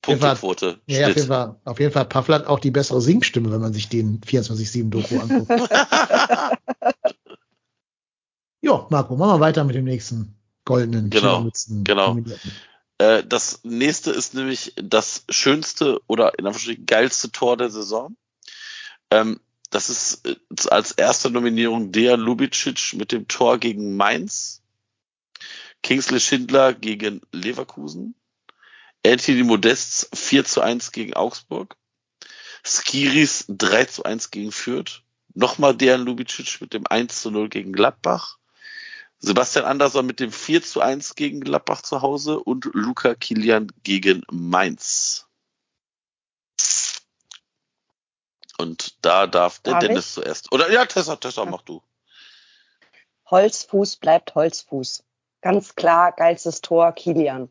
Punktequote. Ja, ja, auf jeden Fall, auf jeden Fall Pavlak auch die bessere Singstimme, wenn man sich den 24-7-Doku anguckt. ja, Marco, machen wir weiter mit dem nächsten goldenen Genau, genau. Äh, das nächste ist nämlich das schönste oder in Anführungsstrichen geilste Tor der Saison. Ähm, das ist äh, als erste Nominierung Dejan Lubicic mit dem Tor gegen Mainz. Kingsley Schindler gegen Leverkusen. Anthony Modests 4 zu 1 gegen Augsburg. Skiris 3 zu 1 gegen Fürth. Nochmal Dejan Lubicic mit dem 1 zu 0 gegen Gladbach. Sebastian Andersson mit dem 4 zu 1 gegen Gladbach zu Hause und Luca Kilian gegen Mainz. Und da darf der darf Dennis ich? zuerst. Oder ja, Tessa, Tessa, mach du. Holzfuß bleibt Holzfuß. Ganz klar, geilstes Tor, Kilian.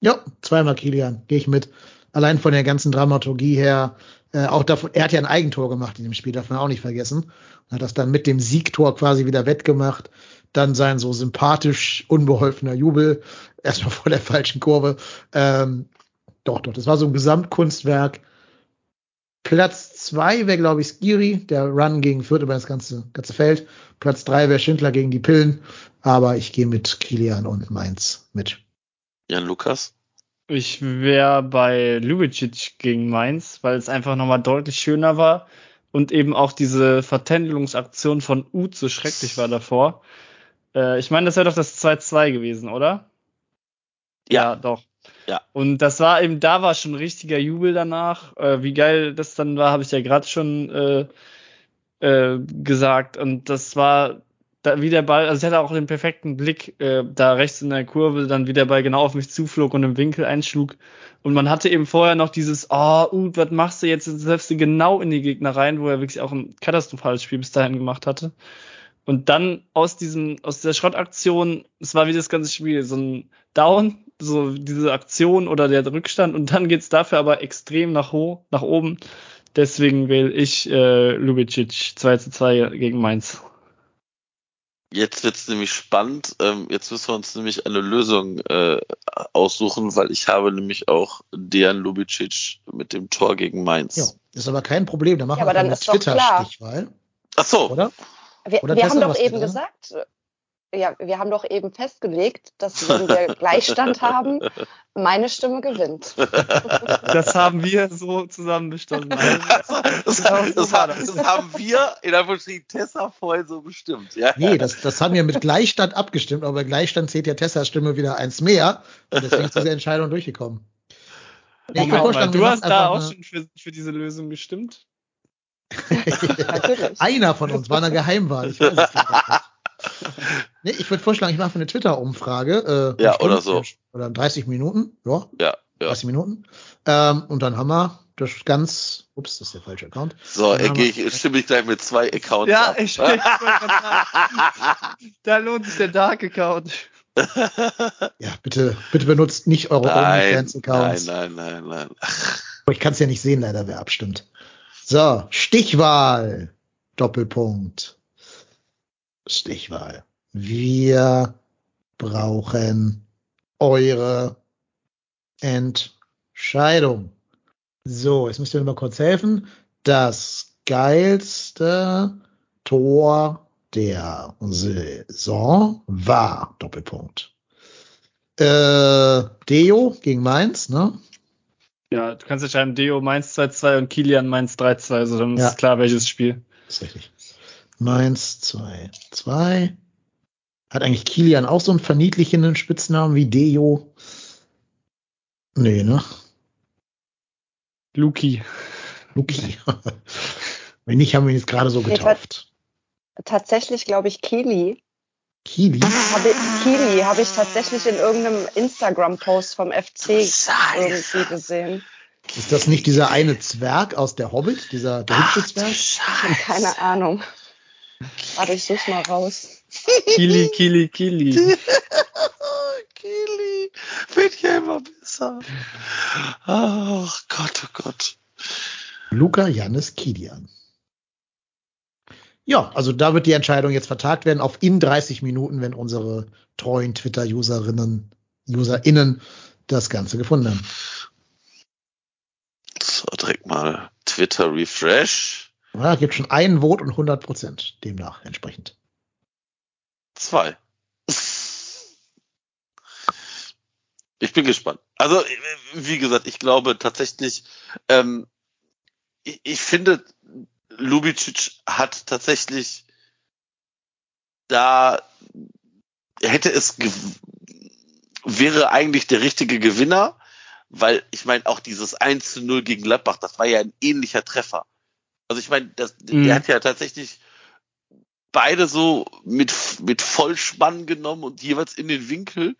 Ja, zweimal Kilian, gehe ich mit. Allein von der ganzen Dramaturgie her, äh, auch davon, er hat ja ein Eigentor gemacht in dem Spiel, darf man auch nicht vergessen. Und hat das dann mit dem Siegtor quasi wieder wettgemacht dann sein so sympathisch unbeholfener Jubel, erstmal vor der falschen Kurve. Ähm, doch, doch, das war so ein Gesamtkunstwerk. Platz zwei wäre, glaube ich, Skiri, der Run gegen Fürth über das ganze, ganze Feld. Platz drei wäre Schindler gegen die Pillen. Aber ich gehe mit Kilian und Mainz mit. Jan Lukas? Ich wäre bei Ljubicic gegen Mainz, weil es einfach nochmal deutlich schöner war und eben auch diese Vertändelungsaktion von Uth so schrecklich war davor. Äh, ich meine, das wäre doch das 2-2 gewesen, oder? Ja. ja, doch. Ja. Und das war eben, da war schon richtiger Jubel danach. Äh, wie geil das dann war, habe ich ja gerade schon äh, äh, gesagt. Und das war da wie der Ball, also ich hatte auch den perfekten Blick, äh, da rechts in der Kurve, dann wie der Ball genau auf mich zuflog und im Winkel einschlug. Und man hatte eben vorher noch dieses, oh, uh, was machst du jetzt? Selbst genau in die Gegner rein, wo er wirklich auch ein katastrophales Spiel bis dahin gemacht hatte. Und dann aus diesem, aus dieser Schrottaktion, es war wie das ganze Spiel, so ein Down, so diese Aktion oder der Rückstand und dann geht's dafür aber extrem nach hoch, nach oben. Deswegen wähle ich äh, Lubicic 2 zu 2 gegen Mainz. Jetzt wird's nämlich spannend. Ähm, jetzt müssen wir uns nämlich eine Lösung äh, aussuchen, weil ich habe nämlich auch Dejan Lubicic mit dem Tor gegen Mainz. Ja, ist aber kein Problem. Da machen Ja, wir aber dann eine. Twitter-Stichwahl, Ach so. oder? Wir, wir haben doch eben gesagt, ja, wir haben doch eben festgelegt, dass wenn wir Gleichstand haben, meine Stimme gewinnt. Das haben wir so zusammen beschlossen. Also, Das, Genau das, haben, das haben wir in der Tessa vorhin so bestimmt. Ja? Nee, das, das haben wir mit Gleichstand abgestimmt, aber bei Gleichstand zählt ja Tessas Stimme wieder eins mehr. Und deswegen ist diese Entscheidung durchgekommen. Nee, wir du hast da auch eine- schon für, für diese Lösung gestimmt? Natürlich. Einer von uns war eine Geheimwahl. Ich. Nee, ich würde vorschlagen, ich mache eine Twitter-Umfrage. Äh, Ja, Stunde, oder so. Oder 30 Minuten. Ja, Ja, ja. 30 Minuten. Ähm, und dann haben wir das ganz. Ups, das ist der falsche Account. So, Dann ich, stimme ich gleich mit zwei Accounts Ja, ab. ich, sagen, da lohnt sich der Dark Account. Ja, bitte, bitte benutzt nicht eure Nein, nein, OnlyFans-Accounts. nein, nein, nein. Aber Ich kann es ja nicht sehen, leider, wer abstimmt. So, Stichwahl. Doppelpunkt. Stichwahl. Wir brauchen eure Entscheidung. So, jetzt müsst ihr mir mal kurz helfen. Das geilste Tor der Saison war Doppelpunkt. Äh, Deo gegen Mainz, ne? Ja, du kannst ja schreiben, Deo Mainz 2-2 und Kilian Mainz 3-2, also dann Ja. ist klar, welches Spiel. ist richtig. Mainz 2, 2. Hat eigentlich Kilian auch so einen verniedlichenden Spitznamen wie Deo? Nee, ne? Luki. Luki. Wenn nicht, haben wir ihn jetzt gerade so Nee, getauft. Tatsächlich glaube ich Kili. Kili? Habe ich, Kili habe ich tatsächlich in irgendeinem Instagram-Post vom FC irgendwie gesehen. Ist das nicht dieser eine Zwerg aus der Hobbit? Dieser der hübsche Zwerg? Ich habe keine Ahnung. Warte, ich such's mal raus. Kili, Kili, Kili. Kili, wird ja immer besser. Ach Gott, oh Gott. Luca Jannis Kilian. Ja, also da wird die Entscheidung jetzt vertagt werden auf in 30 Minuten, wenn unsere treuen Twitter-Userinnen, UserInnen das Ganze gefunden haben. So, direkt mal Twitter Refresh. Ja, gibt schon einen Vote und 100 Prozent demnach entsprechend. Zwei. Ich bin gespannt. Also, wie gesagt, ich glaube tatsächlich, ähm, ich, ich finde, Lubicic hat tatsächlich da hätte es wäre eigentlich der richtige Gewinner, weil ich meine auch dieses 1 zu 0 gegen Gladbach, das war ja ein ähnlicher Treffer. Also ich meine, das, Mhm. der hat ja tatsächlich beide so mit, mit Vollspann genommen und jeweils in den Winkel.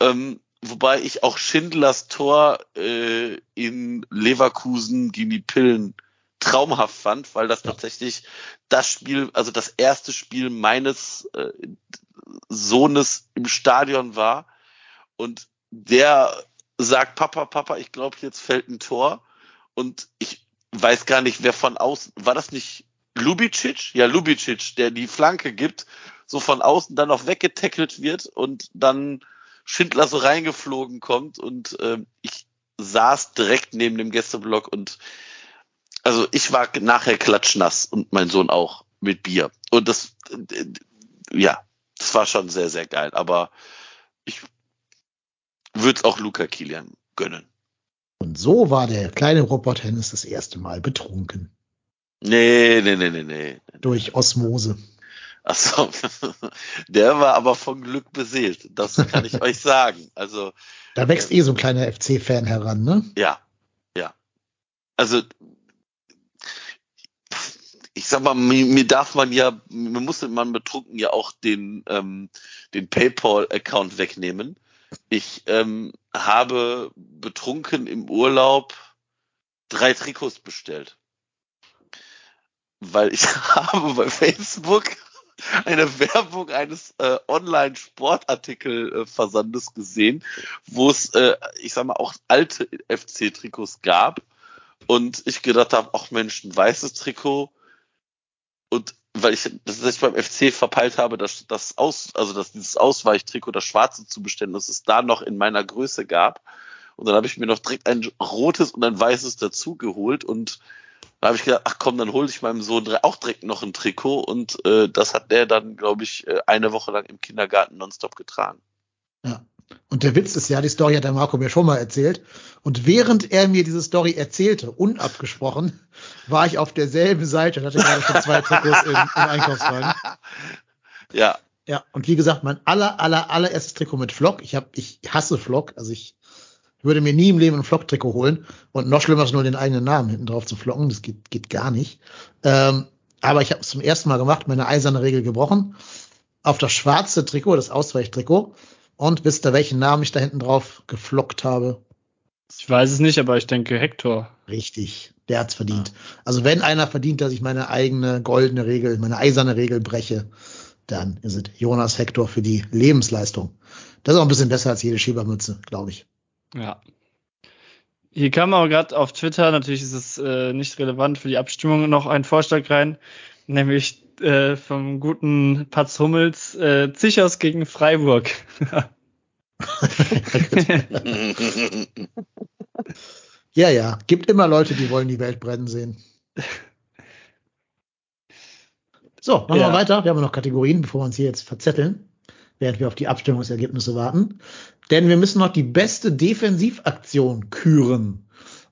Ähm, wobei ich auch Schindlers Tor äh, in Leverkusen gegen die Pillen traumhaft fand, weil das Ja. tatsächlich das Spiel, also das erste Spiel meines äh, Sohnes im Stadion war. Und der sagt, Papa, Papa, ich glaube, jetzt fällt ein Tor. Und ich weiß gar nicht, wer von außen, war das nicht Lubicic? Ja, Lubicic, der die Flanke gibt, so von außen dann noch weggetackelt wird und dann Schindler so reingeflogen kommt und ähm, ich saß direkt neben dem Gästeblock und also ich war nachher klatschnass und mein Sohn auch mit Bier. Und das, äh, ja, das war schon sehr, sehr geil. Aber ich, würde es auch Luca Kilian gönnen. Und so war der kleine Robert Hennis das erste Mal betrunken. Nee, nee, nee, nee, nee. Durch Osmose. Achso, der war aber von Glück beseelt. Das kann ich euch sagen. Also. Da wächst äh, eh so ein kleiner FC-Fan heran, ne? Ja, ja. Also, ich sag mal, mir, mir darf man ja, mir muss man betrunken ja auch den, ähm, den PayPal-Account wegnehmen. Ich ähm, habe betrunken im Urlaub drei Trikots bestellt. Weil ich habe bei Facebook eine Werbung eines äh, Online-Sportartikel-Versandes gesehen, wo es, äh, ich sag mal, auch alte FC-Trikots gab. Und ich gedacht habe, ach Mensch, ein weißes Trikot. Und weil ich das ich beim FC verpeilt habe, dass das aus, also dass dieses Ausweichtrikot, das schwarze zu bestellen, dass es da noch in meiner Größe gab. Und dann habe ich mir noch direkt ein rotes und ein weißes dazu geholt und da habe ich gedacht, ach komm, dann hole ich meinem Sohn auch direkt noch ein Trikot und äh, das hat der dann, glaube ich, äh, eine Woche lang im Kindergarten nonstop getragen. Ja. Und der Witz ist ja, die Story hat der Marco mir schon mal erzählt. Und während er mir diese Story erzählte, unabgesprochen, war ich auf derselben Seite und hatte gerade schon zwei Trikots im, im Einkaufswagen. Ja. Ja, und wie gesagt, mein aller, aller, allererstes Trikot mit Flock. Ich hab, ich hasse Flock, also ich würde mir nie im Leben ein Flock-Trikot holen. Und noch schlimmer ist nur den eigenen Namen hinten drauf zu flocken. Das geht, geht gar nicht. Ähm, aber ich habe es zum ersten Mal gemacht, meine eiserne Regel gebrochen. Auf das schwarze Trikot, das Ausweichtrikot. Und wisst ihr, welchen Namen ich da hinten drauf geflockt habe? Ich weiß es nicht, aber ich denke Hector. Richtig, der hat's verdient. Ah. Also wenn einer verdient, dass ich meine eigene goldene Regel, meine eiserne Regel breche, dann ist es Jonas Hector für die Lebensleistung. Das ist auch ein bisschen besser als jede Schiebermütze, glaube ich. Ja. Hier kam aber gerade auf Twitter, natürlich ist es äh, nicht relevant für die Abstimmung, noch ein Vorschlag rein, nämlich äh, vom guten Patz Hummels, äh, Zichos gegen Freiburg. ja, ja, gibt immer Leute, die wollen die Welt brennen sehen. So, machen ja. wir weiter. Wir haben noch Kategorien, bevor wir uns hier jetzt verzetteln, während wir auf die Abstimmungsergebnisse warten. Denn wir müssen noch die beste Defensivaktion küren.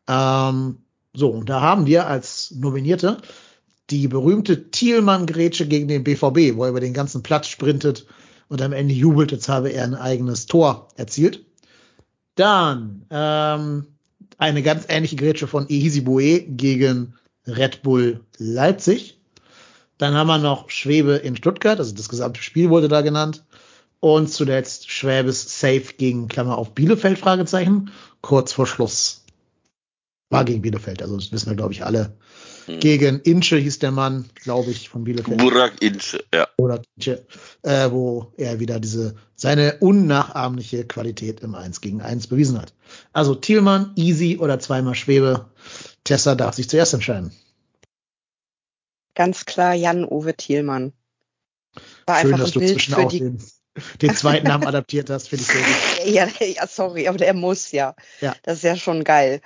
Ähm, so, und da haben wir als Nominierte die berühmte Thielmann-Grätsche gegen den BVB, wo er über den ganzen Platz sprintet und am Ende jubelt, jetzt habe er ein eigenes Tor erzielt. Dann ähm, eine ganz ähnliche Grätsche von Ehisi Bue gegen Red Bull Leipzig. Dann haben wir noch Schwebe in Stuttgart, also das gesamte Spiel wurde da genannt. Und zuletzt Schwäbes Safe gegen Klammer auf Bielefeld, Fragezeichen, kurz vor Schluss. War gegen Bielefeld, also das wissen wir, glaube ich, alle. Mhm. Gegen Inche hieß der Mann, glaube ich, von Bielefeld. Burak Inche, ja. Burak Inche, äh, wo er wieder diese, seine unnachahmliche Qualität im 1 gegen 1 bewiesen hat. Also Thielmann, Easy oder zweimal Schwebe. Tessa darf sich zuerst entscheiden. Ganz klar Jan-Uwe Thielmann. War Schön, dass du Bild zwischen auch den den zweiten Namen adaptiert hast, finde ich sehr gut. Ja, ja, sorry, aber der muss ja. ja. Das ist ja schon geil.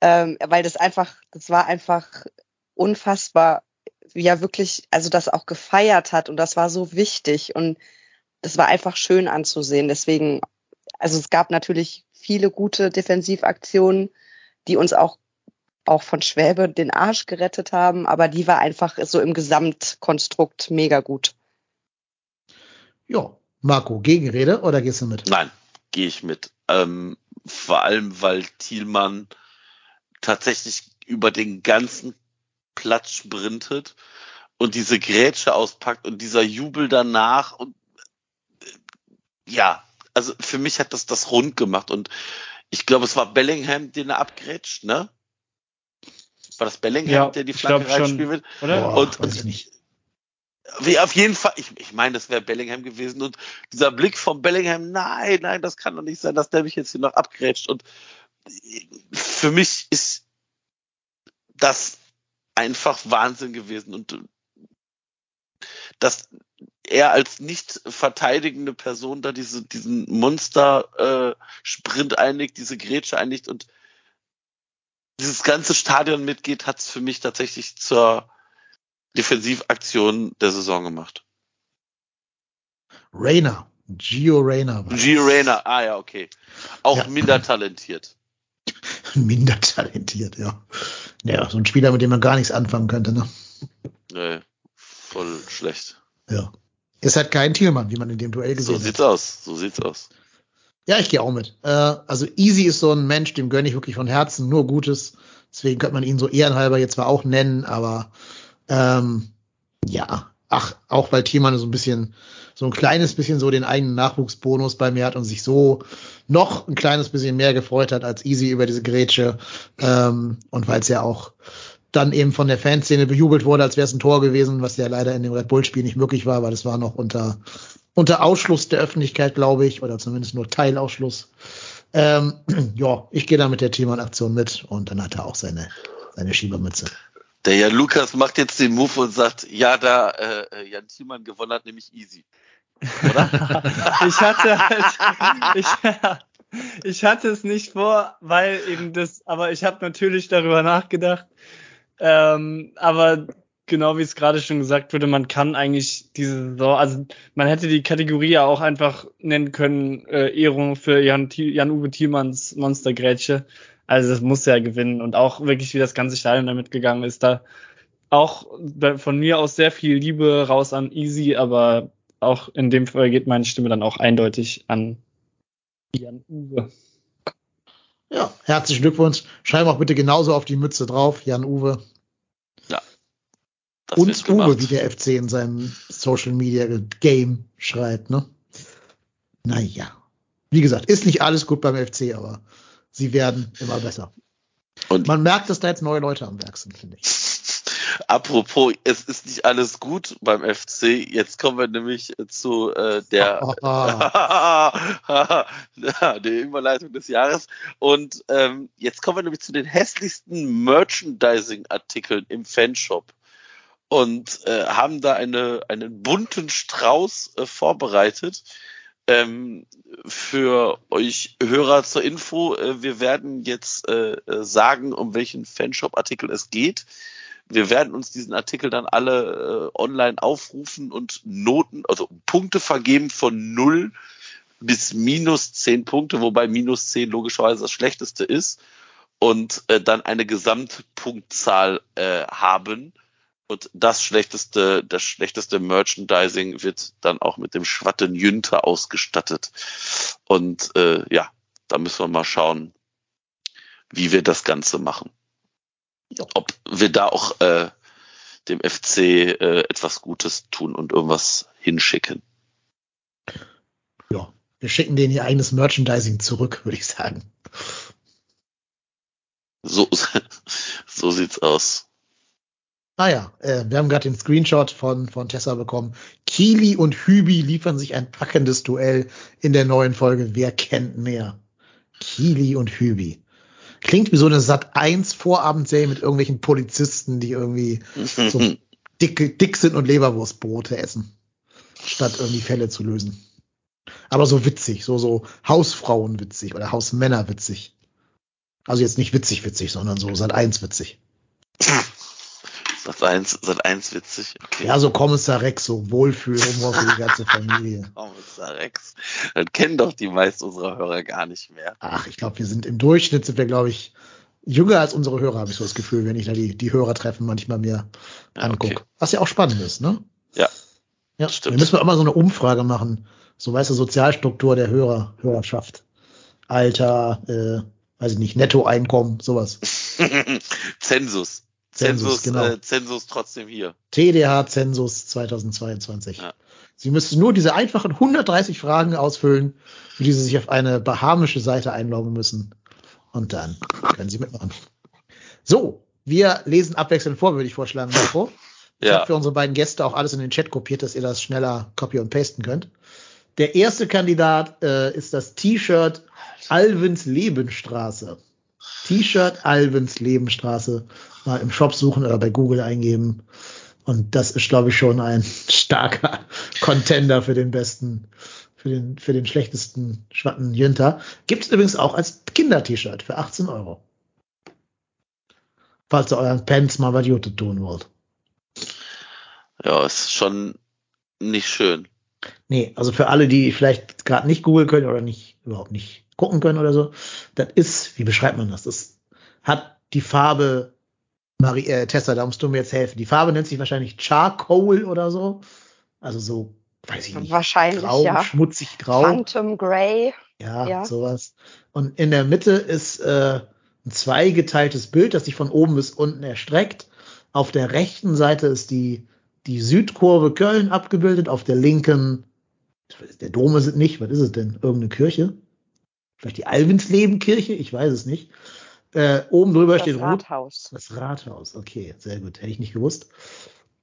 Ähm, weil das einfach, das war einfach unfassbar, er wirklich, also das auch gefeiert hat und das war so wichtig und das war einfach schön anzusehen. Deswegen, also es gab natürlich viele gute Defensivaktionen, die uns auch auch von Schwäbe den Arsch gerettet haben, aber die war einfach so im Gesamtkonstrukt mega gut. Ja, Marco, Gegenrede oder gehst du mit? Nein, gehe ich mit. Ähm, vor allem, weil Thielmann tatsächlich über den ganzen Platz sprintet und diese Grätsche auspackt und dieser Jubel danach und äh, ja, also für mich hat das das rund gemacht und ich glaube, es war Bellingham, den er abgrätscht, ne? War das Bellingham, ja, der die Flanke reinspielen will? Oder? Boah, und, weiß ich nicht. Wie auf jeden Fall, ich, ich meine, das wäre Bellingham gewesen und dieser Blick von Bellingham, nein, nein, das kann doch nicht sein, dass der mich jetzt hier noch abgrätscht und für mich ist das einfach Wahnsinn gewesen und dass er als nicht verteidigende Person da diese, diesen Monster-Sprint äh, einlegt, diese Grätsche einlegt und dieses ganze Stadion mitgeht, hat es für mich tatsächlich zur Defensivaktion der Saison gemacht. Rainer, Gio war Gio. Reyna, ah ja, okay. Auch Ja. minder talentiert. Minder talentiert, ja. Ja, so ein Spieler, mit dem man gar nichts anfangen könnte, ne? Nee, voll schlecht. Ja. Ist halt kein Thielmann, wie man in dem Duell So gesehen hat. sieht's aus, so sieht's aus. Ja, ich gehe auch mit. Äh, also Easy ist so ein Mensch, dem gönne ich wirklich von Herzen nur Gutes. Deswegen könnte man ihn so ehrenhalber jetzt zwar auch nennen, aber ähm, ja, ach, auch weil Thielmann so ein bisschen, so ein kleines bisschen so den eigenen Nachwuchsbonus bei mir hat und sich so noch ein kleines bisschen mehr gefreut hat als Easy über diese Grätsche. Ähm, und weil es ja auch dann eben von der Fanszene bejubelt wurde, als wäre es ein Tor gewesen, was ja leider in dem Red Bull-Spiel nicht möglich war, weil es war noch unter, unter Ausschluss der Öffentlichkeit, glaube ich, oder zumindest nur Teilausschluss. Ähm, ja, ich gehe da mit der Thiemann-Aktion mit und dann hat er auch seine, seine Schiebermütze. Der Jan Lukas macht jetzt den Move und sagt, ja, da äh, Jan Thiemann gewonnen hat, nämlich easy. Oder? ich hatte halt, ich, ich hatte es nicht vor, weil eben das, aber ich habe natürlich darüber nachgedacht. Ähm, aber genau wie es gerade schon gesagt wurde, man kann eigentlich diese Saison, also man hätte die Kategorie ja auch einfach nennen können, äh, Ehrung für Jan, Thi- Jan-Uwe Thielmanns Monstergrätsche. Also das muss er gewinnen und auch wirklich, wie das ganze Stadion damit gegangen ist, da auch von mir aus sehr viel Liebe raus an Easy, aber auch in dem Fall geht meine Stimme dann auch eindeutig an Jan Uwe. Ja, herzlichen Glückwunsch. Schreib auch bitte genauso auf die Mütze drauf, Jan Uwe. Das Und Uwe, gemacht. wie der FC in seinem Social Media Game schreibt, ne? Naja. Wie gesagt, ist nicht alles gut beim FC, aber sie werden immer besser. Und Man merkt, dass da jetzt neue Leute am Werk sind, finde ich. Apropos, es ist nicht alles gut beim FC. Jetzt kommen wir nämlich zu äh, der der Überleitung des Jahres. Und ähm, jetzt kommen wir nämlich zu den hässlichsten Merchandising-Artikeln im Fanshop. Und äh, haben da eine, einen bunten Strauß äh, vorbereitet. Ähm, für euch Hörer zur Info, äh, wir werden jetzt äh, äh, sagen, um welchen Fanshop-Artikel es geht. Wir werden uns diesen Artikel dann alle äh, online aufrufen und Noten, also Punkte vergeben von 0 bis minus 10 Punkte, wobei minus 10 logischerweise das schlechteste ist. Und äh, dann eine Gesamtpunktzahl äh, haben. Und das schlechteste, das schlechteste Merchandising wird dann auch mit dem Schwatten Jünter ausgestattet. Und äh, ja, da müssen wir mal schauen, wie wir das Ganze machen. Ob wir da auch äh, dem FC äh, etwas Gutes tun und irgendwas hinschicken. Ja, wir schicken denen ihr eigenes Merchandising zurück, würde ich sagen. So, so sieht's aus. Naja, äh, wir haben gerade den Screenshot von, von Tessa bekommen. Kili und Hübi liefern sich ein packendes Duell in der neuen Folge Wer kennt mehr? Kili und Hübi. Klingt wie so eine Sat 1 Vorabendserie mit irgendwelchen Polizisten, die irgendwie so dick, dick sind und Leberwurstbrote essen, statt irgendwie Fälle zu lösen. Aber so witzig, so, so Hausfrauen witzig oder Hausmänner witzig. Also jetzt nicht witzig witzig, sondern so Sat 1 witzig. Sat 1, Sat 1 witzig. Okay. Ja, so Kommissar Rex, so Wohlfühlhumor für die ganze Familie. Kommissar Rex. Das kennen doch die meisten unserer Hörer gar nicht mehr. Ach, ich glaube, wir sind im Durchschnitt sind wir, glaube ich, jünger als unsere Hörer, habe ich so das Gefühl, wenn ich da die, die Hörer treffen manchmal mir Ja, angucke. okay. Was ja auch spannend ist, ne? Ja. Ja, Stimmt. wir müssen wir immer so eine Umfrage machen. So weißt du, Sozialstruktur der Hörer, Hörerschaft. Alter, äh, weiß ich nicht, Nettoeinkommen, sowas. Zensus. Zensus, Zensus, genau. äh, Zensus trotzdem hier. TDH-Zensus 2022. Ja. Sie müssen nur diese einfachen 130 Fragen ausfüllen, für die Sie sich auf eine bahamische Seite einloggen müssen. Und dann können Sie mitmachen. So, wir lesen abwechselnd vor, würde ich vorschlagen, Marco. Ich Ja. habe für unsere beiden Gäste auch alles in den Chat kopiert, dass ihr das schneller copy und pasten könnt. Der erste Kandidat äh, ist das T-Shirt Alvins Lebenstraße. T-Shirt Alvins Lebenstraße. Mal im Shop suchen oder bei Google eingeben. Und das ist, glaube ich, schon ein starker Contender für den besten, für den, für den schlechtesten Schwatten Jünter. Gibt es übrigens auch als Kinder-T-Shirt für 18 Euro. Falls ihr euren Pants mal was Jute tun wollt. Ja, ist schon nicht schön. Nee, Nee, also für alle, die vielleicht gerade nicht googeln können oder nicht überhaupt nicht gucken können oder so, das ist, wie beschreibt man das? Das hat die Farbe Marie, äh, Tessa, da musst du mir jetzt helfen. Die Farbe nennt sich wahrscheinlich Charcoal oder so. Also so, weiß ich nicht. Wahrscheinlich, grau, ja. schmutzig grau. Phantom Grey. Ja, Ja. sowas. Und in der Mitte ist äh, ein zweigeteiltes Bild, das sich von oben bis unten erstreckt. Auf der rechten Seite ist die, die Südkurve Köln abgebildet, auf der linken, der Dom ist es nicht, was ist es denn? Irgendeine Kirche? Vielleicht die Alwinslebenkirche? Ich weiß es nicht. Äh, oben drüber Das steht. Rathaus. Das Rathaus, okay, sehr gut, hätte ich nicht gewusst.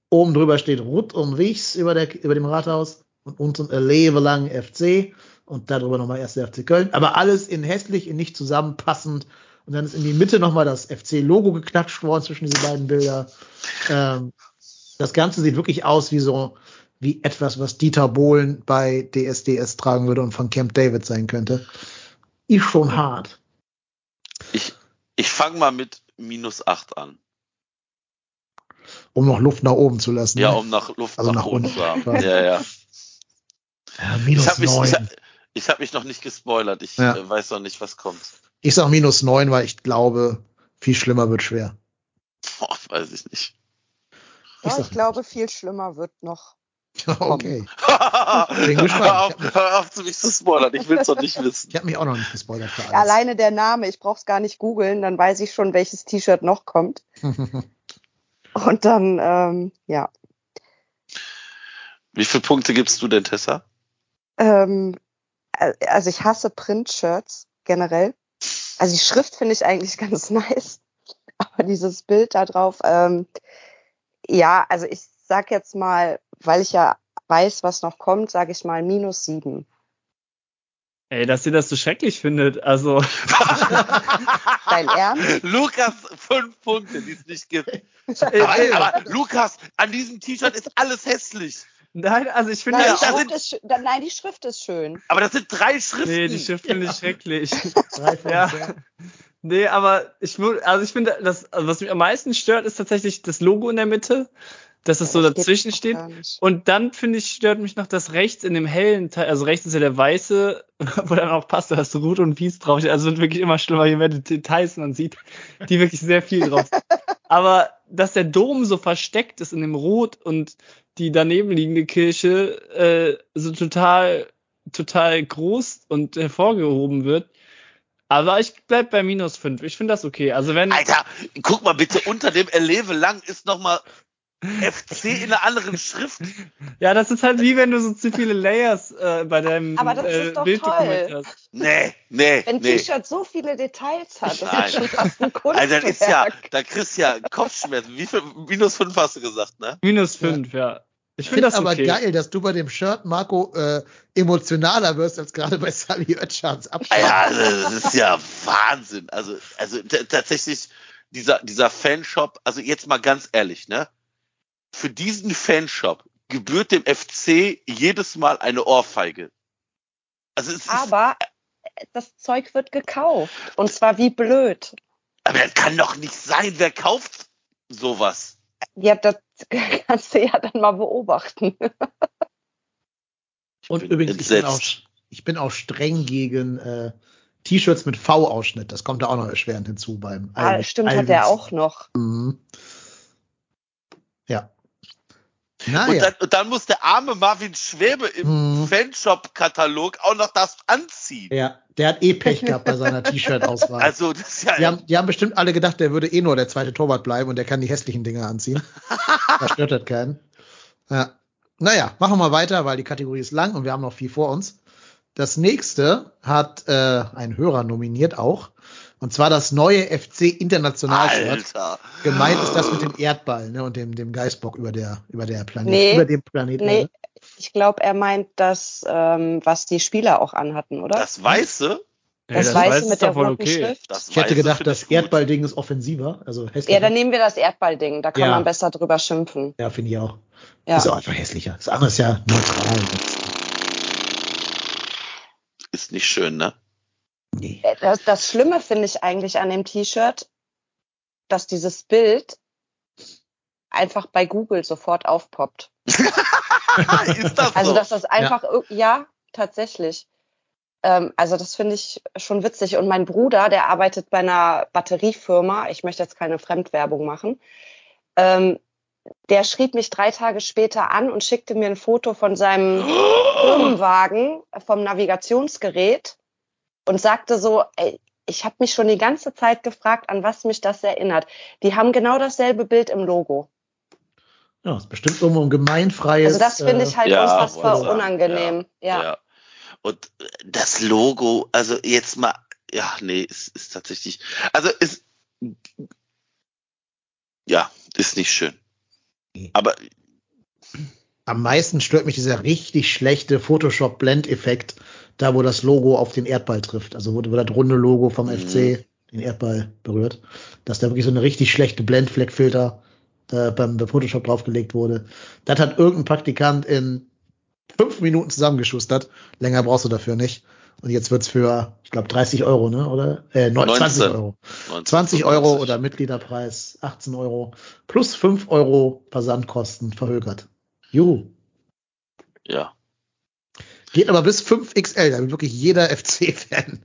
Oben drüber steht Ruth und Wichs über, der, über dem Rathaus und unten äh, Lebe lang FC und darüber nochmal erst der FC Köln. Aber alles in hässlich, in nicht zusammenpassend. Und dann ist in die Mitte nochmal das FC-Logo geknatscht worden zwischen diese beiden Bilder. Ähm, das Ganze sieht wirklich aus wie so, wie etwas, was Dieter Bohlen bei DSDS tragen würde und von Camp David sein könnte. Ist schon hart. Ich, ich fange mal mit minus 8 an. Um noch Luft nach oben zu lassen. Ja, ne? um nach Luft Also nach, nach oben unten. zu haben. Ja, ja. ja, Ich minus habe mich, ich, hab- ich mich noch nicht gespoilert. Ich Ja. äh, weiß noch nicht, was kommt. Ich sag minus neun, weil ich glaube, viel schlimmer wird schwer. Boah, weiß ich nicht. Ich Ja, ich glaube, viel schlimmer wird noch. Okay. Bin gespannt. Hör auf, hör auf zu mich zu spoilern. Ich will es doch nicht wissen. Ich habe mich auch noch nicht gespoilert für alles. Alleine der Name, ich brauche es gar nicht googeln, dann weiß ich schon, welches T-Shirt noch kommt. Und dann, ähm, ja. Wie viele Punkte gibst du denn, Tessa? Ähm, äh, also ich hasse Print-Shirts generell. Also die Schrift finde ich eigentlich ganz nice. Aber dieses Bild da drauf, ähm, ja, also ich sag jetzt mal, weil ich ja weiß, was noch kommt, sage ich mal minus sieben. Ey, dass ihr das so schrecklich findet. Also, Dein Ernst? Lukas, fünf Punkte, die es nicht gibt. äh, Aber, Lukas, an diesem T-Shirt ist alles hässlich. nein, also ich finde Nein, Ja, die ja ist, nein, die Schrift ist schön. Aber das sind drei Schriften. nee, die Schrift finde ich schrecklich. Drei Ja. Nee, aber ich würde, also ich finde, das, also was mich am meisten stört, ist tatsächlich das Logo in der Mitte, dass es so Das dazwischen steht. Und dann finde ich, stört mich noch das rechts in dem hellen Teil, also rechts ist ja der weiße, wo dann auch passt, da hast du Rot und Wies drauf. Also wird wirklich immer schlimmer, je mehr Details man sieht, die wirklich sehr viel drauf. Aber dass der Dom so versteckt ist in dem Rot und die daneben liegende Kirche äh, so total, total groß und hervorgehoben wird. Aber ich bleib bei minus fünf. Ich finde das okay. Also wenn. Alter, guck mal bitte, unter dem Erlebe lang ist nochmal FC in einer anderen Schrift. Ja, das ist halt wie wenn du so zu viele Layers äh, bei deinem Aber das ist äh, doch Bilddokument toll. hast. Nee, nee, Wenn ein nee. T-Shirt so viele Details hat, das Nein. ist schon fast ein Kunstwerk. Also das ist ja, da kriegst du ja Kopfschmerzen. Wie viel, minus fünf hast du gesagt, ne? Minus fünf, ja. Ich Ich finde finde das aber okay. geil, dass du bei dem Shirt, Marco, äh, emotionaler wirst als gerade bei Sally Oetschans Abschied. Ja, also, das ist ja Wahnsinn. Also, also tatsächlich dieser, dieser Fanshop, also jetzt mal ganz ehrlich, ne? Für diesen Fanshop gebührt dem FC jedes Mal eine Ohrfeige. Also es ist, Aber das Zeug wird gekauft. Und zwar wie blöd. aber das kann doch nicht sein. Wer kauft sowas? Ja, das kannst du ja dann mal beobachten. Und bin übrigens, ich bin, auch, ich bin auch streng gegen äh, T-Shirts mit V-Ausschnitt. Das kommt da auch noch erschwerend hinzu beim Ah, Alwin- stimmt, hat der Alwins. auch noch. Mhm. Ja. Und, Naja. dann, und dann muss der arme Marvin Schwäbe im Mhm. Fanshop-Katalog auch noch das anziehen. Ja, der hat eh Pech gehabt bei seiner T-Shirt-Auswahl. Also das ist ja, Die haben, die haben bestimmt alle gedacht, der würde eh nur der zweite Torwart bleiben und der kann die hässlichen Dinger anziehen. da stört das keinen. Ja. Naja, machen wir mal weiter, weil die Kategorie ist lang und wir haben noch viel vor uns. Das nächste hat äh, ein Hörer nominiert auch. Und zwar das neue FC International-Shirt. Alter. Gemeint ist das mit dem Erdball ne, und dem, dem Geißbock über der, über der Planet, Nee. über dem Planet Nee, ich glaube, er meint das, ähm, was die Spieler auch anhatten, oder? Das Weiße, das, das Weiße weiß mit der roten okay. Schrift. das Ich hätte gedacht, das. Erdballding ist offensiver, also hässlicher. Ja, dann nehmen wir das Erdballding. Da kann Ja. man besser drüber schimpfen. Ja, finde ich auch. Ja. Ist auch einfach hässlicher. Das andere ist ja neutral. Ist nicht schön, ne? Nee. Äh, Das, das Schlimme finde ich eigentlich an dem T-Shirt, dass dieses Bild einfach bei Google sofort aufpoppt. ist das Also so? dass das einfach, ja, ja tatsächlich. Ähm, also das finde ich schon witzig. Und mein Bruder, der arbeitet bei einer Batteriefirma, ich möchte jetzt keine Fremdwerbung machen, ähm, der schrieb mich drei Tage später an und schickte mir ein Foto von seinem Firmenwagen vom Navigationsgerät und sagte so, ey, ich habe mich schon die ganze Zeit gefragt, an was mich das erinnert. Die haben genau dasselbe Bild im Logo. Ja, ist bestimmt irgendwo ein gemeinfreies. Also das finde ich halt ja, unfassbar unangenehm. Ja. ja. Und das Logo, also jetzt mal, ja, nee, ist, ist tatsächlich, also ist, ja, ist nicht schön. Aber Am meisten stört mich dieser richtig schlechte Photoshop-Blendeffekt, da wo das Logo auf den Erdball trifft. Also wo, wo das runde Logo vom Mhm. FC den Erdball berührt. Dass da wirklich so eine richtig schlechte Blendfleckfilter äh, beim, beim Photoshop draufgelegt wurde. Das hat irgendein Praktikant in fünf Minuten zusammengeschustert. Länger brauchst du dafür nicht. Und jetzt wird's für, ich glaube, 30 Euro, ne? Oder? Äh, 20 19. Euro. 20 Euro oder Mitgliederpreis 18 Euro plus 5 Euro Versandkosten verhökert. Juhu. Ja. Geht aber bis 5XL, damit wirklich jeder FC-Fan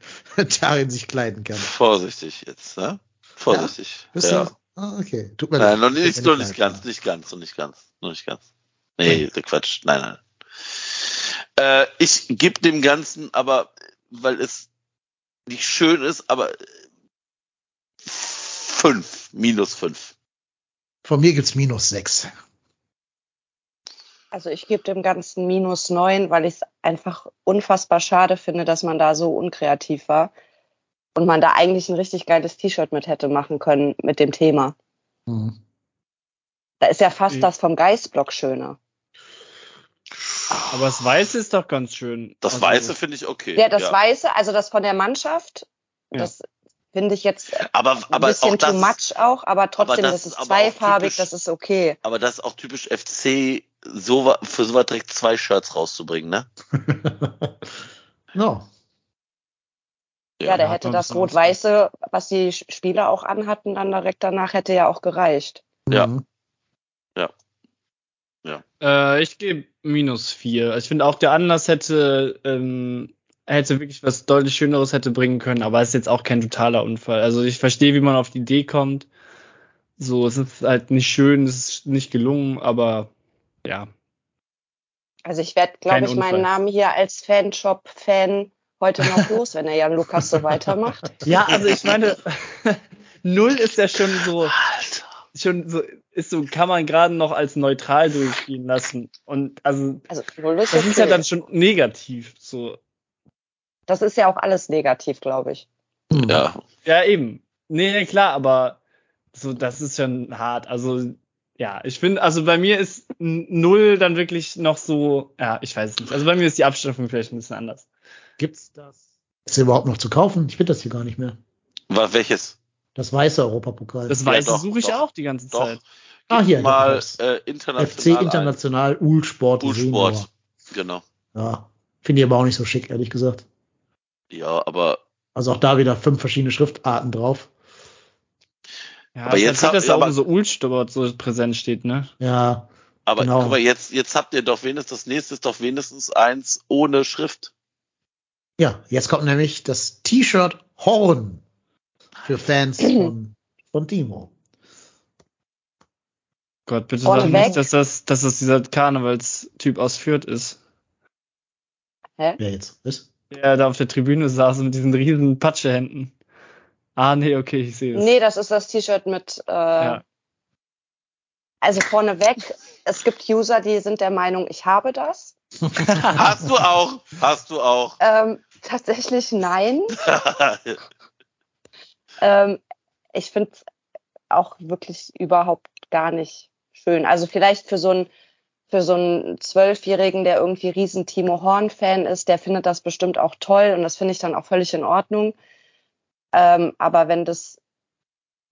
darin sich kleiden kann. Vorsichtig jetzt, ne? Vorsichtig. Bist ja. du? Ah, okay. Tut mir Nein, leid. noch nicht, noch nicht ganz, nicht ganz, noch nicht ganz, noch nicht ganz. Nee, Quatsch, nein, nein. Äh, ich gebe dem Ganzen aber, weil es nicht schön ist, aber fünf, minus fünf. Von mir gibt's minus 6. Also ich gebe dem Ganzen minus neun, weil ich es einfach unfassbar schade finde, dass man da so unkreativ war und man da eigentlich ein richtig geiles T-Shirt mit hätte machen können mit dem Thema. Hm. Da ist ja fast Mhm. das vom Geistblock schöner. Aber das Weiße ist doch ganz schön. Das Also, Weiße finde ich okay. Ja, das Weiße, also das von der Mannschaft, Ja. das finde ich jetzt ein aber, aber bisschen auch das, too much auch, aber trotzdem, das das, ist aber zweifarbig, typisch- das ist okay. aber das ist auch typisch FC, so, für sowas direkt zwei Shirts rauszubringen, ne? no. Ja, der hat hätte das ein bisschen Rot-Weiße, was die Spieler auch anhatten, dann direkt danach hätte ja auch gereicht. Ja. Mhm. Äh, ich gebe minus vier. Ich finde auch der Anlass hätte, ähm, hätte wirklich was deutlich Schöneres hätte bringen können, aber es ist jetzt auch kein totaler Unfall. Also ich verstehe, wie man auf die Idee kommt. So, es ist halt nicht schön, es ist nicht gelungen, aber ja. Also ich werde, glaube ich, meinen Unfall. Namen hier als Fanshop-Fan heute noch los, wenn der Jan Lukas so weitermacht. Ja, also ich meine, null ist ja schon so, Alter. schon so, ist so, kann man gerade noch als neutral durchgehen lassen. Und also, Also ist das ist ja dann schon negativ. So, Das ist ja auch alles negativ, glaube ich. Hm. Ja, Ja, eben. Nee, klar, aber so, das ist schon hart. Also, ja, ich finde, also bei mir ist null dann wirklich noch so, ja, ich weiß es nicht. Also bei mir ist die Abstufung vielleicht ein bisschen anders. Gibt's das? Ist überhaupt noch zu kaufen? Ich finde das hier gar nicht mehr. war welches? Das weiße Europapokal. Das Ja, Weiße doch, suche ich doch, auch die ganze Doch. Zeit. Ah, hier, mal äh, FC international. International Ulsport. Ulsport. Genau. Ja. Finde ich aber auch nicht so schick, ehrlich gesagt. Ja, aber Also auch da wieder fünf verschiedene Schriftarten drauf. Ja, Aber es jetzt da aber- oben so Ulstort so präsent steht, ne? Ja, Aber Genau. guck mal, jetzt, jetzt habt ihr doch wenigstens, das nächste ist doch wenigstens eins ohne Schrift. ja, jetzt kommt nämlich das T-Shirt Horn für Fans von, von Timo. Gott, bitte sag weg. nicht, dass das, dass das dieser Karnevalstyp aus Fürth ist. Wer jetzt ist? Der da auf der Tribüne saß mit diesen riesen Patschehänden. Ah, nee, okay, ich sehe es. Nee, das ist das T-Shirt mit, äh, Ja. also vorneweg, es gibt User, die sind der Meinung, ich habe das. Hast du auch, hast du auch. Ähm, tatsächlich nein. Ähm, ich finde es auch wirklich überhaupt gar nicht schön. Also vielleicht für so einen für so einen Zwölfjährigen, der irgendwie riesen Timo Horn-Fan ist, der findet das bestimmt auch toll und das finde ich dann auch völlig in Ordnung. Ähm, aber wenn das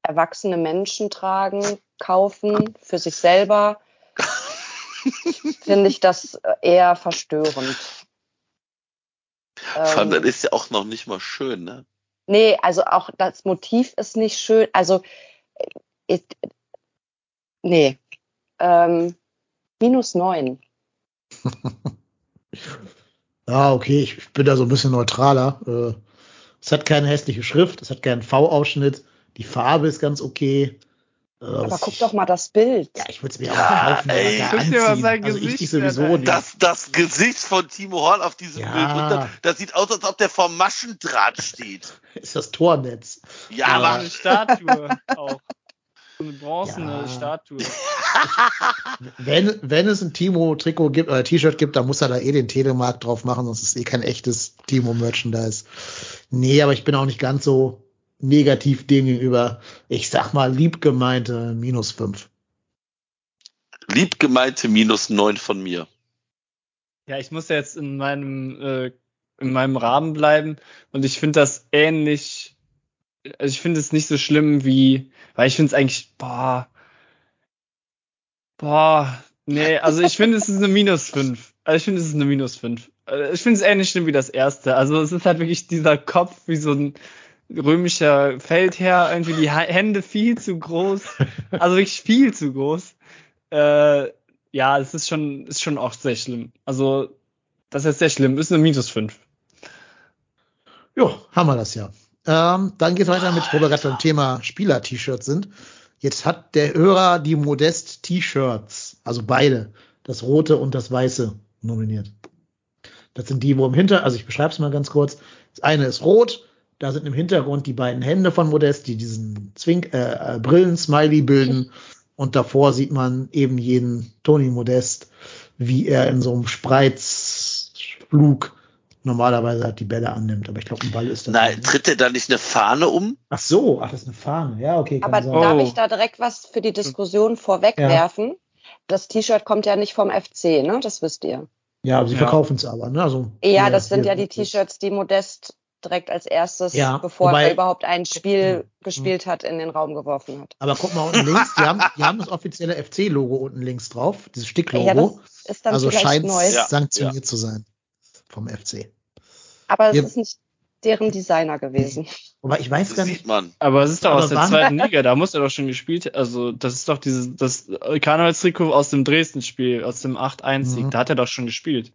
erwachsene Menschen tragen, kaufen für sich selber, finde ich das eher verstörend. Vor allem, das Ähm, ist ja auch noch nicht mal schön, ne? Nee, also auch das Motiv ist nicht schön. Also, äh, ich, nee. Ähm, minus neun. Ja, okay, ich bin da so ein bisschen neutraler. Äh, es hat keine hässliche Schrift, es hat keinen V-Ausschnitt, die Farbe ist ganz okay. Äh, Aber guck ich- doch mal das Bild. Ja, ich würde es mir Ja, auch kaufen, ey. aber Guck dir mal sein Also ich Gesicht dich sowieso an, nicht. Das, das Gesicht von Timo Horn auf diesem Ja. Bild, und das, das sieht aus, als ob der vom Maschendraht steht. ist das Tornetz. Ja, Aber aber eine Statue auch. So eine bronzene Ja. Statue. Wenn, wenn es ein Timo-Trikot gibt oder T-Shirt gibt, dann muss er da eh den Telemark drauf machen, sonst ist eh kein echtes Timo-Merchandise. Nee, aber ich bin auch nicht ganz so negativ dem gegenüber. Ich sag mal, liebgemeinte minus fünf. lieb gemeinte minus neun von mir. Ja, ich muss ja jetzt in meinem, äh, in meinem Rahmen bleiben und ich finde das ähnlich, also ich finde es nicht so schlimm wie, weil ich finde es eigentlich, boah, boah, nee, also ich finde es ist eine minus fünf. Also ich finde es ist eine minus fünf. Äh, Ich finde es ähnlich schlimm wie das erste. Also es ist halt wirklich dieser Kopf wie so ein römischer Feldherr, irgendwie die Hände viel zu groß, also wirklich viel zu groß. Äh, ja, es ist schon, ist schon auch sehr schlimm. Also, das ist sehr schlimm. Ist eine minus 5. Jo, haben wir das ja. Ähm, dann geht weiter mit, wo wir gerade beim Thema Spieler-T-Shirts sind. Jetzt hat der Hörer die Modest-T-Shirts, also beide, das rote und das weiße, nominiert. Das sind die, wo im Hinter, also ich beschreibe es mal ganz kurz. Das eine ist rot, da sind im Hintergrund die beiden Hände von Modest, die diesen Zwink, äh, äh, Brillen-Smiley bilden. Und davor sieht man eben jeden Toni Modest, wie er in so einem Spreizflug normalerweise halt die Bälle annimmt. Aber ich glaube, ein Ball ist das. Nein, nicht. tritt er da nicht eine Fahne um? Ach so, ach, das ist eine Fahne. Ja, okay. Aber sein. darf Oh. ich da direkt was für die Diskussion vorwegwerfen? Das T-Shirt kommt ja nicht vom FC, ne? Das wisst ihr. Ja, aber sie Ja. verkaufen es aber. Ne? Also, Ja, hier- das sind ja die T-Shirts, die Modest direkt als erstes, Ja, bevor wobei- er überhaupt ein Spiel Hm. gespielt hat, in den Raum geworfen hat. Aber guck mal unten links, die haben, die haben das offizielle FC-Logo unten links drauf, dieses Sticklogo. Ja, das ist dann also scheint neu. Ja. sanktioniert zu sein vom FC. Aber es Wir- ist nicht deren Designer gewesen. Wobei ich weiß Das gar sieht nicht, man. Aber es ist doch Aber aus der zweiten Liga. Da muss er doch schon gespielt. Also, das ist doch dieses, das Karnevalstrikot aus dem Dresden-Spiel, aus dem 8-1-Sieg. Mhm. Da hat er doch schon gespielt.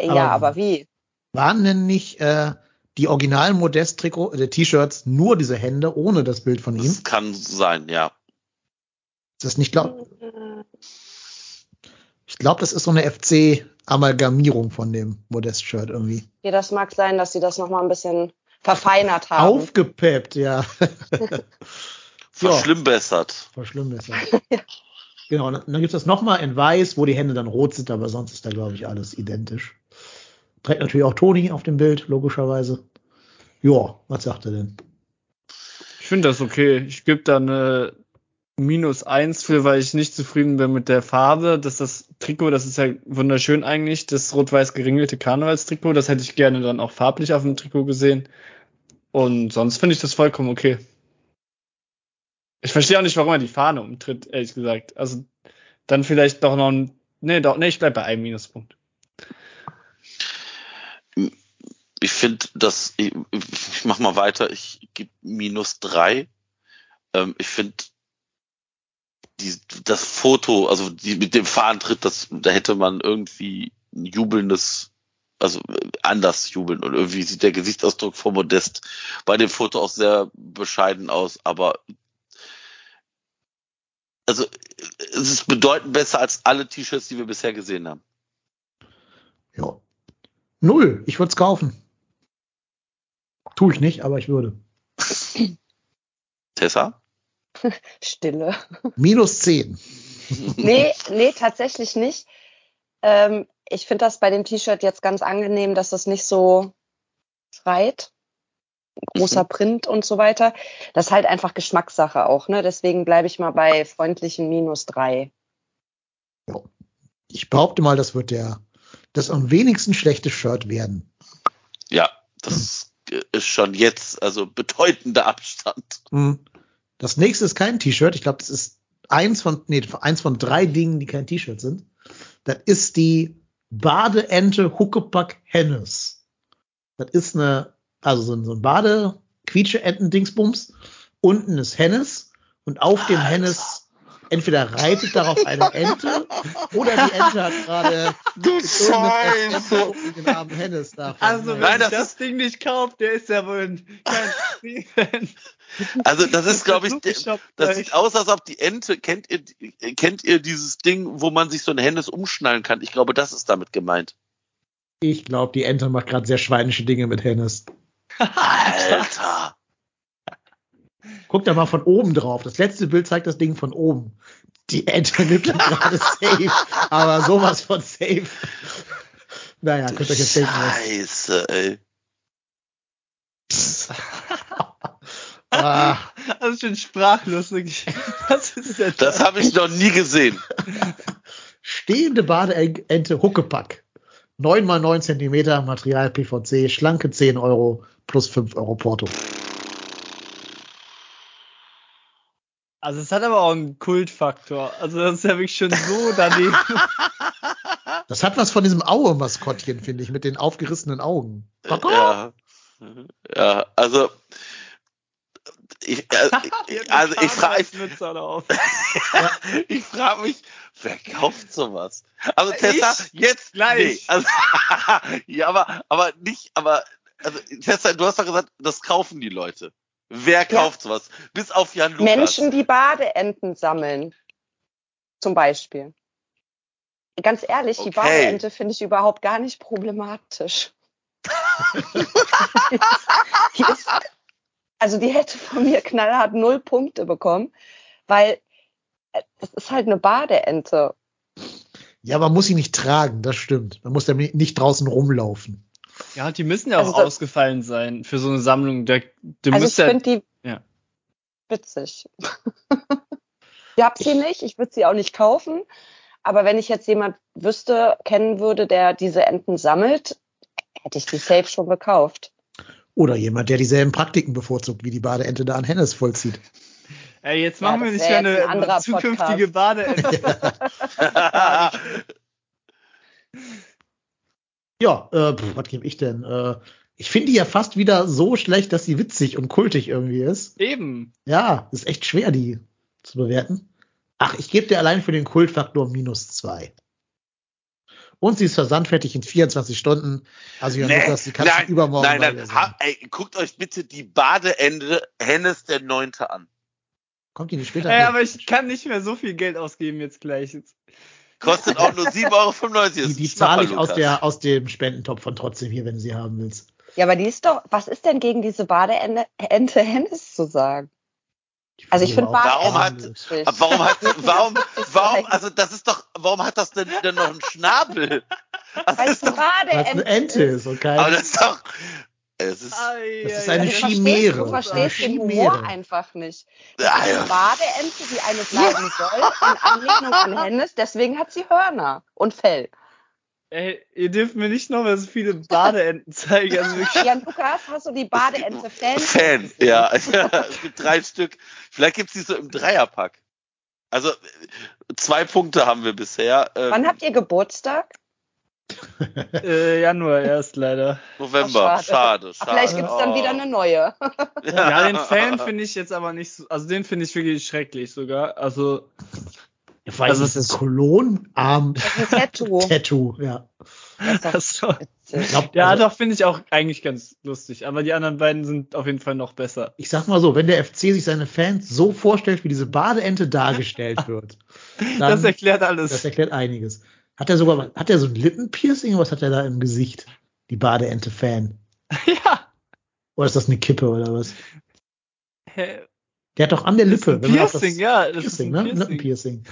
Ja, Aber- aber wie? waren denn nicht äh, die originalen Modest-Trikot, äh, T-Shirts nur diese Hände ohne das Bild von ihm? Das kann sein, ja. Ist das nicht glaub? Ich glaube, das ist so eine FC-Amalgamierung von dem Modest-Shirt irgendwie. Ja, das mag sein, dass sie das nochmal ein bisschen verfeinert haben. Aufgepeppt, ja. So. Verschlimmbessert. Verschlimmbessert. Genau, dann, dann gibt es das nochmal in weiß, wo die Hände dann rot sind, aber sonst ist da, glaube ich, alles identisch. Trägt natürlich auch Toni auf dem Bild, logischerweise. Ja, was sagt er denn? Ich finde das okay. Ich gebe da eine minus eins für, weil ich nicht zufrieden bin mit der Farbe. Das das Trikot, das ist ja wunderschön eigentlich, das rot-weiß geringelte Karnevalstrikot. Das hätte ich gerne dann auch farblich auf dem Trikot gesehen. Und sonst finde ich das vollkommen okay. Ich verstehe auch nicht, warum er die Fahne umtritt, ehrlich gesagt. Also dann vielleicht doch noch ein. Nee, doch, nee, ich bleib bei einem Minuspunkt. Ich finde, dass ich, ich mach mal weiter. Ich gebe minus drei. Ähm, ich finde die, das Foto, also die, mit dem Fahnentritt, das, da hätte man irgendwie ein jubelndes, also anders jubeln und irgendwie sieht der Gesichtsausdruck von Modest bei dem Foto auch sehr bescheiden aus, aber also es ist bedeutend besser als alle T-Shirts, die wir bisher gesehen haben. Ja. Null. Ich würde es kaufen. Tue ich nicht, aber ich würde. Tessa? Stille. Minus zehn. Nee, nee, tatsächlich nicht. Ähm, ich finde das bei dem T-Shirt jetzt ganz angenehm, dass es nicht so schreit. Großer Print und so weiter. Das ist halt einfach Geschmackssache auch, ne? Deswegen bleibe ich mal bei freundlichen minus drei. Ich behaupte mal, das wird der, das am wenigsten schlechte Shirt werden. Ja, das ist schon jetzt, also bedeutender Abstand. Hm. Das nächste ist kein T-Shirt. Ich glaube, das ist eins von, nee, eins von drei Dingen, die kein T-Shirt sind. Das ist die Badeente Huckepack Hennes. Das ist eine, also so ein, so ein Bade quietsche enten dingsbums Unten ist Hennes und auf dem Alter. Hennes entweder reitet darauf eine Ente Oder die Ente hat gerade Du Scheiße! den armen Hennes da. Also, wenn Nein, ich das das, Ding nicht kauft, der ist ja wohl kein Fan. Also das ist, glaube ich, das sieht aus, als ob die Ente, kennt ihr, kennt ihr dieses Ding, wo man sich so ein Hennes umschnallen kann? Ich glaube, das ist damit gemeint. Ich glaube, die Ente macht gerade sehr schweinische Dinge mit Hennes. Alter! Guck da mal von oben drauf. Das letzte Bild zeigt das Ding von oben. Die Ente nimmt das gerade safe, aber sowas von safe. Naja, könnt ihr euch jetzt denken. Scheiße, ey. Ah, Das ist schon ist denn Das habe ich noch nie gesehen. stehende Badeente Huckepack. 9 mal 9 Zentimeter, Material PVC, schlanke 10 Euro plus 5 Euro Porto. Also es hat aber auch einen Kultfaktor. Also das ist ja wirklich schon so daneben. Das hat was von diesem Aue-Maskottchen, finde ich, mit den aufgerissenen Augen. Ja. Ja, also ich, äh, ich- also ich frage ich, auf. ich frage mich, wer kauft sowas? Also Tessa, jetzt Gleich. Nee, also, ja, aber aber nicht, aber also Tessa, du hast doch gesagt, das kaufen die Leute. Wer kauft sowas? Bis auf Jan Lukas. Menschen, die Badeenten sammeln. Zum Beispiel. Ganz ehrlich, die Okay. Badeente finde ich überhaupt gar nicht problematisch. die ist, also die hätte von mir knallhart null Punkte bekommen, weil äh, es ist halt eine Badeente. Ja, man muss sie nicht tragen, das stimmt. Man muss damit nicht draußen rumlaufen. Ja, die müssen ja auch Also das- ausgefallen sein für so eine Sammlung. Der, du Also ich ja, finde die ja. witzig. ich habe sie nicht, ich würde sie auch nicht kaufen. Aber wenn ich jetzt jemand wüsste, kennen würde, der diese Enten sammelt, hätte ich die safe schon gekauft. Oder jemand, der dieselben Praktiken bevorzugt, wie die Badeente da an Hennes vollzieht. Ey, jetzt Ja, machen wir das nicht mehr ein eine anderer zukünftige Podcast. Badeente. Ja, äh, pff, was gebe ich denn? Äh, ich finde die ja fast wieder so schlecht, dass sie witzig und kultig irgendwie ist. Eben. Ja, ist echt schwer, die zu bewerten. Ach, ich gebe dir allein für den Kultfaktor minus zwei. Und sie ist versandfertig in 24 Stunden. Also, Jan Nee, Lukas, die kannst nein, du übermorgen nein, nein. Ha, ey, guckt euch bitte die Badeende Hennes der Neunte an. Kommt die nicht später? Ey, aber ich kann nicht mehr so viel Geld ausgeben jetzt gleich. Jetzt. Kostet auch nur 7,95 Euro. die die zahle ich aus, der, aus dem Spendentopf von trotzdem hier, wenn du sie haben willst. Ja, aber die ist doch, was ist denn gegen diese Badeente Ente Hennes zu sagen? Also ich finde Warum hat- warum hat, warum, Das warum, ist also das ist doch, warum hat das denn, denn noch einen Schnabel? Das Weil es ist eine doch, es Badeente eine Ente ist kein. aber das ist doch, es ist, Das ist ja, eine verstehst, Chimäre. du verstehst den Chimäre. Humor einfach nicht. ja, Eine ja. Badeente, die eine bleiben soll, in Anlehnung an Hennes, deswegen hat sie Hörner und Fell. Ey, ihr dürft mir nicht noch mal so viele Badeenten zeigen. Also. Jan Lukas, hast du die Badeente Fan? Fan, ja. es gibt drei Stück. Vielleicht gibt's die so im Dreierpack. Also, zwei Punkte haben wir bisher. Ähm, Wann habt ihr Geburtstag? Äh, Januar erst leider. November. Ach, schade, schade. schade. Vielleicht gibt's dann Oh. wieder eine neue. Ja, den Fan finde ich jetzt aber nicht so, also den finde ich wirklich schrecklich sogar. Also, Vor allem Also das ist- Tattoo. Tattoo, ja. Das ist also glaub, ja, also, doch, finde ich auch eigentlich ganz lustig. Aber die anderen beiden sind auf jeden Fall noch besser. ich sag mal so, wenn der FC sich seine Fans so vorstellt, wie diese Badeente dargestellt wird, dann, das erklärt alles. das erklärt einiges. Hat er sogar, hat er so ein Lippenpiercing? Was hat er da im Gesicht? Die Badeente-Fan. ja. Oder ist das eine Kippe oder was? Hä? Der hat doch an der Lippe. Piercing, ja. Das ist Piercing, ein ne? Piercing. Lippenpiercing.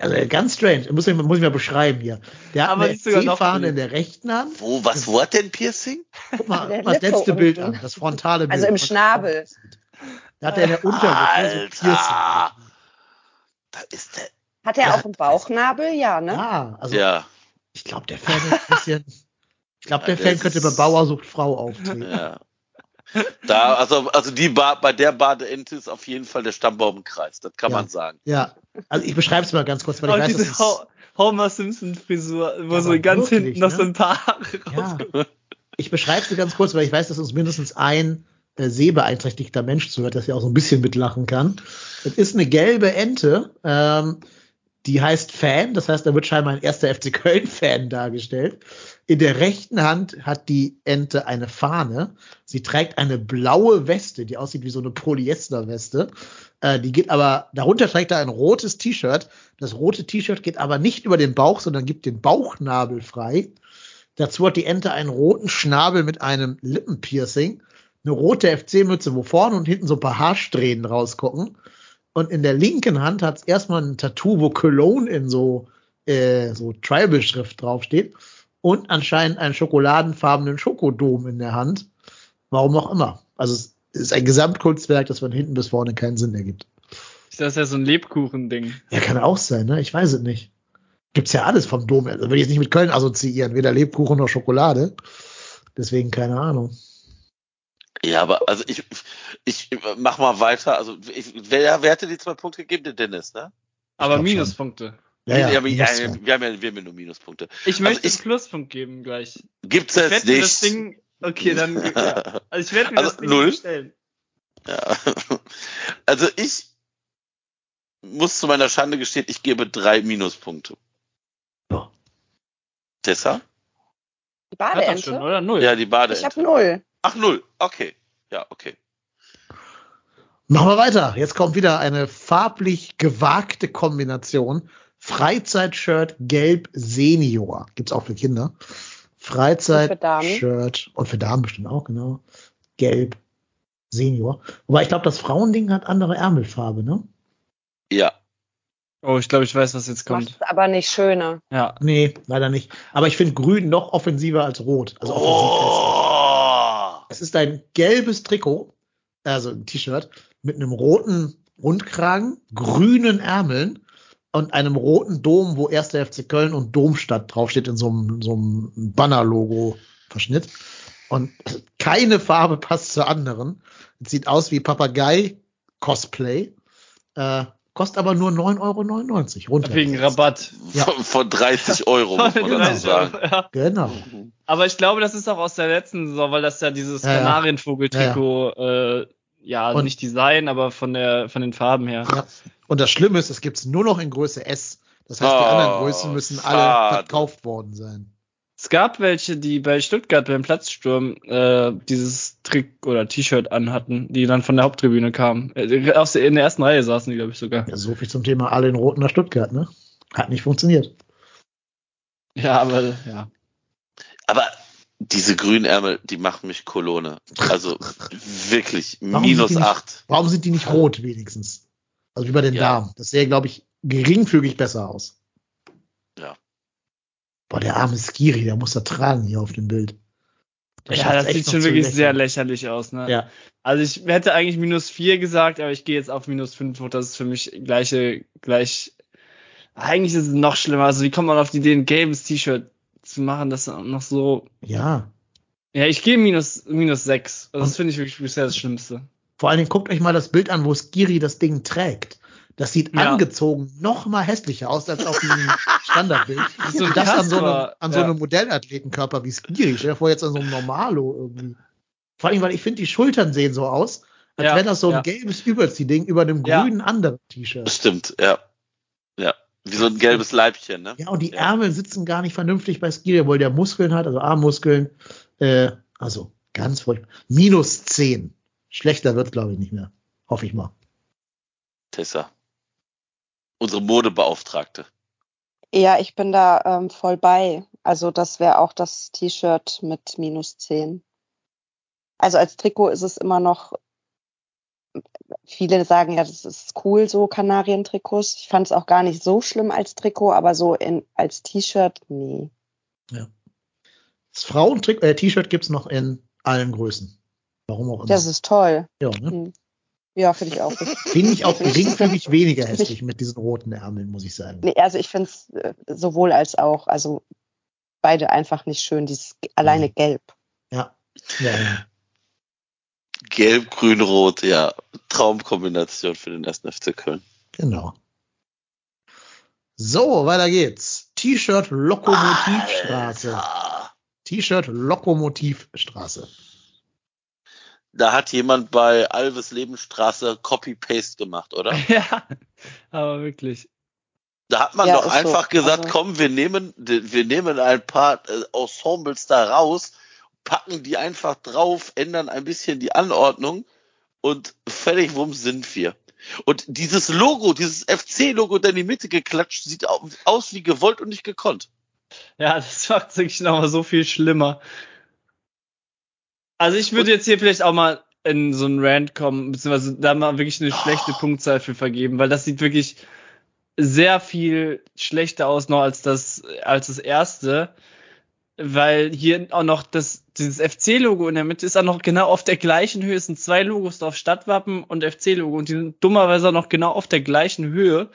Also ganz strange. Muss ich, muss ich mal beschreiben hier. Der hat Aber eine cool. in der rechten Hand. Wo, was, wo hat denn Piercing? Guck mal, Der guck mal das letzte Bild an, das frontale Bild. Also im Schnabel. Da hat er in der Unterlippe so Piercing. Alter! Da ist der, Hat er Ja. auch einen Bauchnabel? Ja, ne? Ja, also ja, ich glaube, der Fan ist ein bisschen. Ich glaube, der Ja, Fan könnte bei Bauer sucht Frau auftreten. ja. Da, also, also die ba bei der Badeente ist auf jeden Fall der Stammbaum im Kreis, das kann Ja. man sagen. Ja, also ich beschreibe es mal ganz kurz, weil Auch ich weiß, diese Ho Homer Simpson Frisur, wo Ja, so ganz wirklich, hinten noch ne? so ein paar Haare ja, ich beschreibe es ganz kurz, weil ich weiß, dass uns mindestens ein äh, sehbeeinträchtigter Mensch zuhört, dass er auch so ein bisschen mitlachen kann. Es ist eine gelbe Ente, ähm, Die heißt Fan, das heißt, da wird scheinbar ein erster FC Köln-Fan dargestellt. In der rechten Hand hat die Ente eine Fahne. Sie trägt eine blaue Weste, die aussieht wie so eine Polyester-Weste. Äh, die geht aber, darunter trägt er ein rotes T-Shirt. Das rote T-Shirt geht aber nicht über den Bauch, sondern gibt den Bauchnabel frei. Dazu hat die Ente einen roten Schnabel mit einem Lippenpiercing, eine rote FC-Mütze, wo vorne und hinten so ein paar Haarsträhnen rausgucken. Und in der linken Hand hat es erstmal ein Tattoo, wo Cologne in so, äh, so Tribal-Schrift draufsteht. Und anscheinend einen schokoladenfarbenen Schokodom in der Hand. Warum auch immer. Also es ist ein Gesamtkunstwerk, das von hinten bis vorne keinen Sinn ergibt. Ist das ja so ein Lebkuchen-Ding? Ja, kann auch sein, ne? Ich weiß es nicht. Gibt's ja alles vom Dom. Also will ich jetzt nicht mit Köln assoziieren, weder Lebkuchen noch Schokolade. Deswegen keine Ahnung. Ja, aber also ich, ich mach mal weiter. Also ich, wer, wer hatte die zwei Punkte gegeben? Der Dennis, ne? Aber schon. Minuspunkte. Ja, ja, wir, muss ja, wir, haben ja, wir haben ja nur Minuspunkte. Ich möchte ich- einen Pluspunkt geben gleich. Gibt's Ich es nicht. das Ding. Okay, dann. Ja. Also ich werde mir Also das null? bestellen. Ja. Also ich muss zu meiner Schande gestehen, ich gebe drei Minuspunkte. Ja. Tessa? Die Hat Badeente? schon, oder? Null. Ja, die Bade. Ich habe null. Ach, null. Okay. Ja, okay. Machen wir weiter. Jetzt kommt wieder eine farblich gewagte Kombination. Freizeit-Shirt gelb Senior. Gibt's auch für Kinder. Und. Freizeit-Shirt und für Damen bestimmt auch, genau. Gelb Senior. Wobei ich glaube, das Frauending hat andere Ärmelfarbe, ne? Ja. Oh, ich glaube, ich weiß, was jetzt Macht kommt. es aber nicht schöner. Ja. Nee, leider nicht. Aber ich finde grün noch offensiver als rot. Also offensiv Oh. Es ist ein gelbes Trikot, also ein T-Shirt, mit einem roten Rundkragen, grünen Ärmeln und einem roten Dom, wo 1. FC Köln und Domstadt draufsteht in so einem, so einem Banner-Logo-Verschnitt. Und keine Farbe passt zur anderen. Es sieht aus wie Papagei-Cosplay. Äh, kostet aber nur 9,99 Euro. runter. Wegen Rabatt. Ja. Von, von 30 Euro, muss man dazu sagen. Ja. Genau. Aber ich glaube, das ist auch aus der letzten Saison, weil das ja dieses Ja, ja. Kanarienvogel-Trikot, äh, ja, Und- nicht Design, aber von der, von den Farben her. Ja. Und das Schlimme ist, es gibt's nur noch in Größe S. Das heißt, die Oh, anderen Größen müssen alle schade. verkauft worden sein. Es gab welche, die bei Stuttgart beim Platzsturm äh, dieses Trick oder T-Shirt anhatten, die dann von der Haupttribüne kamen. Äh, in der ersten Reihe saßen die, glaube ich, sogar. Ja, so viel zum Thema alle in Roten nach Stuttgart, ne? Hat nicht funktioniert. Ja, aber ja. Aber diese Grünärmel, die machen mich Kolone. Also wirklich, Warum minus sind die nicht- acht. Warum sind die nicht rot wenigstens? Also wie bei den Ja. Damen. Das sähe, glaube ich, geringfügig besser aus. Ja. Boah, der arme Skiri, der muss da tragen hier auf dem Bild. Der Ja, das sieht schon wirklich lächeln. sehr lächerlich aus, ne? Ja. Also ich hätte eigentlich minus vier gesagt, aber ich gehe jetzt auf minus fünf hoch. Das ist für mich gleiche, gleich. Eigentlich ist es noch schlimmer. Also wie kommt man auf die Idee, ein gelbes T-Shirt zu machen, das noch so. Ja. Ja, ich gehe minus, minus sechs. Also das finde ich wirklich bisher das Schlimmste. Vor allen Dingen guckt euch mal das Bild an, wo Skiri das Ding trägt. Das sieht Ja. angezogen noch mal hässlicher aus als auf diesem Standardbild. ist so das an so einem, Kasper, an so ja. einem Modellathletenkörper wie Skiri. Stell dir vor, jetzt an so einem Normalo irgendwie. Vor allem, weil ich finde, die Schultern sehen so aus, als Ja, wäre das so ein ja. gelbes Überziehding über einem Ja. grünen anderen T-Shirt. Stimmt, ja. Ja. Wie so ein gelbes Leibchen, ne? Ja, und die Ja. Ärmel sitzen gar nicht vernünftig bei Skiri, obwohl der Muskeln hat, also Armmuskeln. Äh, also ganz furchtbar. Minus 10. Schlechter wird glaube ich, nicht mehr. Hoffe ich mal. Tessa. Unsere Modebeauftragte. Ja, ich bin da ähm, voll bei. Also das wäre auch das T-Shirt mit minus 10. Also als Trikot ist es immer noch, viele sagen ja, das ist cool, so Kanarientrikots. Ich fand es auch gar nicht so schlimm als Trikot, aber so in, als T-Shirt, nee. Das Frauentrick- äh, T-Shirt gibt's noch in allen Größen. Warum auch immer. Das ist toll. ja, ne? Hm. Ja, finde ich auch. Finde ich auch geringfügig weniger hässlich mit diesen roten Ärmeln, muss ich sagen. Nee, also ich finde es äh, sowohl als auch, also beide einfach nicht schön, dieses alleine gelb. Ja. ja, ja. Gelb, grün, rot, ja. Traumkombination für den ersten FC Köln. Genau. So, weiter geht's. T-Shirt Lokomotivstraße. T-Shirt Lokomotivstraße. Da hat jemand bei Alves Lebensstraße Copy-Paste gemacht, oder? ja, aber wirklich. Da hat man Ja, doch ist so. einfach gesagt, Also- komm, wir nehmen, wir nehmen ein paar äh, Ensembles da raus, packen die einfach drauf, ändern ein bisschen die Anordnung und fertig, wumm sind wir. Und dieses Logo, dieses FC-Logo, da in die Mitte geklatscht, sieht au- aus wie gewollt und nicht gekonnt. Ja, das macht wirklich nochmal so viel schlimmer. Also ich würde jetzt hier vielleicht auch mal in so einen Rant kommen, beziehungsweise da mal wirklich eine schlechte Punktzahl für vergeben, weil das sieht wirklich sehr viel schlechter aus noch als das, als das erste, weil hier auch noch das, dieses FC-Logo in der Mitte ist auch noch genau auf der gleichen Höhe. Es sind zwei Logos drauf, Stadtwappen und FC-Logo und die sind dummerweise auch noch genau auf der gleichen Höhe,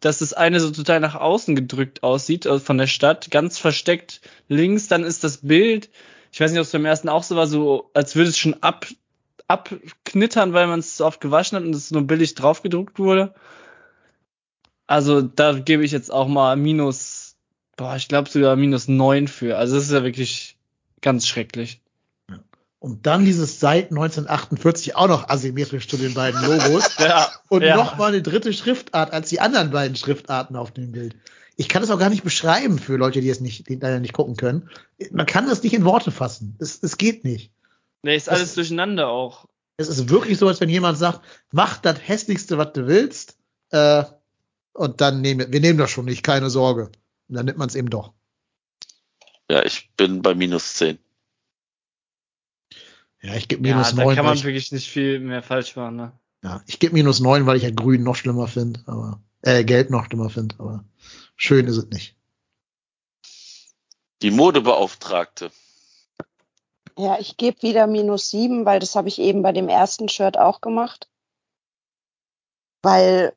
dass das eine so total nach außen gedrückt aussieht, also von der Stadt, ganz versteckt links, dann ist das Bild, ich weiß nicht, ob es beim ersten auch so war, so als würde es schon ab, abknittern, weil man es so oft gewaschen hat und es nur billig draufgedruckt wurde. Also da gebe ich jetzt auch mal minus, boah, ich glaube sogar minus neun für. Also das ist ja wirklich ganz schrecklich. Und dann dieses seit 1948 auch noch asymmetrisch zu den beiden Logos. Ja, Und ja. noch mal eine dritte Schriftart als die anderen beiden Schriftarten auf dem Bild. Ich kann es auch gar nicht beschreiben für Leute, die es nicht, die leider nicht gucken können. Man kann das nicht in Worte fassen. Es, es geht nicht. Nee, ist alles durcheinander auch. Es ist wirklich so, als wenn jemand sagt, mach das hässlichste, was du willst, äh, und dann nehmen wir, wir nehmen das schon nicht, keine Sorge. Und dann nimmt man es eben doch. Ja, ich bin bei minus 10. Ja, ich gebe minus ja, da neun. kann man ich, wirklich nicht viel mehr falsch machen. Ne? ja, ich gebe minus neun, weil ich ja grün noch schlimmer finde, aber, äh, gelb noch schlimmer finde, aber schön ist es nicht. Die Modebeauftragte. Ja, ich gebe wieder minus sieben, weil das habe ich eben bei dem ersten Shirt auch gemacht. Weil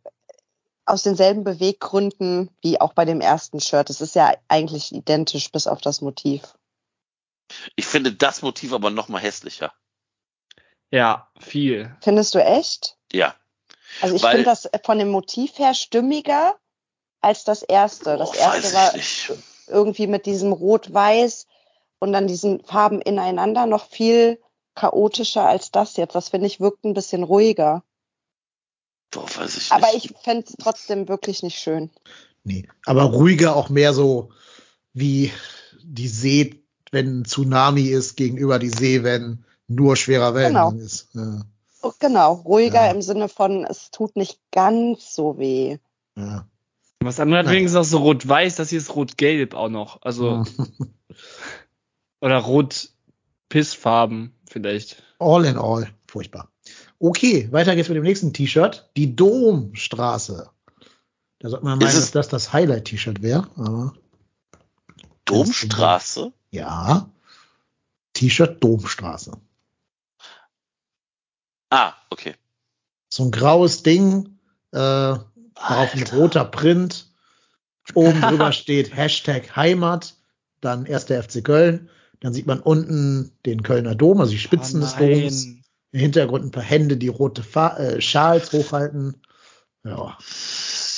aus denselben Beweggründen wie auch bei dem ersten Shirt. Es ist ja eigentlich identisch bis auf das Motiv. Ich finde das Motiv aber noch mal hässlicher. Ja, viel. Findest du echt? Ja. Also ich finde das von dem Motiv her stimmiger als das erste. Das Oh, erste war nicht. irgendwie mit diesem Rot-Weiß und dann diesen Farben ineinander noch viel chaotischer als das jetzt. Das finde ich wirkt ein bisschen ruhiger. Boah, weiß ich Aber nicht. ich fände es trotzdem wirklich nicht schön. Nee, aber ruhiger auch mehr so wie die See, wenn ein Tsunami ist, gegenüber die See, wenn nur schwerer Wellengang Genau. ist. Ja, Oh, Genau, ruhiger Ja. im Sinne von, es tut nicht ganz so weh. ja. Was andere hat wenigstens auch so rot-weiß, das hier ist rot-gelb auch noch. Also, oder rot-pissfarben vielleicht. All in all, furchtbar. Okay, weiter geht's mit dem nächsten T-Shirt. Die Domstraße. Da sollte man meinen, dass das das Highlight-T-Shirt wäre, aber Domstraße? ja. T-Shirt Domstraße. Ah, okay. So ein graues Ding, äh, darauf ein roter Print. Oben drüber steht Hashtag Heimat, dann erst der FC Köln. Dann sieht man unten den Kölner Dom, also die Spitzen Oh des Doms. Im Hintergrund ein paar Hände, die rote Fa äh, Schals hochhalten. Ja,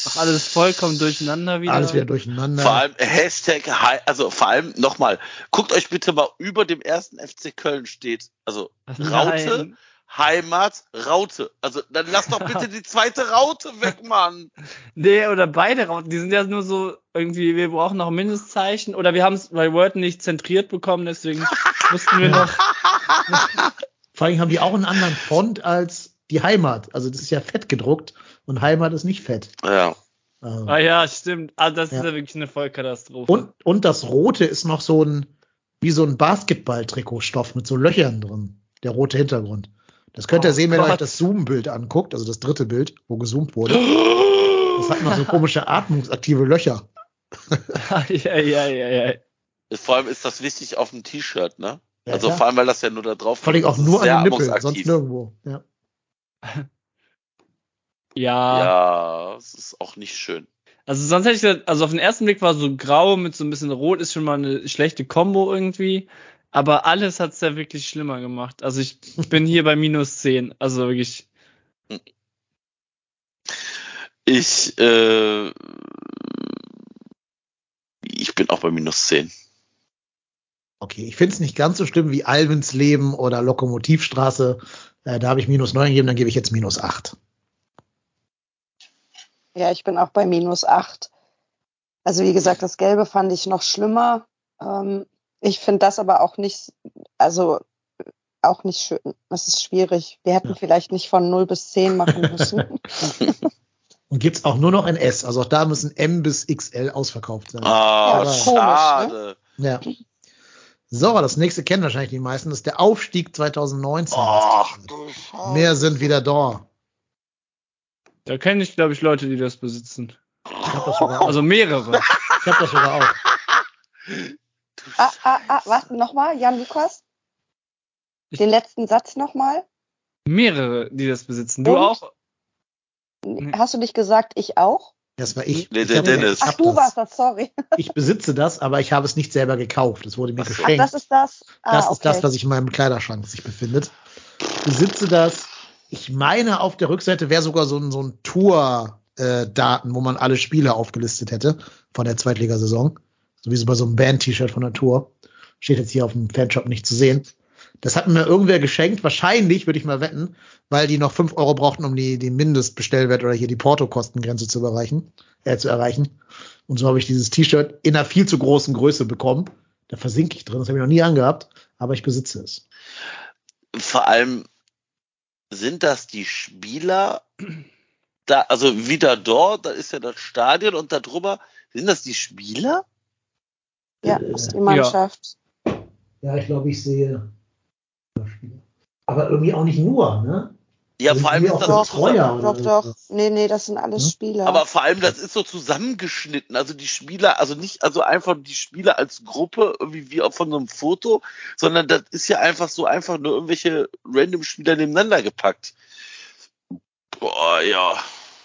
Ach, alles vollkommen durcheinander wieder. alles wieder durcheinander. Vor allem Hashtag, also vor allem nochmal, guckt euch bitte mal über dem ersten FC Köln steht, also Raute, Nein. Heimat, Raute. Also dann lass doch bitte die zweite Raute weg, Mann. Nee, oder beide Rauten, die sind ja nur so irgendwie, wir brauchen noch ein Minuszeichen oder wir haben es bei Word nicht zentriert bekommen, deswegen mussten wir noch. Vor allem haben die auch einen anderen Font als die Heimat. Also das ist ja fett gedruckt und Heimat ist nicht fett. Ja. Also. Ah ja, stimmt. Ah, das Ja. ist ja wirklich eine Vollkatastrophe. Und, und das Rote ist noch so ein, wie so ein Basketball-Trikotstoff mit so Löchern drin. Der rote Hintergrund. Das könnt ihr Oh sehen, wenn ihr euch das Zoom-Bild anguckt, also das dritte Bild, wo gezoomt wurde. Das hat noch so komische atmungsaktive Löcher. ja, ja, ja, ja. Vor allem ist das wichtig auf dem T-Shirt, ne? Ja, also klar. vor allem, weil das ja nur da drauf Vor allem auch das ist nur an den Nippeln, sonst nirgendwo. Ja. Ja. Ja, es ist auch nicht schön. Also sonst hätte ich gesagt, also auf den ersten Blick war so grau mit so ein bisschen rot ist schon mal eine schlechte Kombo irgendwie. Aber alles hat's ja wirklich schlimmer gemacht. Also ich bin hier bei minus 10. Also wirklich. Ich, äh, ich bin auch bei minus 10. Okay, ich finde es nicht ganz so schlimm wie Alvins Leben oder Lokomotivstraße. Äh, da habe ich minus neun gegeben, dann gebe ich jetzt minus acht. Ja, ich bin auch bei minus acht. Also wie gesagt, das Gelbe fand ich noch schlimmer. Ähm, ich finde das aber auch nicht, also auch nicht schön. Das ist schwierig. Wir hätten Ja. vielleicht nicht von 0 bis 10 machen müssen. Und gibt's auch nur noch ein S. Also auch da müssen M bis XL ausverkauft sein. Ah, Ja, komisch, schade. Ja. So, das nächste kennen wahrscheinlich die meisten. Das ist der Aufstieg 2019. Ach du Scheiße. Mehr sind wieder da. Da kenne ich, glaube ich, Leute, die das besitzen. Ich habe das sogar auch. Also mehrere. Ich habe das sogar auch. ah, ah, ah, was? Nochmal, Jan Lukas? Den letzten Satz nochmal? Mehrere, die das besitzen. Du Und? auch? Hast du nicht gesagt, ich auch? Das war ich. Nee, ich der Dennis. Ach, du das. warst das, sorry. ich besitze das, aber ich habe es nicht selber gekauft. Es wurde mir Ach so. Ach, geschenkt. das ist das? Ah, Das ist okay. das, was sich in meinem Kleiderschrank sich befindet. Ich besitze das. Ich meine, auf der Rückseite wäre sogar so ein, so ein Tour-Daten, wo man alle Spiele aufgelistet hätte von der Zweitligasaison. So wie so bei so einem Band-T-Shirt von der Tour. Steht jetzt hier auf dem Fanshop nicht zu sehen. Das hat mir irgendwer geschenkt. Wahrscheinlich, würde ich mal wetten, weil die noch fünf Euro brauchten, um die, die Mindestbestellwert oder hier die Portokostengrenze zu erreichen, äh, zu erreichen. Und so habe ich dieses T-Shirt in einer viel zu großen Größe bekommen. Da versinke ich drin. Das habe ich noch nie angehabt, aber ich besitze es. Vor allem sind das die Spieler da, also wieder dort, da ist ja das Stadion und da drüber, sind das die Spieler? Ja, ist die Mannschaft. Ja, ich glaube, ich sehe. Aber irgendwie auch nicht nur, ne? Ja, Sind vor allem ist auch das so so Betreuer? Doch, so. doch. Nee, nee, das sind alles Hm? Spieler. aber vor allem das ist so zusammengeschnitten, also die Spieler, also nicht also einfach die Spieler als Gruppe irgendwie wie auf von so einem Foto, sondern das ist ja einfach so einfach nur irgendwelche random Spieler nebeneinander gepackt. Boah, ja.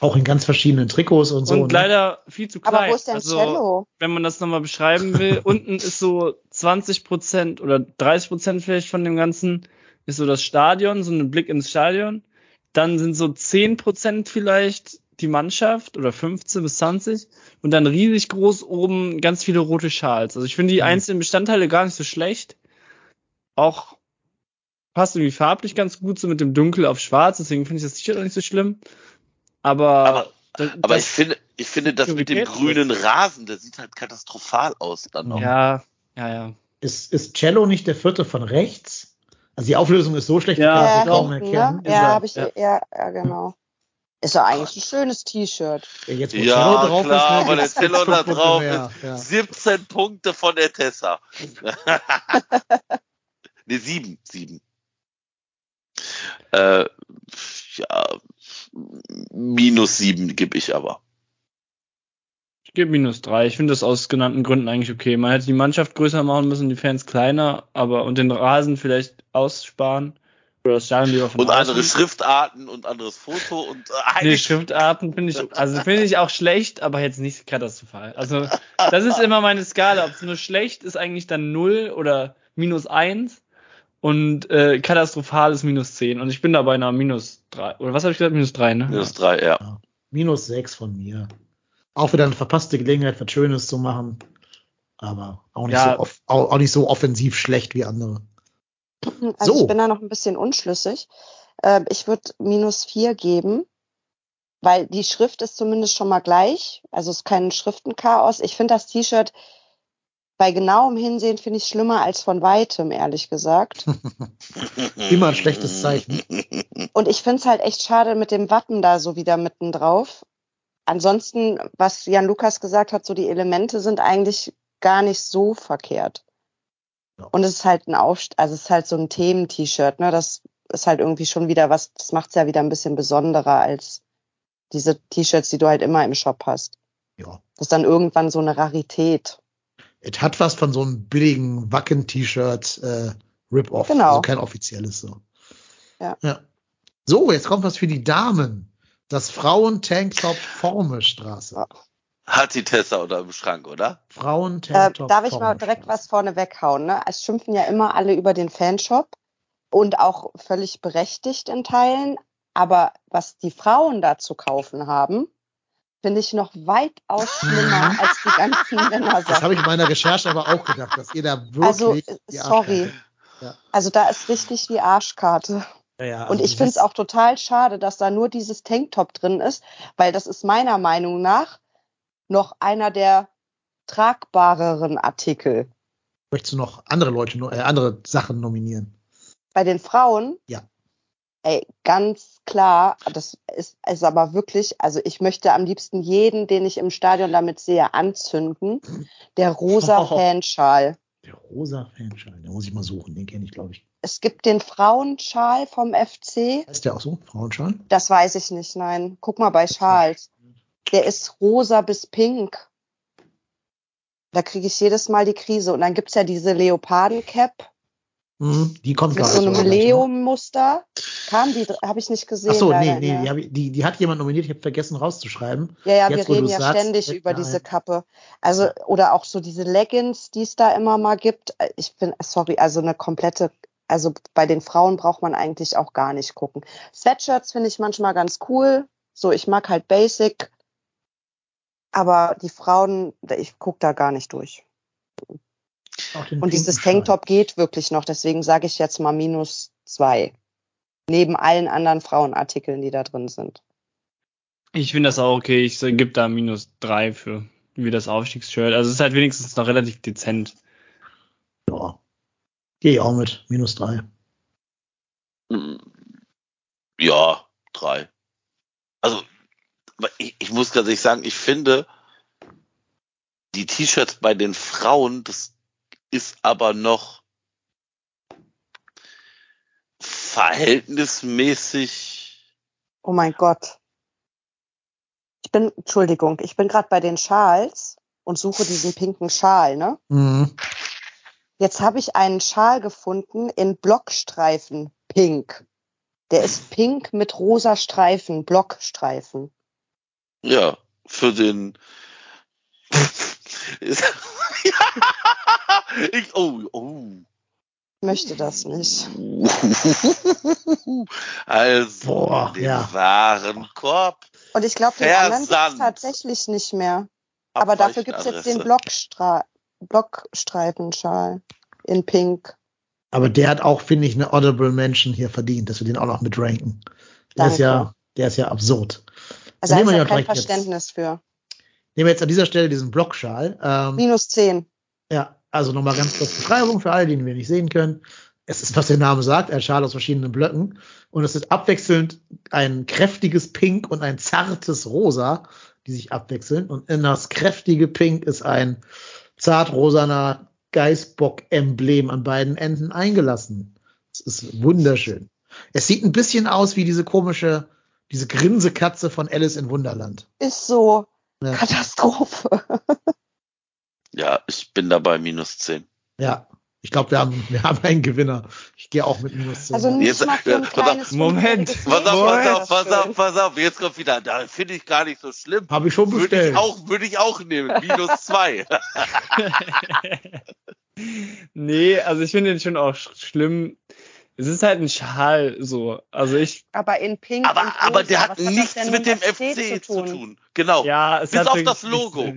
Auch in ganz verschiedenen Trikots und so. Und ne? leider viel zu klein. aber wo ist denn also, Cello? wenn man das nochmal beschreiben will, unten ist so 20 Prozent oder 30 Prozent vielleicht von dem Ganzen ist so das Stadion, so ein Blick ins Stadion. Dann sind so 10 Prozent vielleicht die Mannschaft oder 15 bis 20 und dann riesig groß oben ganz viele rote Schals. Also ich finde die Mhm. einzelnen Bestandteile gar nicht so schlecht. Auch passt irgendwie farblich ganz gut so mit dem Dunkel auf Schwarz, deswegen finde ich das T-Shirt auch nicht so schlimm. Aber, Aber- das, Aber das- ich finde, ich finde das mit dem grünen Rasen, der sieht halt katastrophal aus dann noch. ja, ja, ja. Ist, ist Cello nicht der vierte von rechts? Also die Auflösung ist so schlecht, Ja, ich Ja, sie kaum erkennen. ne? Ist Ja, er, habe ich, ja. ja. ja, genau. Ist ja eigentlich ein schönes T-Shirt. Jetzt, wo Ja, Cello drauf klar, ist, ne, aber der Cello da drauf mehr. Ja. 17 Punkte von der Tessa. ne, sieben, sieben. Äh, ja, minus sieben gebe ich aber. Ich gebe minus drei. Ich finde das aus genannten Gründen eigentlich okay. Man hätte die Mannschaft größer machen müssen, die Fans kleiner, aber und den Rasen vielleicht aussparen. Oder das Stadion lieber Und andere Schriftarten und anderes Foto und äh, Nee, Schriftarten finde ich, also finde ich auch schlecht, aber jetzt nicht katastrophal. Also, das ist immer meine Skala. Ob es nur schlecht ist, eigentlich dann null oder minus eins und äh, katastrophal ist minus zehn. Und ich bin da bei einer minus drei. Oder was habe ich gesagt? Minus drei, ne? minus drei, ja. Minus sechs von mir. Auch wieder eine verpasste Gelegenheit, was Schönes zu machen. Aber auch nicht, Ja. so, off auch, auch nicht so offensiv schlecht wie andere. Also So. ich bin da noch ein bisschen unschlüssig. Äh, ich würde minus vier geben, weil die Schrift ist zumindest schon mal gleich. Also es ist kein Schriftenchaos. Ich finde das T-Shirt bei genauem Hinsehen finde ich schlimmer als von weitem, ehrlich gesagt. Immer ein schlechtes Zeichen. Und ich finde es halt echt schade mit dem Wappen da so wieder mitten drauf. Ansonsten, was Jan Lukas gesagt hat, so die Elemente sind eigentlich gar nicht so verkehrt. Ja. Und es ist halt ein Aufst also es ist halt so ein Themen-T-Shirt, ne? Das ist halt irgendwie schon wieder was, das macht es ja wieder ein bisschen besonderer als diese T-Shirts, die du halt immer im Shop hast. Ja. Das ist dann irgendwann so eine Rarität. Es hat was von so einem billigen Wacken-T-Shirt äh, Rip-Off. Genau. Also kein offizielles so. Ja. ja. So, jetzt kommt was für die Damen. Das Frauen-Tanktop. Hat die Tessa unter dem Schrank, oder? Äh, Frauen-Tanktop darf ich mal direkt was vorne weghauen? Ne? Es schimpfen ja immer alle über den Fanshop und auch völlig berechtigt in Teilen. Aber was die Frauen da zu kaufen haben, finde ich noch weitaus schlimmer als die ganzen Das Männersachen. habe ich in meiner Recherche aber auch gedacht, dass ihr da wirklich. Also, äh, die sorry. Ja. Also da ist richtig die Arschkarte. Ja, ja, Und also ich finde es das- auch total schade, dass da nur dieses Tanktop drin ist, weil das ist meiner Meinung nach noch einer der tragbareren Artikel. Möchtest du noch andere Leute, äh, andere Sachen nominieren? Bei den Frauen? Ja. Ey, ganz klar, das ist, ist aber wirklich, also ich möchte am liebsten jeden, den ich im Stadion damit sehe, anzünden. Der rosa. Fanschal. Der rosa Fanschal, den muss ich mal suchen, den kenne ich, glaube ich. Es gibt den Frauenschal vom FC. Heißt der auch so? Frauenschal? Das weiß ich nicht, nein. Guck mal bei Schals. Der ist rosa bis pink. Da kriege ich jedes Mal die Krise. Und dann gibt's ja diese Leoparden-Cap Mhm, die kommt mit gar so nicht einem so gleich, ne? Leo-Muster. Kam die, habe ich nicht gesehen. Ach so, nee, leider, nee, ja. die, die, hat jemand nominiert, ich habe vergessen rauszuschreiben. Ja, ja, Jetzt, wir reden ja sagst, ständig über mir diese. Kappe. Also, oder auch so diese Leggings, die es da immer mal gibt. Ich bin, sorry, also eine komplette, also bei den Frauen braucht man eigentlich auch gar nicht gucken. Sweatshirts finde ich manchmal ganz cool. So, ich mag halt Basic. Aber die Frauen, ich guck da gar nicht durch. Und dieses. Tanktop geht wirklich noch. Deswegen sage ich jetzt mal minus zwei. Neben allen anderen Frauenartikeln, die da drin sind. Ich finde das auch okay. Ich gebe da minus drei für wie das Aufstiegsshirt. Also es ist halt wenigstens noch relativ dezent. Ja. Gehe ich auch mit. Minus drei. Ja, drei. Also, ich, ich muss ganz ehrlich sagen, ich finde, die T-Shirts bei den Frauen, das ist aber noch verhältnismäßig. Oh mein Gott. Ich bin, Entschuldigung, ich bin gerade bei den Schals und suche diesen pinken Schal, ne? Mhm. Jetzt habe ich einen Schal gefunden in Blockstreifen pink. Der ist pink mit rosa Streifen, Blockstreifen. Ja, für den. ich, oh, oh. Möchte das nicht. Also, Boah, den ja. Warenkorb. Und ich glaube, den anderen gibt's tatsächlich nicht mehr. Aber dafür gibt's jetzt den Blockstra Blockstreifenschal in pink. Aber der hat auch, finde ich, eine Honorable Mention hier verdient, dass wir den auch noch mit ranken. Der ist ja, der ist ja absurd. Also da ist wir ja kein direkt jetzt. Verständnis für. Nehmen wir jetzt an dieser Stelle diesen Blockschal. Ähm, Minus 10. ja, also nochmal ganz kurz Beschreibung für alle, die wir nicht sehen können. Es ist, was der Name sagt, ein Schal aus verschiedenen Blöcken. Und es ist abwechselnd ein kräftiges Pink und ein zartes Rosa, die sich abwechseln. Und in das kräftige Pink ist ein zartrosaner Geißbock-Emblem an beiden Enden eingelassen. Es ist wunderschön. Es sieht ein bisschen aus wie diese komische, diese Grinsekatze von Alice in Wunderland. Ist so Ja. Katastrophe. Ja, ich bin dabei minus 10. Ja, ich glaube, wir haben, wir haben einen Gewinner. Ich gehe auch mit minus 10. Also nicht Jetzt- mal für ein pass auf, kleines Moment. Pass auf, pass auf, pass auf, pass auf. Jetzt kommt wieder. Da finde ich gar nicht so schlimm. Habe ich schon Würde ich bestellt. auch, würde ich auch nehmen. Minus 2. nee, also ich finde den schon auch sch schlimm. Es ist halt ein Schal so. Also ich, Aber in pink aber, und rosa. aber der hat nichts mit dem FC FC zu tun. Genau. ja, es Bis hat auf wirklich das Logo.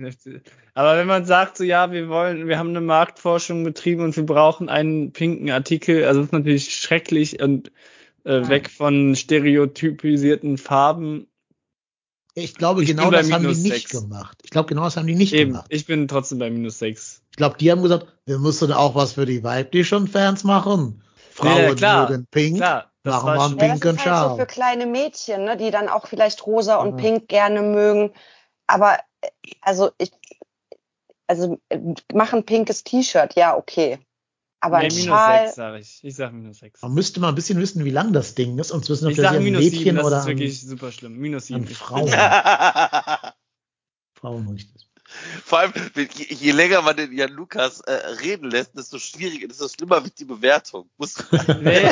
Aber wenn man sagt, so ja, wir wollen, wir haben eine Marktforschung betrieben und wir brauchen einen pinken Artikel, also das ist natürlich schrecklich und äh, weg von stereotypisierten Farben. Ich glaube, Ich genau das haben die nicht gemacht. Ich glaube, genau das haben die nicht Eben, gemacht. ich bin trotzdem bei minus sechs. Ich glaube, die haben gesagt, wir müssen auch was für die weiblichen Fans machen. Frauen Ja, klar, mögen pink. Klar, das Machen war wir einen Ja, das pinken ist halt so Schal. für kleine Mädchen, ne, die dann auch vielleicht rosa und Ja. pink gerne mögen. Aber also ich, also mach ein pinkes T-Shirt, ja, okay. Aber nee, ein minus Schal, sechs sage ich. Ich sag minus sechs. Man müsste mal ein bisschen wissen, wie lang das Ding ist. Und wissen, ob Ich das ein minus Mädchen sieben, das oder ist an, wirklich super schlimm. Minus sieben. an Ich Frauen, bin- Frauen richtig. Vor allem, je, je länger man den Jan Lukas äh, reden lässt, desto schwieriger, desto schlimmer wird die Bewertung. Muss, Nee,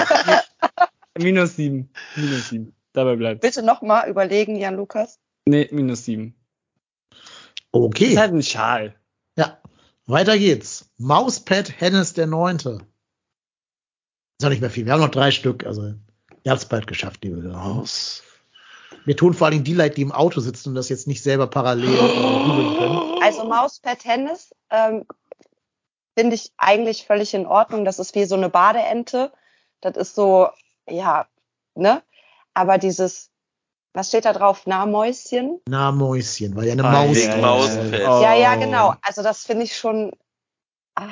minus sieben. Minus sieben. Dabei bleibt. bitte nochmal überlegen, Jan Lukas. Nee, minus sieben. Das Okay, ist halt ein Schal. ja. Weiter geht's. Mauspad Hennes der Neunte. Ist auch nicht mehr viel. Wir haben noch drei Stück. Also, ihr habt es bald geschafft, liebe Hörer. Aus. Mir tun vor allem die Leute, die im Auto sitzen und das jetzt nicht selber parallel googeln können. Also Mauspad Tennis ähm, finde ich eigentlich völlig in Ordnung. Das ist wie so eine Badeente. Das ist so, ja, ne? Aber dieses Was steht da drauf? Nahmäuschen? Na, Mäuschen, weil ja eine Ah, Maus Wegen ja. Oh. Ja, ja, genau. Also das finde ich schon ah,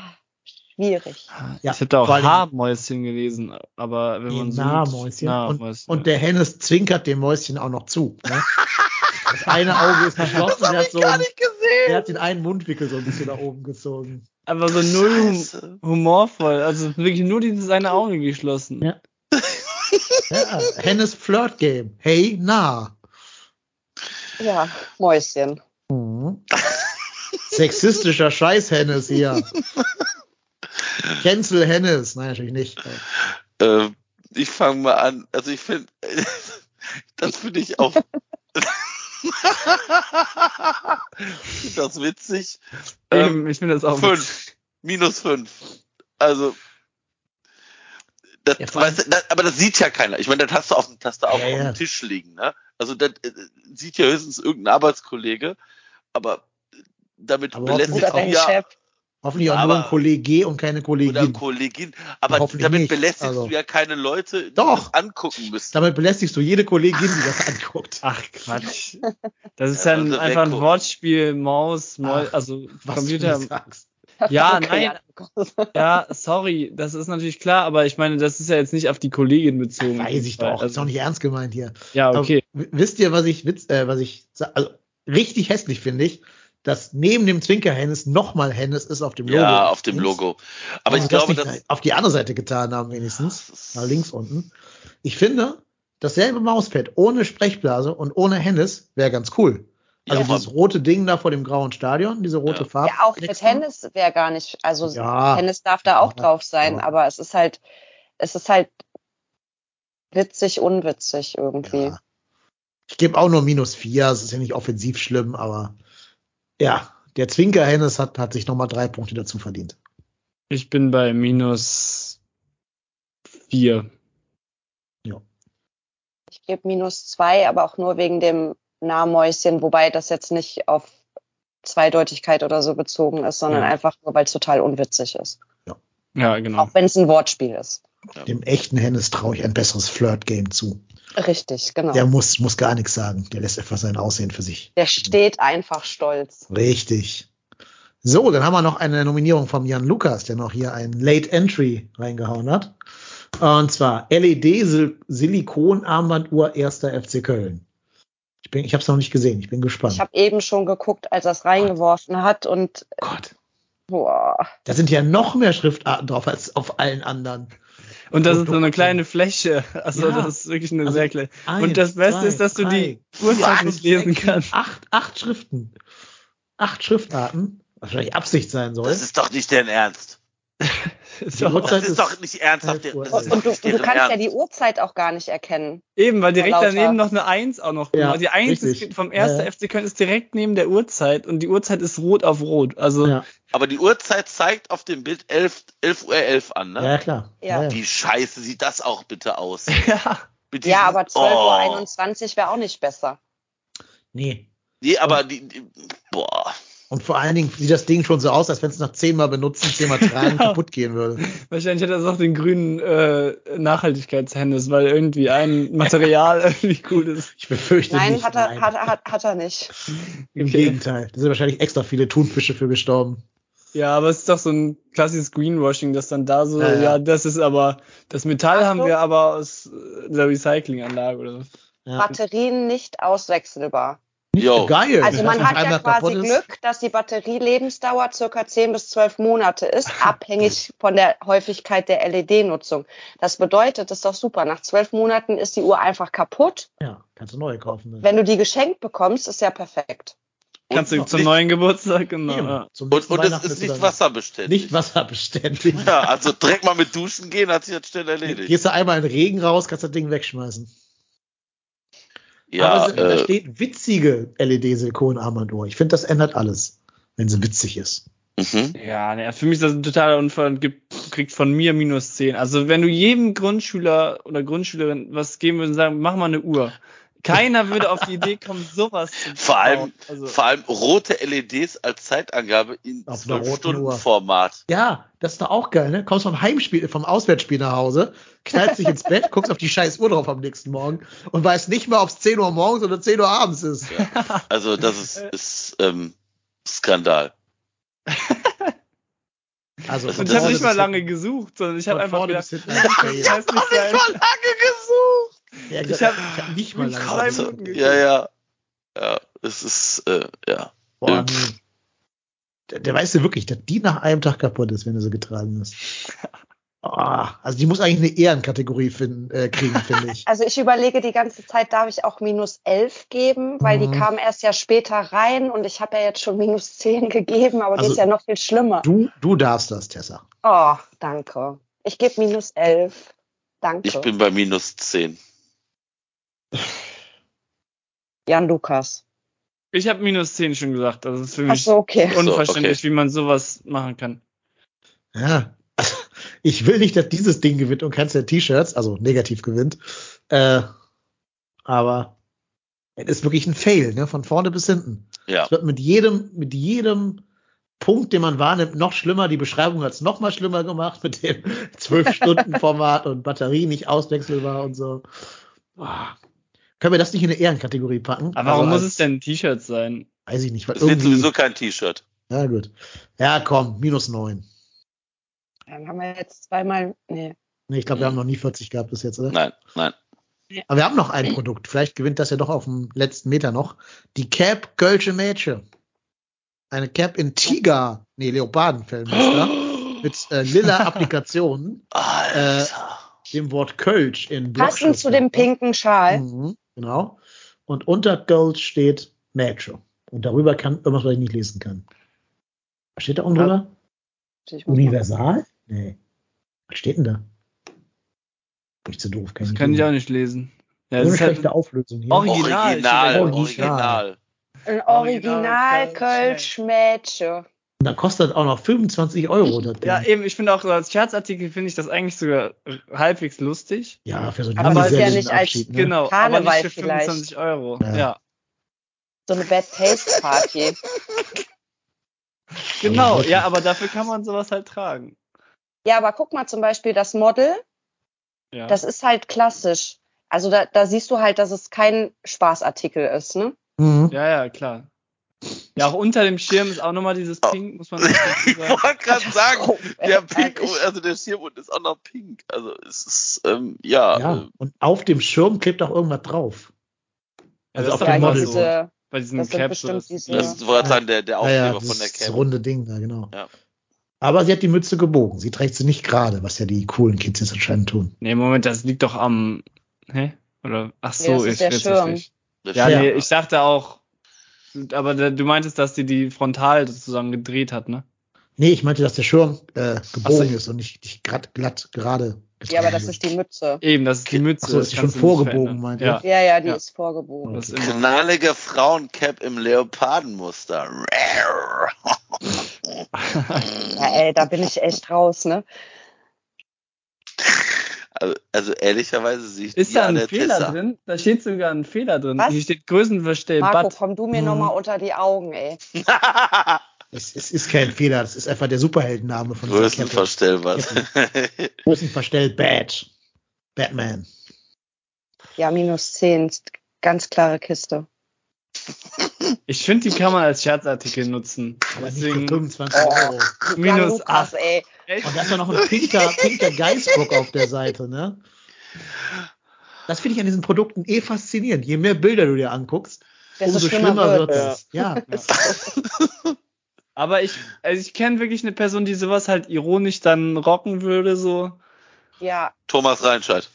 schwierig. Ja, ich habe da auch Haarmäuschen gelesen, aber wenn man so Nahmäuschen. Und, Nahmäuschen. und der Hennes zwinkert dem Mäuschen auch noch zu. Ne? Das eine Auge ist geschlossen, der hat, so einen, der hat den einen Mundwickel so ein bisschen nach oben gezogen. aber so null hum humorvoll, also wirklich nur dieses eine Auge geschlossen. Ja. Ja, Hennes Flirt Game. Hey, na. Ja, Mäuschen. Mhm. Sexistischer Scheiß Hennes hier. Cancel Hennes. Nein, natürlich nicht. Äh, ich fange mal an. Also ich finde, das finde ich auch. find das witzig. Ähm, ich finde das auch fünf. Minus fünf. Also. Das, Ja, weißt du, das, aber das sieht ja keiner. Ich meine, das hast du auf dem, hast du auch Ja, auf ja. dem Tisch liegen. Ne? Also das äh, sieht ja höchstens irgendein Arbeitskollege, aber damit Aber belästigt auch ja Chef. Hoffentlich auch Aber- nur ein Kollege und keine oder Kollegin. Kollegin, aber damit nicht. belästigst Also- du ja keine Leute, die Doch. das angucken müssen. Damit belästigst du jede Kollegin, die das anguckt. Ach Quatsch. Das ist Ja, ein, sollte einfach ein weggucken. Wortspiel, Maus, Mäus, Ach, also Was Computer. Ja, Okay, nein. Ja, sorry, das ist natürlich klar, aber ich meine, das ist ja jetzt nicht auf die Kollegin bezogen. Weiß ich doch. ist Also, doch nicht ernst gemeint hier. ja, okay. Aber wisst ihr, was ich, witz, äh, was ich, also richtig hässlich finde ich, dass neben dem Zwinker-Hennes nochmal Hennes ist auf dem Logo. Ja, auf dem Logo. Aber ich glaube, das dass nicht auf die andere Seite getan haben, wenigstens. Ist- Nach links unten. Ich finde, dasselbe Mauspad ohne Sprechblase und ohne Hennes wäre ganz cool. Also Ja, dieses rote Ding da vor dem grauen Stadion, diese rote Ja. Farbe. Ja, auch mit Hennes wäre gar nicht, also Ja. Hennes darf da auch Ja, drauf sein, ja. aber es ist halt, es ist halt witzig, unwitzig irgendwie. Ja. Ich gebe auch nur minus vier. Es ist ja nicht offensiv schlimm, aber ja, der Zwinker Hennes hat, hat sich nochmal drei Punkte dazu verdient. Ich bin bei minus vier. Ich gebe minus zwei, aber auch nur wegen dem Nahmäuschen, wobei das jetzt nicht auf Zweideutigkeit oder so bezogen ist, sondern Ja. einfach nur, weil es total unwitzig ist. Ja, genau. Auch wenn es ein Wortspiel ist. Dem echten Hennes traue ich ein besseres Flirt-Game zu. Richtig, genau. Der Der, muss, muss gar nichts sagen. Der lässt einfach sein Aussehen für sich. steht einfach stolz. Richtig. So, dann haben wir noch eine Nominierung vom Jan Lukas, der noch hier ein Late Entry reingehauen hat. Und zwar LED-Silikon-Armbanduhr erster FC Köln. Ich, bin, ich habe es noch nicht gesehen. Ich bin gespannt. Ich habe eben schon geguckt, als er es reingeworfen hat und Gott, boah, da sind ja noch mehr Schriftarten drauf als auf allen anderen. Und das ist so eine kleine Fläche. Also Ja. das ist wirklich eine Also sehr kleine. Eins, Und das Beste zwei, ist, dass du die drei, Uhrzeit vier, nicht lesen kannst. Acht, acht Schriften. Acht Schriftarten. Was wahrscheinlich Absicht sein soll. das ist doch nicht dein Ernst. Uhrzeit Das ist doch nicht ernsthaft. und, ist und doch du, nicht und du kannst ja die Uhrzeit auch gar nicht erkennen. Eben, weil direkt Lauter. daneben noch eine Eins auch noch. Ja, Ja, die Eins richtig. ist vom ersten Ja, ja. FC Köln ist direkt neben der Uhrzeit und die Uhrzeit ist rot auf rot. Also Ja, Aber die Uhrzeit zeigt auf dem Bild 11, 11 Uhr 11 an, ne? ja klar. Ja. Wie scheiße sieht das auch bitte aus? ja. Ja, aber 12.21 Uhr wäre auch nicht besser. Nee. Nee, aber die, die boah. Und vor allen Dingen sieht das Ding schon so aus, als wenn es nach zehnmal benutzen, zehnmal tragen Ja. kaputt gehen würde. Wahrscheinlich hat er auch den grünen äh, Nachhaltigkeitshändes, weil irgendwie ein Material irgendwie cool ist. Ich befürchte Nein, nicht. hat er, nein. hat, er- hat, hat er nicht. Im Okay. Gegenteil. Da sind wahrscheinlich extra viele Thunfische für gestorben. Ja, aber es ist doch so ein klassisches Greenwashing, das dann da so, Ja, ja, ja. das ist aber, das Metall Achtung. haben wir aber aus der Recyclinganlage oder so. Ja. Batterien nicht auswechselbar. Jo. Geil. Also man das hat ja quasi. Glück, dass die Batterielebensdauer circa 10 bis 12 Monate ist, abhängig von der Häufigkeit der LED-Nutzung. Das bedeutet, das ist doch super. Nach zwölf Monaten ist die Uhr einfach kaputt. Ja, kannst du neue kaufen. Dann. Wenn du die geschenkt bekommst, ist ja perfekt. Kannst du zum nicht, neuen Geburtstag, genau. Ja. Zum Und, und es ist nicht wasserbeständig. Nicht wasserbeständig. Ja, also direkt mal mit Duschen gehen, hat sich das schnell erledigt. Gehst du einmal in den Regen raus, kannst das Ding wegschmeißen. Ja, Aber da äh, steht witzige LED-Silikonarmbanduhr. Ich finde, das ändert alles, wenn sie witzig ist. mhm. Ja, ne, für mich ist das ein totaler Unfall und gibt, kriegt von mir minus 10. Also wenn du jedem Grundschüler oder Grundschülerin was geben würdest und sagen, mach mal eine Uhr, Keiner würde auf die Idee kommen, sowas zu Vor allem, bauen. Also, vor allem rote LEDs als Zeitangabe in Auf einer roten 12-Stunden-Format. Ja, das ist doch auch geil, ne? Kommst vom Heimspiel, vom Auswärtsspiel nach Hause, knallst dich ins Bett, guckst auf die scheiß Uhr drauf am nächsten Morgen und weißt nicht mal, ob es 10 Uhr morgens oder 10 Uhr abends ist. Also das ist, ist ähm, Skandal. Also und ich habe nicht mal lange gesucht, sondern ich habe einfach gedacht, hinten das heißt nicht sein. lange gesucht. Ja, Ich ich hab- nicht mal lange. Minuten geguckt. Ja, ja. Ja, es ist, äh, ja. Boah, nee. Der, der weißt du wirklich, dass die nach einem Tag kaputt ist, wenn du so getragen hast. Oh, also die muss eigentlich eine Ehrenkategorie finden, äh, kriegen, finde ich. Also ich überlege die ganze Zeit, darf ich auch minus 11 geben, weil Mhm. die kam erst ja später rein und ich habe ja jetzt schon minus 10 gegeben, aber Also die ist ja noch viel schlimmer. Du, du darfst das, Tessa. Oh, danke. Ich gebe minus 11. Danke. Ich bin bei minus 10. Jan Lukas. Ich habe minus 10 schon gesagt. Das ist für mich so, okay. So, unverständlich, okay. wie man sowas machen kann. Ja. Ich will nicht, dass dieses Ding gewinnt und keins der T-Shirts, also negativ gewinnt. Äh, aber es ist wirklich ein Fail, ne? Von vorne bis hinten. Ja. Es wird mit jedem, mit jedem Punkt, den man wahrnimmt, noch schlimmer. Die Beschreibung hat es noch mal schlimmer gemacht mit dem 12-Stunden-Format und Batterie nicht auswechselbar und so. Boah. Können wir das nicht in eine Ehrenkategorie packen? Aber warum Also muss als- es denn ein T-Shirt sein? Weiß ich nicht. Weil Es wird sowieso kein T-Shirt. ja, gut. Ja, komm, minus neun. Dann haben wir jetzt zweimal, nee. Nee, ich glaube, wir haben noch nie 40 gehabt bis jetzt, oder? Nein, nein. Aber wir haben noch ein Produkt. Vielleicht gewinnt das ja doch auf dem letzten Meter noch. Die Cap Kölsche Mädche. Eine Cap in Tiger, nee, Leopardenfellmuster. mit äh, lila Applikationen. Alter. Dem Wort Kölsch in Passend zu dem pinken Schal. Mhm, genau. Und unter Gold steht Mädche. Und darüber kann irgendwas, was ich nicht lesen kann. Was steht da unten drüber? Mal- Universal? Nee. Was steht denn da? Bin ich zu doof. Kann Das ich kann nicht ich auch lesen. nicht lesen. Ja, Ohne das ist halt schlechte Auflösung hier. Original. Original, Original. original. Ein Original Original Kölsch Kölsch Mädche. Und da kostet auch noch 25 Euro. Das Ding. ja, eben, ich finde auch so als Scherzartikel finde ich das eigentlich sogar halbwegs lustig. Ja, für so einen Aber ist ja nicht als- Abschied, ne? Genau, aber nicht für vielleicht. 25 Euro. Ja. Ja, So eine Bad Taste Party. genau. Ja, aber dafür kann man sowas halt tragen. ja, aber guck mal zum Beispiel das Model. Ja. Das ist halt klassisch. Also da, da siehst du halt, dass es kein Spaßartikel ist, ne? Mhm. ja, ja, klar. Ja, auch unter dem Schirm ist auch nochmal dieses Oh. Pink, muss man dazu Ich sagen. wollte gerade sagen, Oh, der Pink, also der Schirmhund ist auch noch pink. Also es ist, ähm, ja, Ja, äh, und auf dem Schirm klebt auch irgendwas drauf. Ja, Also das auf ist dem Ja, Model. diese, Bei diesen das sind Caps. bestimmt das- diese- das ist, wollte sagen, der, der Ja, Aufkleber ja, von der das Cam. runde Ding da, genau. Ja. Aber sie hat die Mütze gebogen. Sie trägt sie nicht gerade, was ja die coolen Kids jetzt anscheinend tun. Nee, Moment, das liegt doch am. Hä? Oder. Ach so, das ist ich der Schirm. Ja, Ja. nee, ich dachte auch. Aber du meintest, dass die die frontal sozusagen gedreht hat, ne? Nee, ich meinte, dass der Schirm äh, gebogen so. ist und nicht, nicht grad, glatt gerade. ja, aber das ist die Mütze. Eben, das ist die Mütze. Ach so, das ist schon vorgebogen, meint Ja? Ja, ja, die Ja. ist vorgebogen. das ist. Knallige Frauencap im Leopardenmuster. Ja, ey, da bin ich echt raus, ne? Also, also ehrlicherweise sehe ich Ist die da an ein Fehler Tessa. drin? Da steht sogar ein Fehler drin. Was? Hier steht Größenverstell Marco, Bad. komm du mir Mhm. noch mal unter die Augen, ey. Es, es ist kein Fehler, das ist einfach der Superheldenname von. Größenverstellbar. Größenverstell Bad. Batman. Ja, minus 10. Ganz klare Kiste. Ich finde, die kann man als Scherzartikel nutzen. Aber Deswegen 25 Oh. Euro. minus ja, Lukas, 8. ey. Und da ist ja noch ein pinker, pinker Geistbock auf der Seite, ne? Das finde ich an diesen Produkten eh faszinierend. Je mehr Bilder du dir anguckst, Desto umso schlimmer, schlimmer wird wird. es. Ja. Aber ich, also ich kenne wirklich eine Person, die sowas halt ironisch dann rocken würde, so. Ja, Thomas Reinscheid.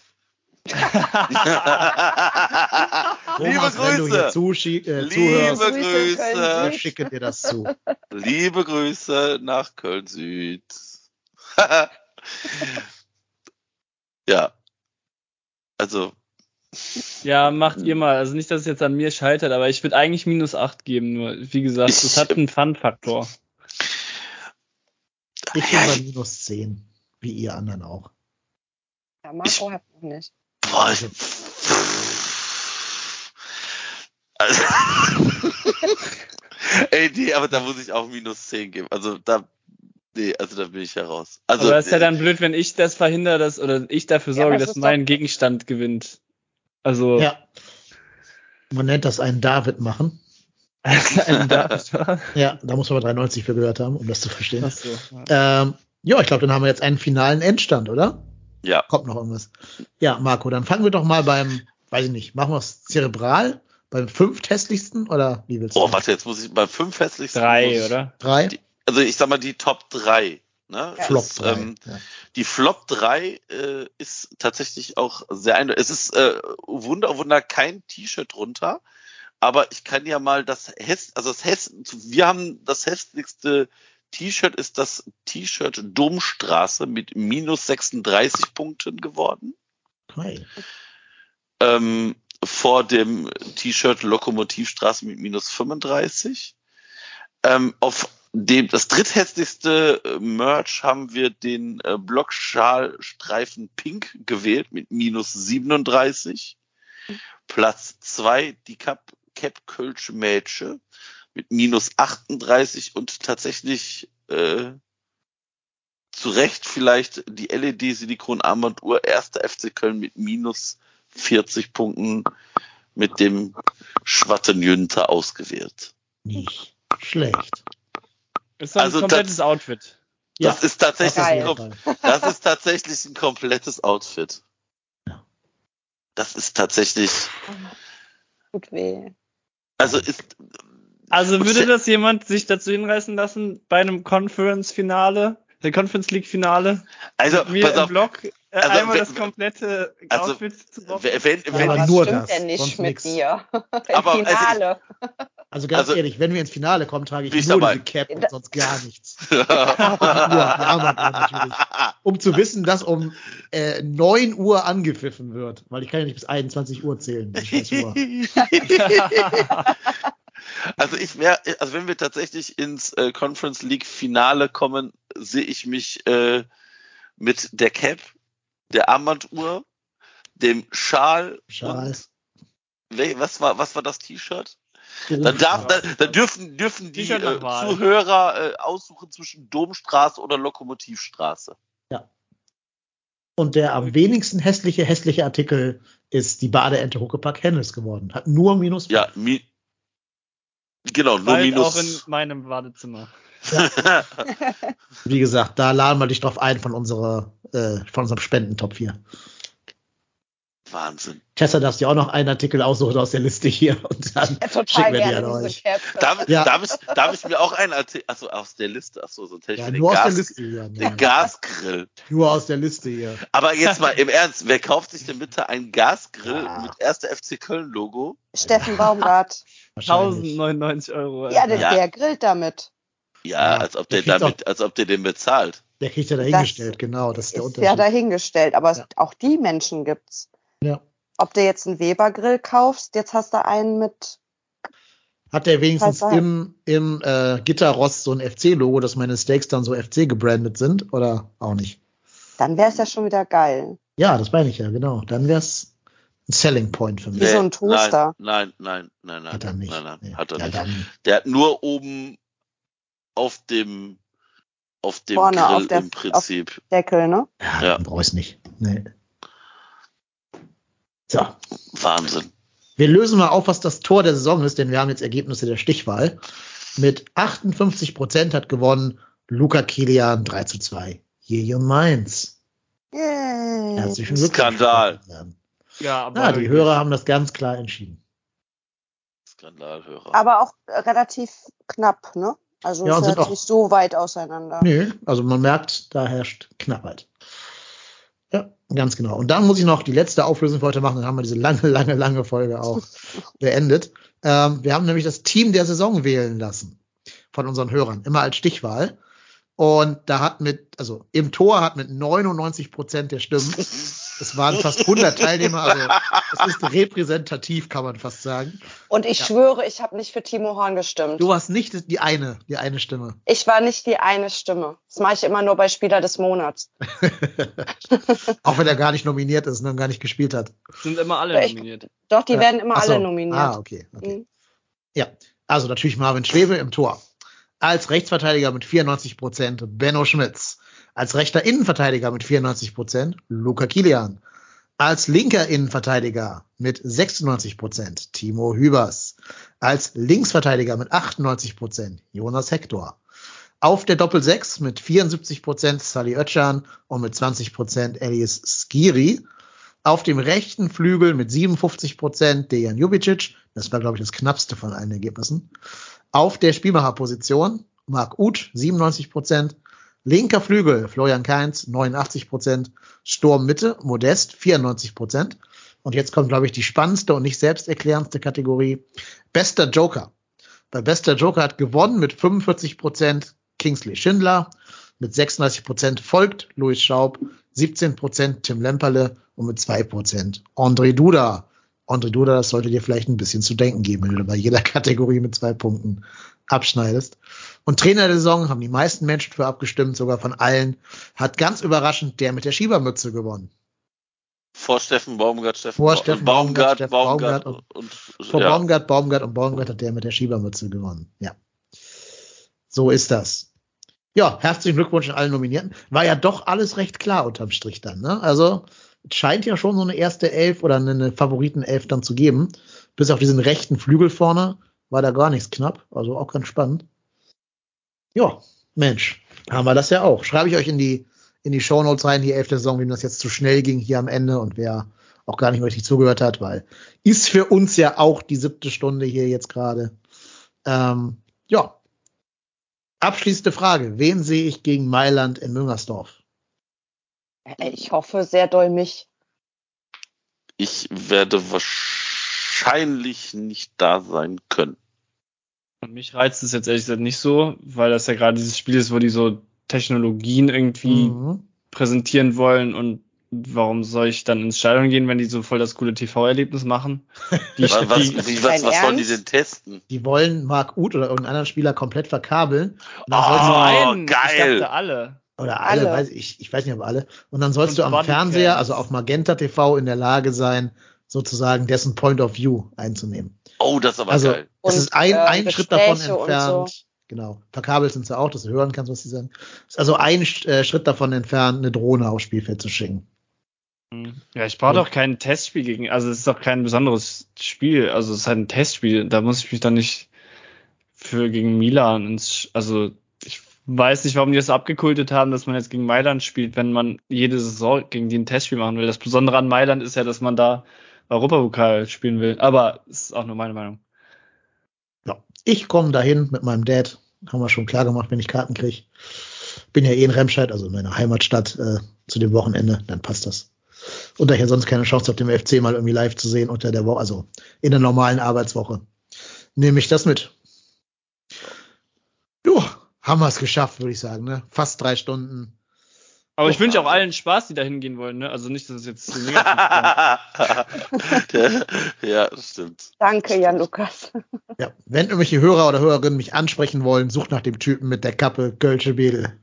Liebe Thomas, wenn du hier Grüße. zuschie- äh, Liebe zuhörst, Grüße, Grüße. Ich schicke dir das zu. Liebe Grüße nach Köln Süd. ja. Also, Ja, macht ihr mal. Also nicht, dass es jetzt an mir scheitert, aber ich würde eigentlich minus 8 geben. Nur, wie gesagt, Ich- das hat einen Fun-Faktor. Ich bin bei ich- minus 10, wie ihr anderen auch. ja Marco hat noch nicht. boah, ich, Also, ey, nee, aber da muss ich auch minus 10 geben. Also da, nee, also da bin ich ja raus. Also, Aber das ist ja dann blöd, wenn ich das verhindere, dass, oder ich dafür Ja, sorge, es dass mein Gegenstand gewinnt. Also, Ja. Man nennt das einen David machen. ein David. Ja, da muss man aber 3,90 für gehört haben, um das zu verstehen. Ach so, ja. Ähm, ja, ich glaube, dann haben wir jetzt einen finalen Endstand, oder? ja, Kommt noch irgendwas. Ja, Marco, dann fangen wir doch mal beim, weiß ich nicht, machen wir es zerebral? Beim fünfthässlichsten oder wie willst du? oh, warte, jetzt muss ich bei fünf festlichsten. muss Drei, ich- oder? Drei? Die- Also ich sag mal die Top 3. Ne? Flop Ist, drei. ähm, ja. Die Flop 3 äh, ist tatsächlich auch sehr eindeutig. Es ist äh, Wunder, Wunder kein T-Shirt drunter, aber ich kann ja mal das Häss, also das Häss, wir haben das hässlichste T-Shirt ist das T-Shirt Domstraße mit minus 36 Punkten geworden. Hi. Ähm, vor dem T-Shirt Lokomotivstraße mit minus 35. Ähm, auf dem, das dritthässlichste äh, Merch haben wir den äh, Blockschalstreifen Pink gewählt mit minus 37. Platz zwei die Cap, Cap Kölsch Mädche mit minus 38 und tatsächlich äh, zu Recht vielleicht die LED Silikon Armbanduhr erster FC Köln mit minus 40 Punkten mit dem Schwattenjünter ausgewählt. Nicht schlecht. Ist doch ein Also komplettes Outfit. Das ist tatsächlich ein, das ist tatsächlich ein komplettes Outfit. Ja. Das ist tatsächlich, Tut weh. also ist, Also würde das jemand sich dazu hinreißen lassen bei einem Conference-Finale, der Conference League-Finale, also, mir pass im auf, Blog äh, also einmal wenn- das komplette also, Outfit zu wenn, wenn, Ja, wenn aber was nur stimmt das, denn nicht sonst mit nix. dir? Im Aber, also Finale. Also ganz Also- ehrlich, wenn wir ins Finale kommen, trage ich nur dabei. diese Cap und sonst gar nichts. Die Armbanduhr natürlich. Um zu wissen, dass um äh, 9 Uhr angepfiffen wird. Weil ich kann ja nicht bis 21 Uhr zählen. Also ich wäre, also wenn wir tatsächlich ins äh, Conference League Finale kommen, sehe ich mich äh, mit der Cap, der Armbanduhr, dem Schal, Schal. und was war was war das T-Shirt? Dann darf, dann, dann dürfen dürfen die äh. Zuhörer äh, aussuchen zwischen Domstraße oder Lokomotivstraße. Und der am wenigsten hässliche, hässliche Artikel ist die Badeente Huckepack Hennes geworden. Hat nur minus. Ja, mi genau, nur Bald auch in minus. meinem Badezimmer. Wie gesagt, da laden wir dich drauf ein von unserer, äh, von unserem Spendentop 4. Wahnsinn. Tessa darfst dir auch noch einen Artikel aussuchen aus der Liste hier und dann Ja, total schicken wir die an euch. Darf, Ja. darf, ich, darf ich mir auch einen Artikel, achso, aus der Liste, achso, ich Ja, den, nur aus der Gas, Liste hier. den Gasgrill. Nur aus der Liste hier. Aber jetzt mal im Ernst, wer kauft sich denn bitte einen Gasgrill Ja. mit 1. FC Köln Logo? Steffen Baumgart. Wahrscheinlich. 1099 Euro. Ja, der, Ja. der grillt damit. Ja, Ja, als ob der der damit, als ob der den bezahlt. Der kriegt ja dahingestellt, genau, das ist der Ist Unterschied. ja dahingestellt, aber es- Ja. auch die Menschen gibt's. Ja. Ob du jetzt einen Weber-Grill kaufst, jetzt hast du einen mit. Hat der wenigstens im, im äh, Gitterrost so ein FC-Logo, dass meine Steaks dann so FC gebrandet sind? Oder auch nicht? Dann wäre es ja schon wieder geil. Ja, das meine ich ja, genau. Dann wär's ein Selling Point für mich. Wie so ein Toaster. Nein, nein, nein, nein, Hat er nicht. nein, nein, Nee. hat er ja, nicht. Dann, Der hat nur oben auf dem, auf dem Vorne Grill auf der- im Prinzip. Deckel, ne? ja, Ja. dann brauch ich's nicht. Nee. So, Wahnsinn. wir lösen mal auf, was das Tor der Saison ist, denn wir haben jetzt Ergebnisse der Stichwahl. Mit 58 Prozent hat gewonnen Luca Kilian 3 zu 2. Hier Mainz. Yay. Herzlichen Glückwunsch. Skandal. Ja, aber Ja, die Hörer haben das ganz klar entschieden. Skandalhörer. Aber auch äh, relativ knapp, ne? Also Ja, es sind auch- nicht so weit auseinander. Nö, also man merkt, da herrscht Knappheit. Ganz genau. Und dann muss ich noch die letzte Auflösung für heute machen, dann haben wir diese lange, lange, lange Folge auch beendet. Ähm, wir haben nämlich das Team der Saison wählen lassen von unseren Hörern, immer als Stichwahl. Und da hat mit, also im Tor hat mit 99 Prozent der Stimmen, es waren fast 100 Teilnehmer, also es ist repräsentativ, kann man fast sagen. Und ich Ja. schwöre, ich habe nicht für Timo Horn gestimmt. Du warst nicht die eine, die eine Stimme. Ich war nicht die eine Stimme. Das mache ich immer nur bei Spieler des Monats. Auch wenn er gar nicht nominiert ist und gar nicht gespielt hat. sind immer alle Ich- nominiert. Doch, die Ja. werden immer so. alle nominiert. Ah, okay. okay. Mhm. Ja, also natürlich Marvin Schwebe im Tor. Als Rechtsverteidiger mit 94 Prozent Benno Schmitz. Als rechter Innenverteidiger mit 94 Prozent Luca Kilian. Als linker Innenverteidiger mit 96 Prozent Timo Hübers. Als Linksverteidiger mit 98 Prozent Jonas Hector. Auf der Doppel-6 mit 74 Prozent Sally Oetschan und mit 20 Prozent Elias Skiri. Auf dem rechten Flügel mit 57 Prozent Dejan Jubicic. Das war, glaube ich, das knappste von allen Ergebnissen. Auf der Spielmacherposition Marc Uth, 97 Prozent. Linker Flügel Florian Kainz, 89 Prozent. Sturm Mitte Modest, 94 Prozent. Und jetzt kommt, glaube ich, die spannendste und nicht selbsterklärendste Kategorie. Bester Joker. Bei Bester Joker hat gewonnen mit 45 Prozent Kingsley Schindler. Mit 36 Prozent folgt Louis Schaub, 17 Prozent Tim Lemperle und mit 2 Prozent André Duda. André Duda, das sollte dir vielleicht ein bisschen zu denken geben, wenn du bei jeder Kategorie mit zwei Punkten abschneidest. Und Trainer der Saison haben die meisten Menschen für abgestimmt, sogar von allen. Hat ganz überraschend der mit der Schiebermütze gewonnen. Vor Steffen Baumgart, Steffen, Vor Steffen Baumgart, Steffen Baumgart, Baumgart und, und Vor ja. Baumgart, Baumgart und Baumgart hat der mit der Schiebermütze gewonnen. Ja. So ist das. Ja, herzlichen Glückwunsch an alle Nominierten. War ja doch alles recht klar unterm Strich dann, ne? Also, scheint ja schon so eine erste Elf oder eine Favoritenelf dann zu geben. Bis auf diesen rechten Flügel vorne war da gar nichts knapp. Also auch ganz spannend. Ja, Mensch, haben wir das ja auch. Schreibe ich euch in die, in die Shownotes rein, die elfte Saison, wem das jetzt zu schnell ging hier am Ende und wer auch gar nicht richtig zugehört hat, weil ist für uns ja auch die siebte Stunde hier jetzt gerade. Ähm, ja. Abschließende Frage. Wen sehe ich gegen Mailand in Müngersdorf? Ich hoffe sehr doll mich. Ich werde wahrscheinlich nicht da sein können. Und mich reizt es jetzt ehrlich gesagt nicht so, weil das ja gerade dieses Spiel ist, wo die so Technologien irgendwie Mhm. präsentieren wollen und warum soll ich dann ins Stadion gehen, wenn die so voll das coole TV-Erlebnis machen? Die, Was, was, die, was, was wollen die denn testen? Die wollen Marc Uth oder irgendeinen anderen Spieler komplett verkabeln. Und dann Oh, geil. ich dachte alle. Oder alle, alle. weiß ich, ich weiß nicht, ob alle. Und dann sollst Und du am. Fernseher, also auf Magenta TV, in der Lage sein, sozusagen dessen Point of View einzunehmen. Oh, das ist aber Also, geil. es Und, ist ein, äh, ein Schritt davon entfernt. so. Genau. Verkabelt sind sie auch, dass du hören kannst, was sie sagen. Es ist also ein äh, Schritt davon entfernt, eine Drohne aufs Spielfeld zu schicken. Hm. Ja, ich brauche doch kein Testspiel gegen, also es ist doch kein besonderes Spiel, also es ist halt ein Testspiel, da muss ich mich dann nicht für gegen Milan ins, also weiß nicht, warum die das abgekultet haben, dass man jetzt gegen Mailand spielt, wenn man jede Saison gegen die ein Testspiel machen will. Das Besondere an Mailand ist ja, dass man da Europapokal spielen will, aber ist auch nur meine Meinung. Ja. Ich komme dahin mit meinem Dad. Haben wir schon klar gemacht, wenn ich Karten kriege. Bin ja eh in Remscheid, also in meiner Heimatstadt, äh, zu dem Wochenende, dann passt das. Und da ich ja sonst keine Chance habe, dem FC mal irgendwie live zu sehen unter der Woche, also in der normalen Arbeitswoche, nehme ich das mit. Haben wir es geschafft, würde ich sagen, ne? Fast drei Stunden. Aber ich Oh, wünsche auch allen Spaß, die da hingehen wollen, ne? Also nicht, dass es jetzt so negativ kommt. ja, das stimmt. Danke, Jan Lukas. Ja, wenn irgendwelche Hörer oder Hörerinnen mich ansprechen wollen, sucht nach dem Typen mit der Kappe Kölsche Bedel.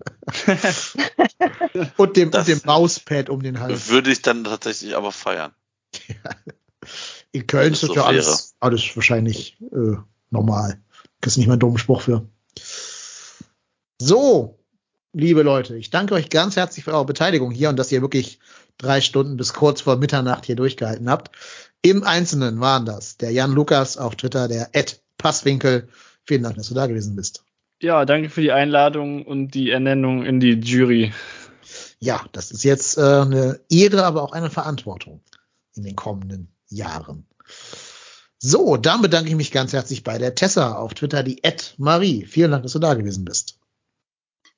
und dem, Das- und dem Mauspad um den Hals. Würde ich dann tatsächlich aber feiern. In Köln ist das so ja alles, alles wahrscheinlich äh, normal. Kriegst nicht mal einen dummen Spruch für. So, liebe Leute, ich danke euch ganz herzlich für eure Beteiligung hier und dass ihr wirklich drei Stunden bis kurz vor Mitternacht hier durchgehalten habt. Im Einzelnen waren das der Jan Lukas auf Twitter, der Ed Passwinkel. Vielen Dank, dass du da gewesen bist. Ja, danke für die Einladung und die Ernennung in die Jury. Ja, das ist jetzt äh, eine Ehre, aber auch eine Verantwortung in den kommenden Jahren. So, dann bedanke ich mich ganz herzlich bei der Tessa auf Twitter, die Ed Marie. Vielen Dank, dass du da gewesen bist.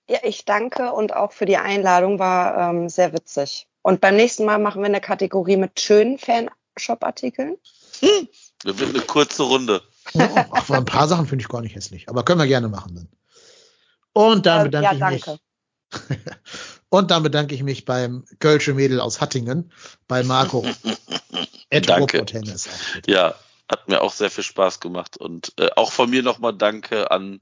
Ja, ich danke und auch für die Einladung war ähm, sehr witzig. Und beim nächsten Mal machen wir eine Kategorie mit schönen Fanshop-Artikeln. Wir wird eine kurze Runde. Ja, ach, ein paar Sachen finde ich gar nicht hässlich, aber können wir gerne machen dann. Und dann Ähm, bedanke ja, ich danke. mich. Und dann bedanke ich mich beim Kölsche Mädel aus Hattingen, bei Marco. Danke. Ja, hat mir auch sehr viel Spaß gemacht. Und äh, auch von mir nochmal Danke an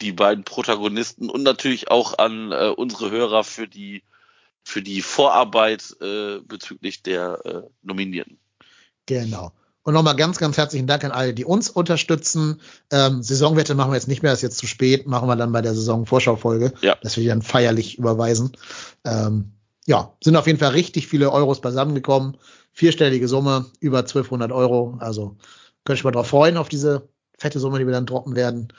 die beiden Protagonisten und natürlich auch an äh, unsere Hörer für die für die Vorarbeit äh, bezüglich der äh, Nominierten. Genau. Und nochmal ganz, ganz herzlichen Dank an alle, die uns unterstützen. Ähm, Saisonwette machen wir jetzt nicht mehr, ist jetzt zu spät, machen wir dann bei der Saisonvorschaufolge, Ja. dass wir die dann feierlich überweisen. Ähm, ja, sind auf jeden Fall richtig viele Euros beisammengekommen. Vierstellige Summe, über 1200 Euro. Also könnt ihr mal drauf freuen, auf diese fette Summe, die wir dann droppen werden.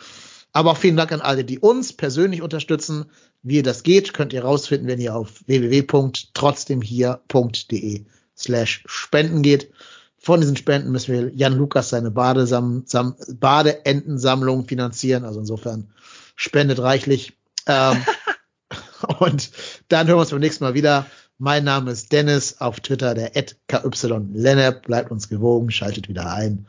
Aber auch vielen Dank an alle, die uns persönlich unterstützen. Wie das geht, könnt ihr rausfinden, wenn ihr auf www.trotzdemhier.de slash spenden geht. Von diesen Spenden müssen wir Jan Lukas seine Badesam Sam Badeentensammlung finanzieren. Also insofern spendet reichlich. Ähm, und dann hören wir uns beim nächsten Mal wieder. Mein Name ist Dennis, auf Twitter der KY Bleibt uns gewogen, schaltet wieder ein.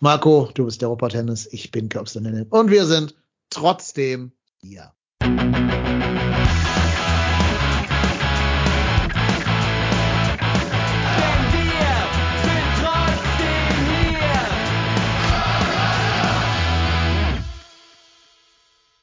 Marco, du bist der Tennis, ich bin KY Und wir sind trotzdem hier.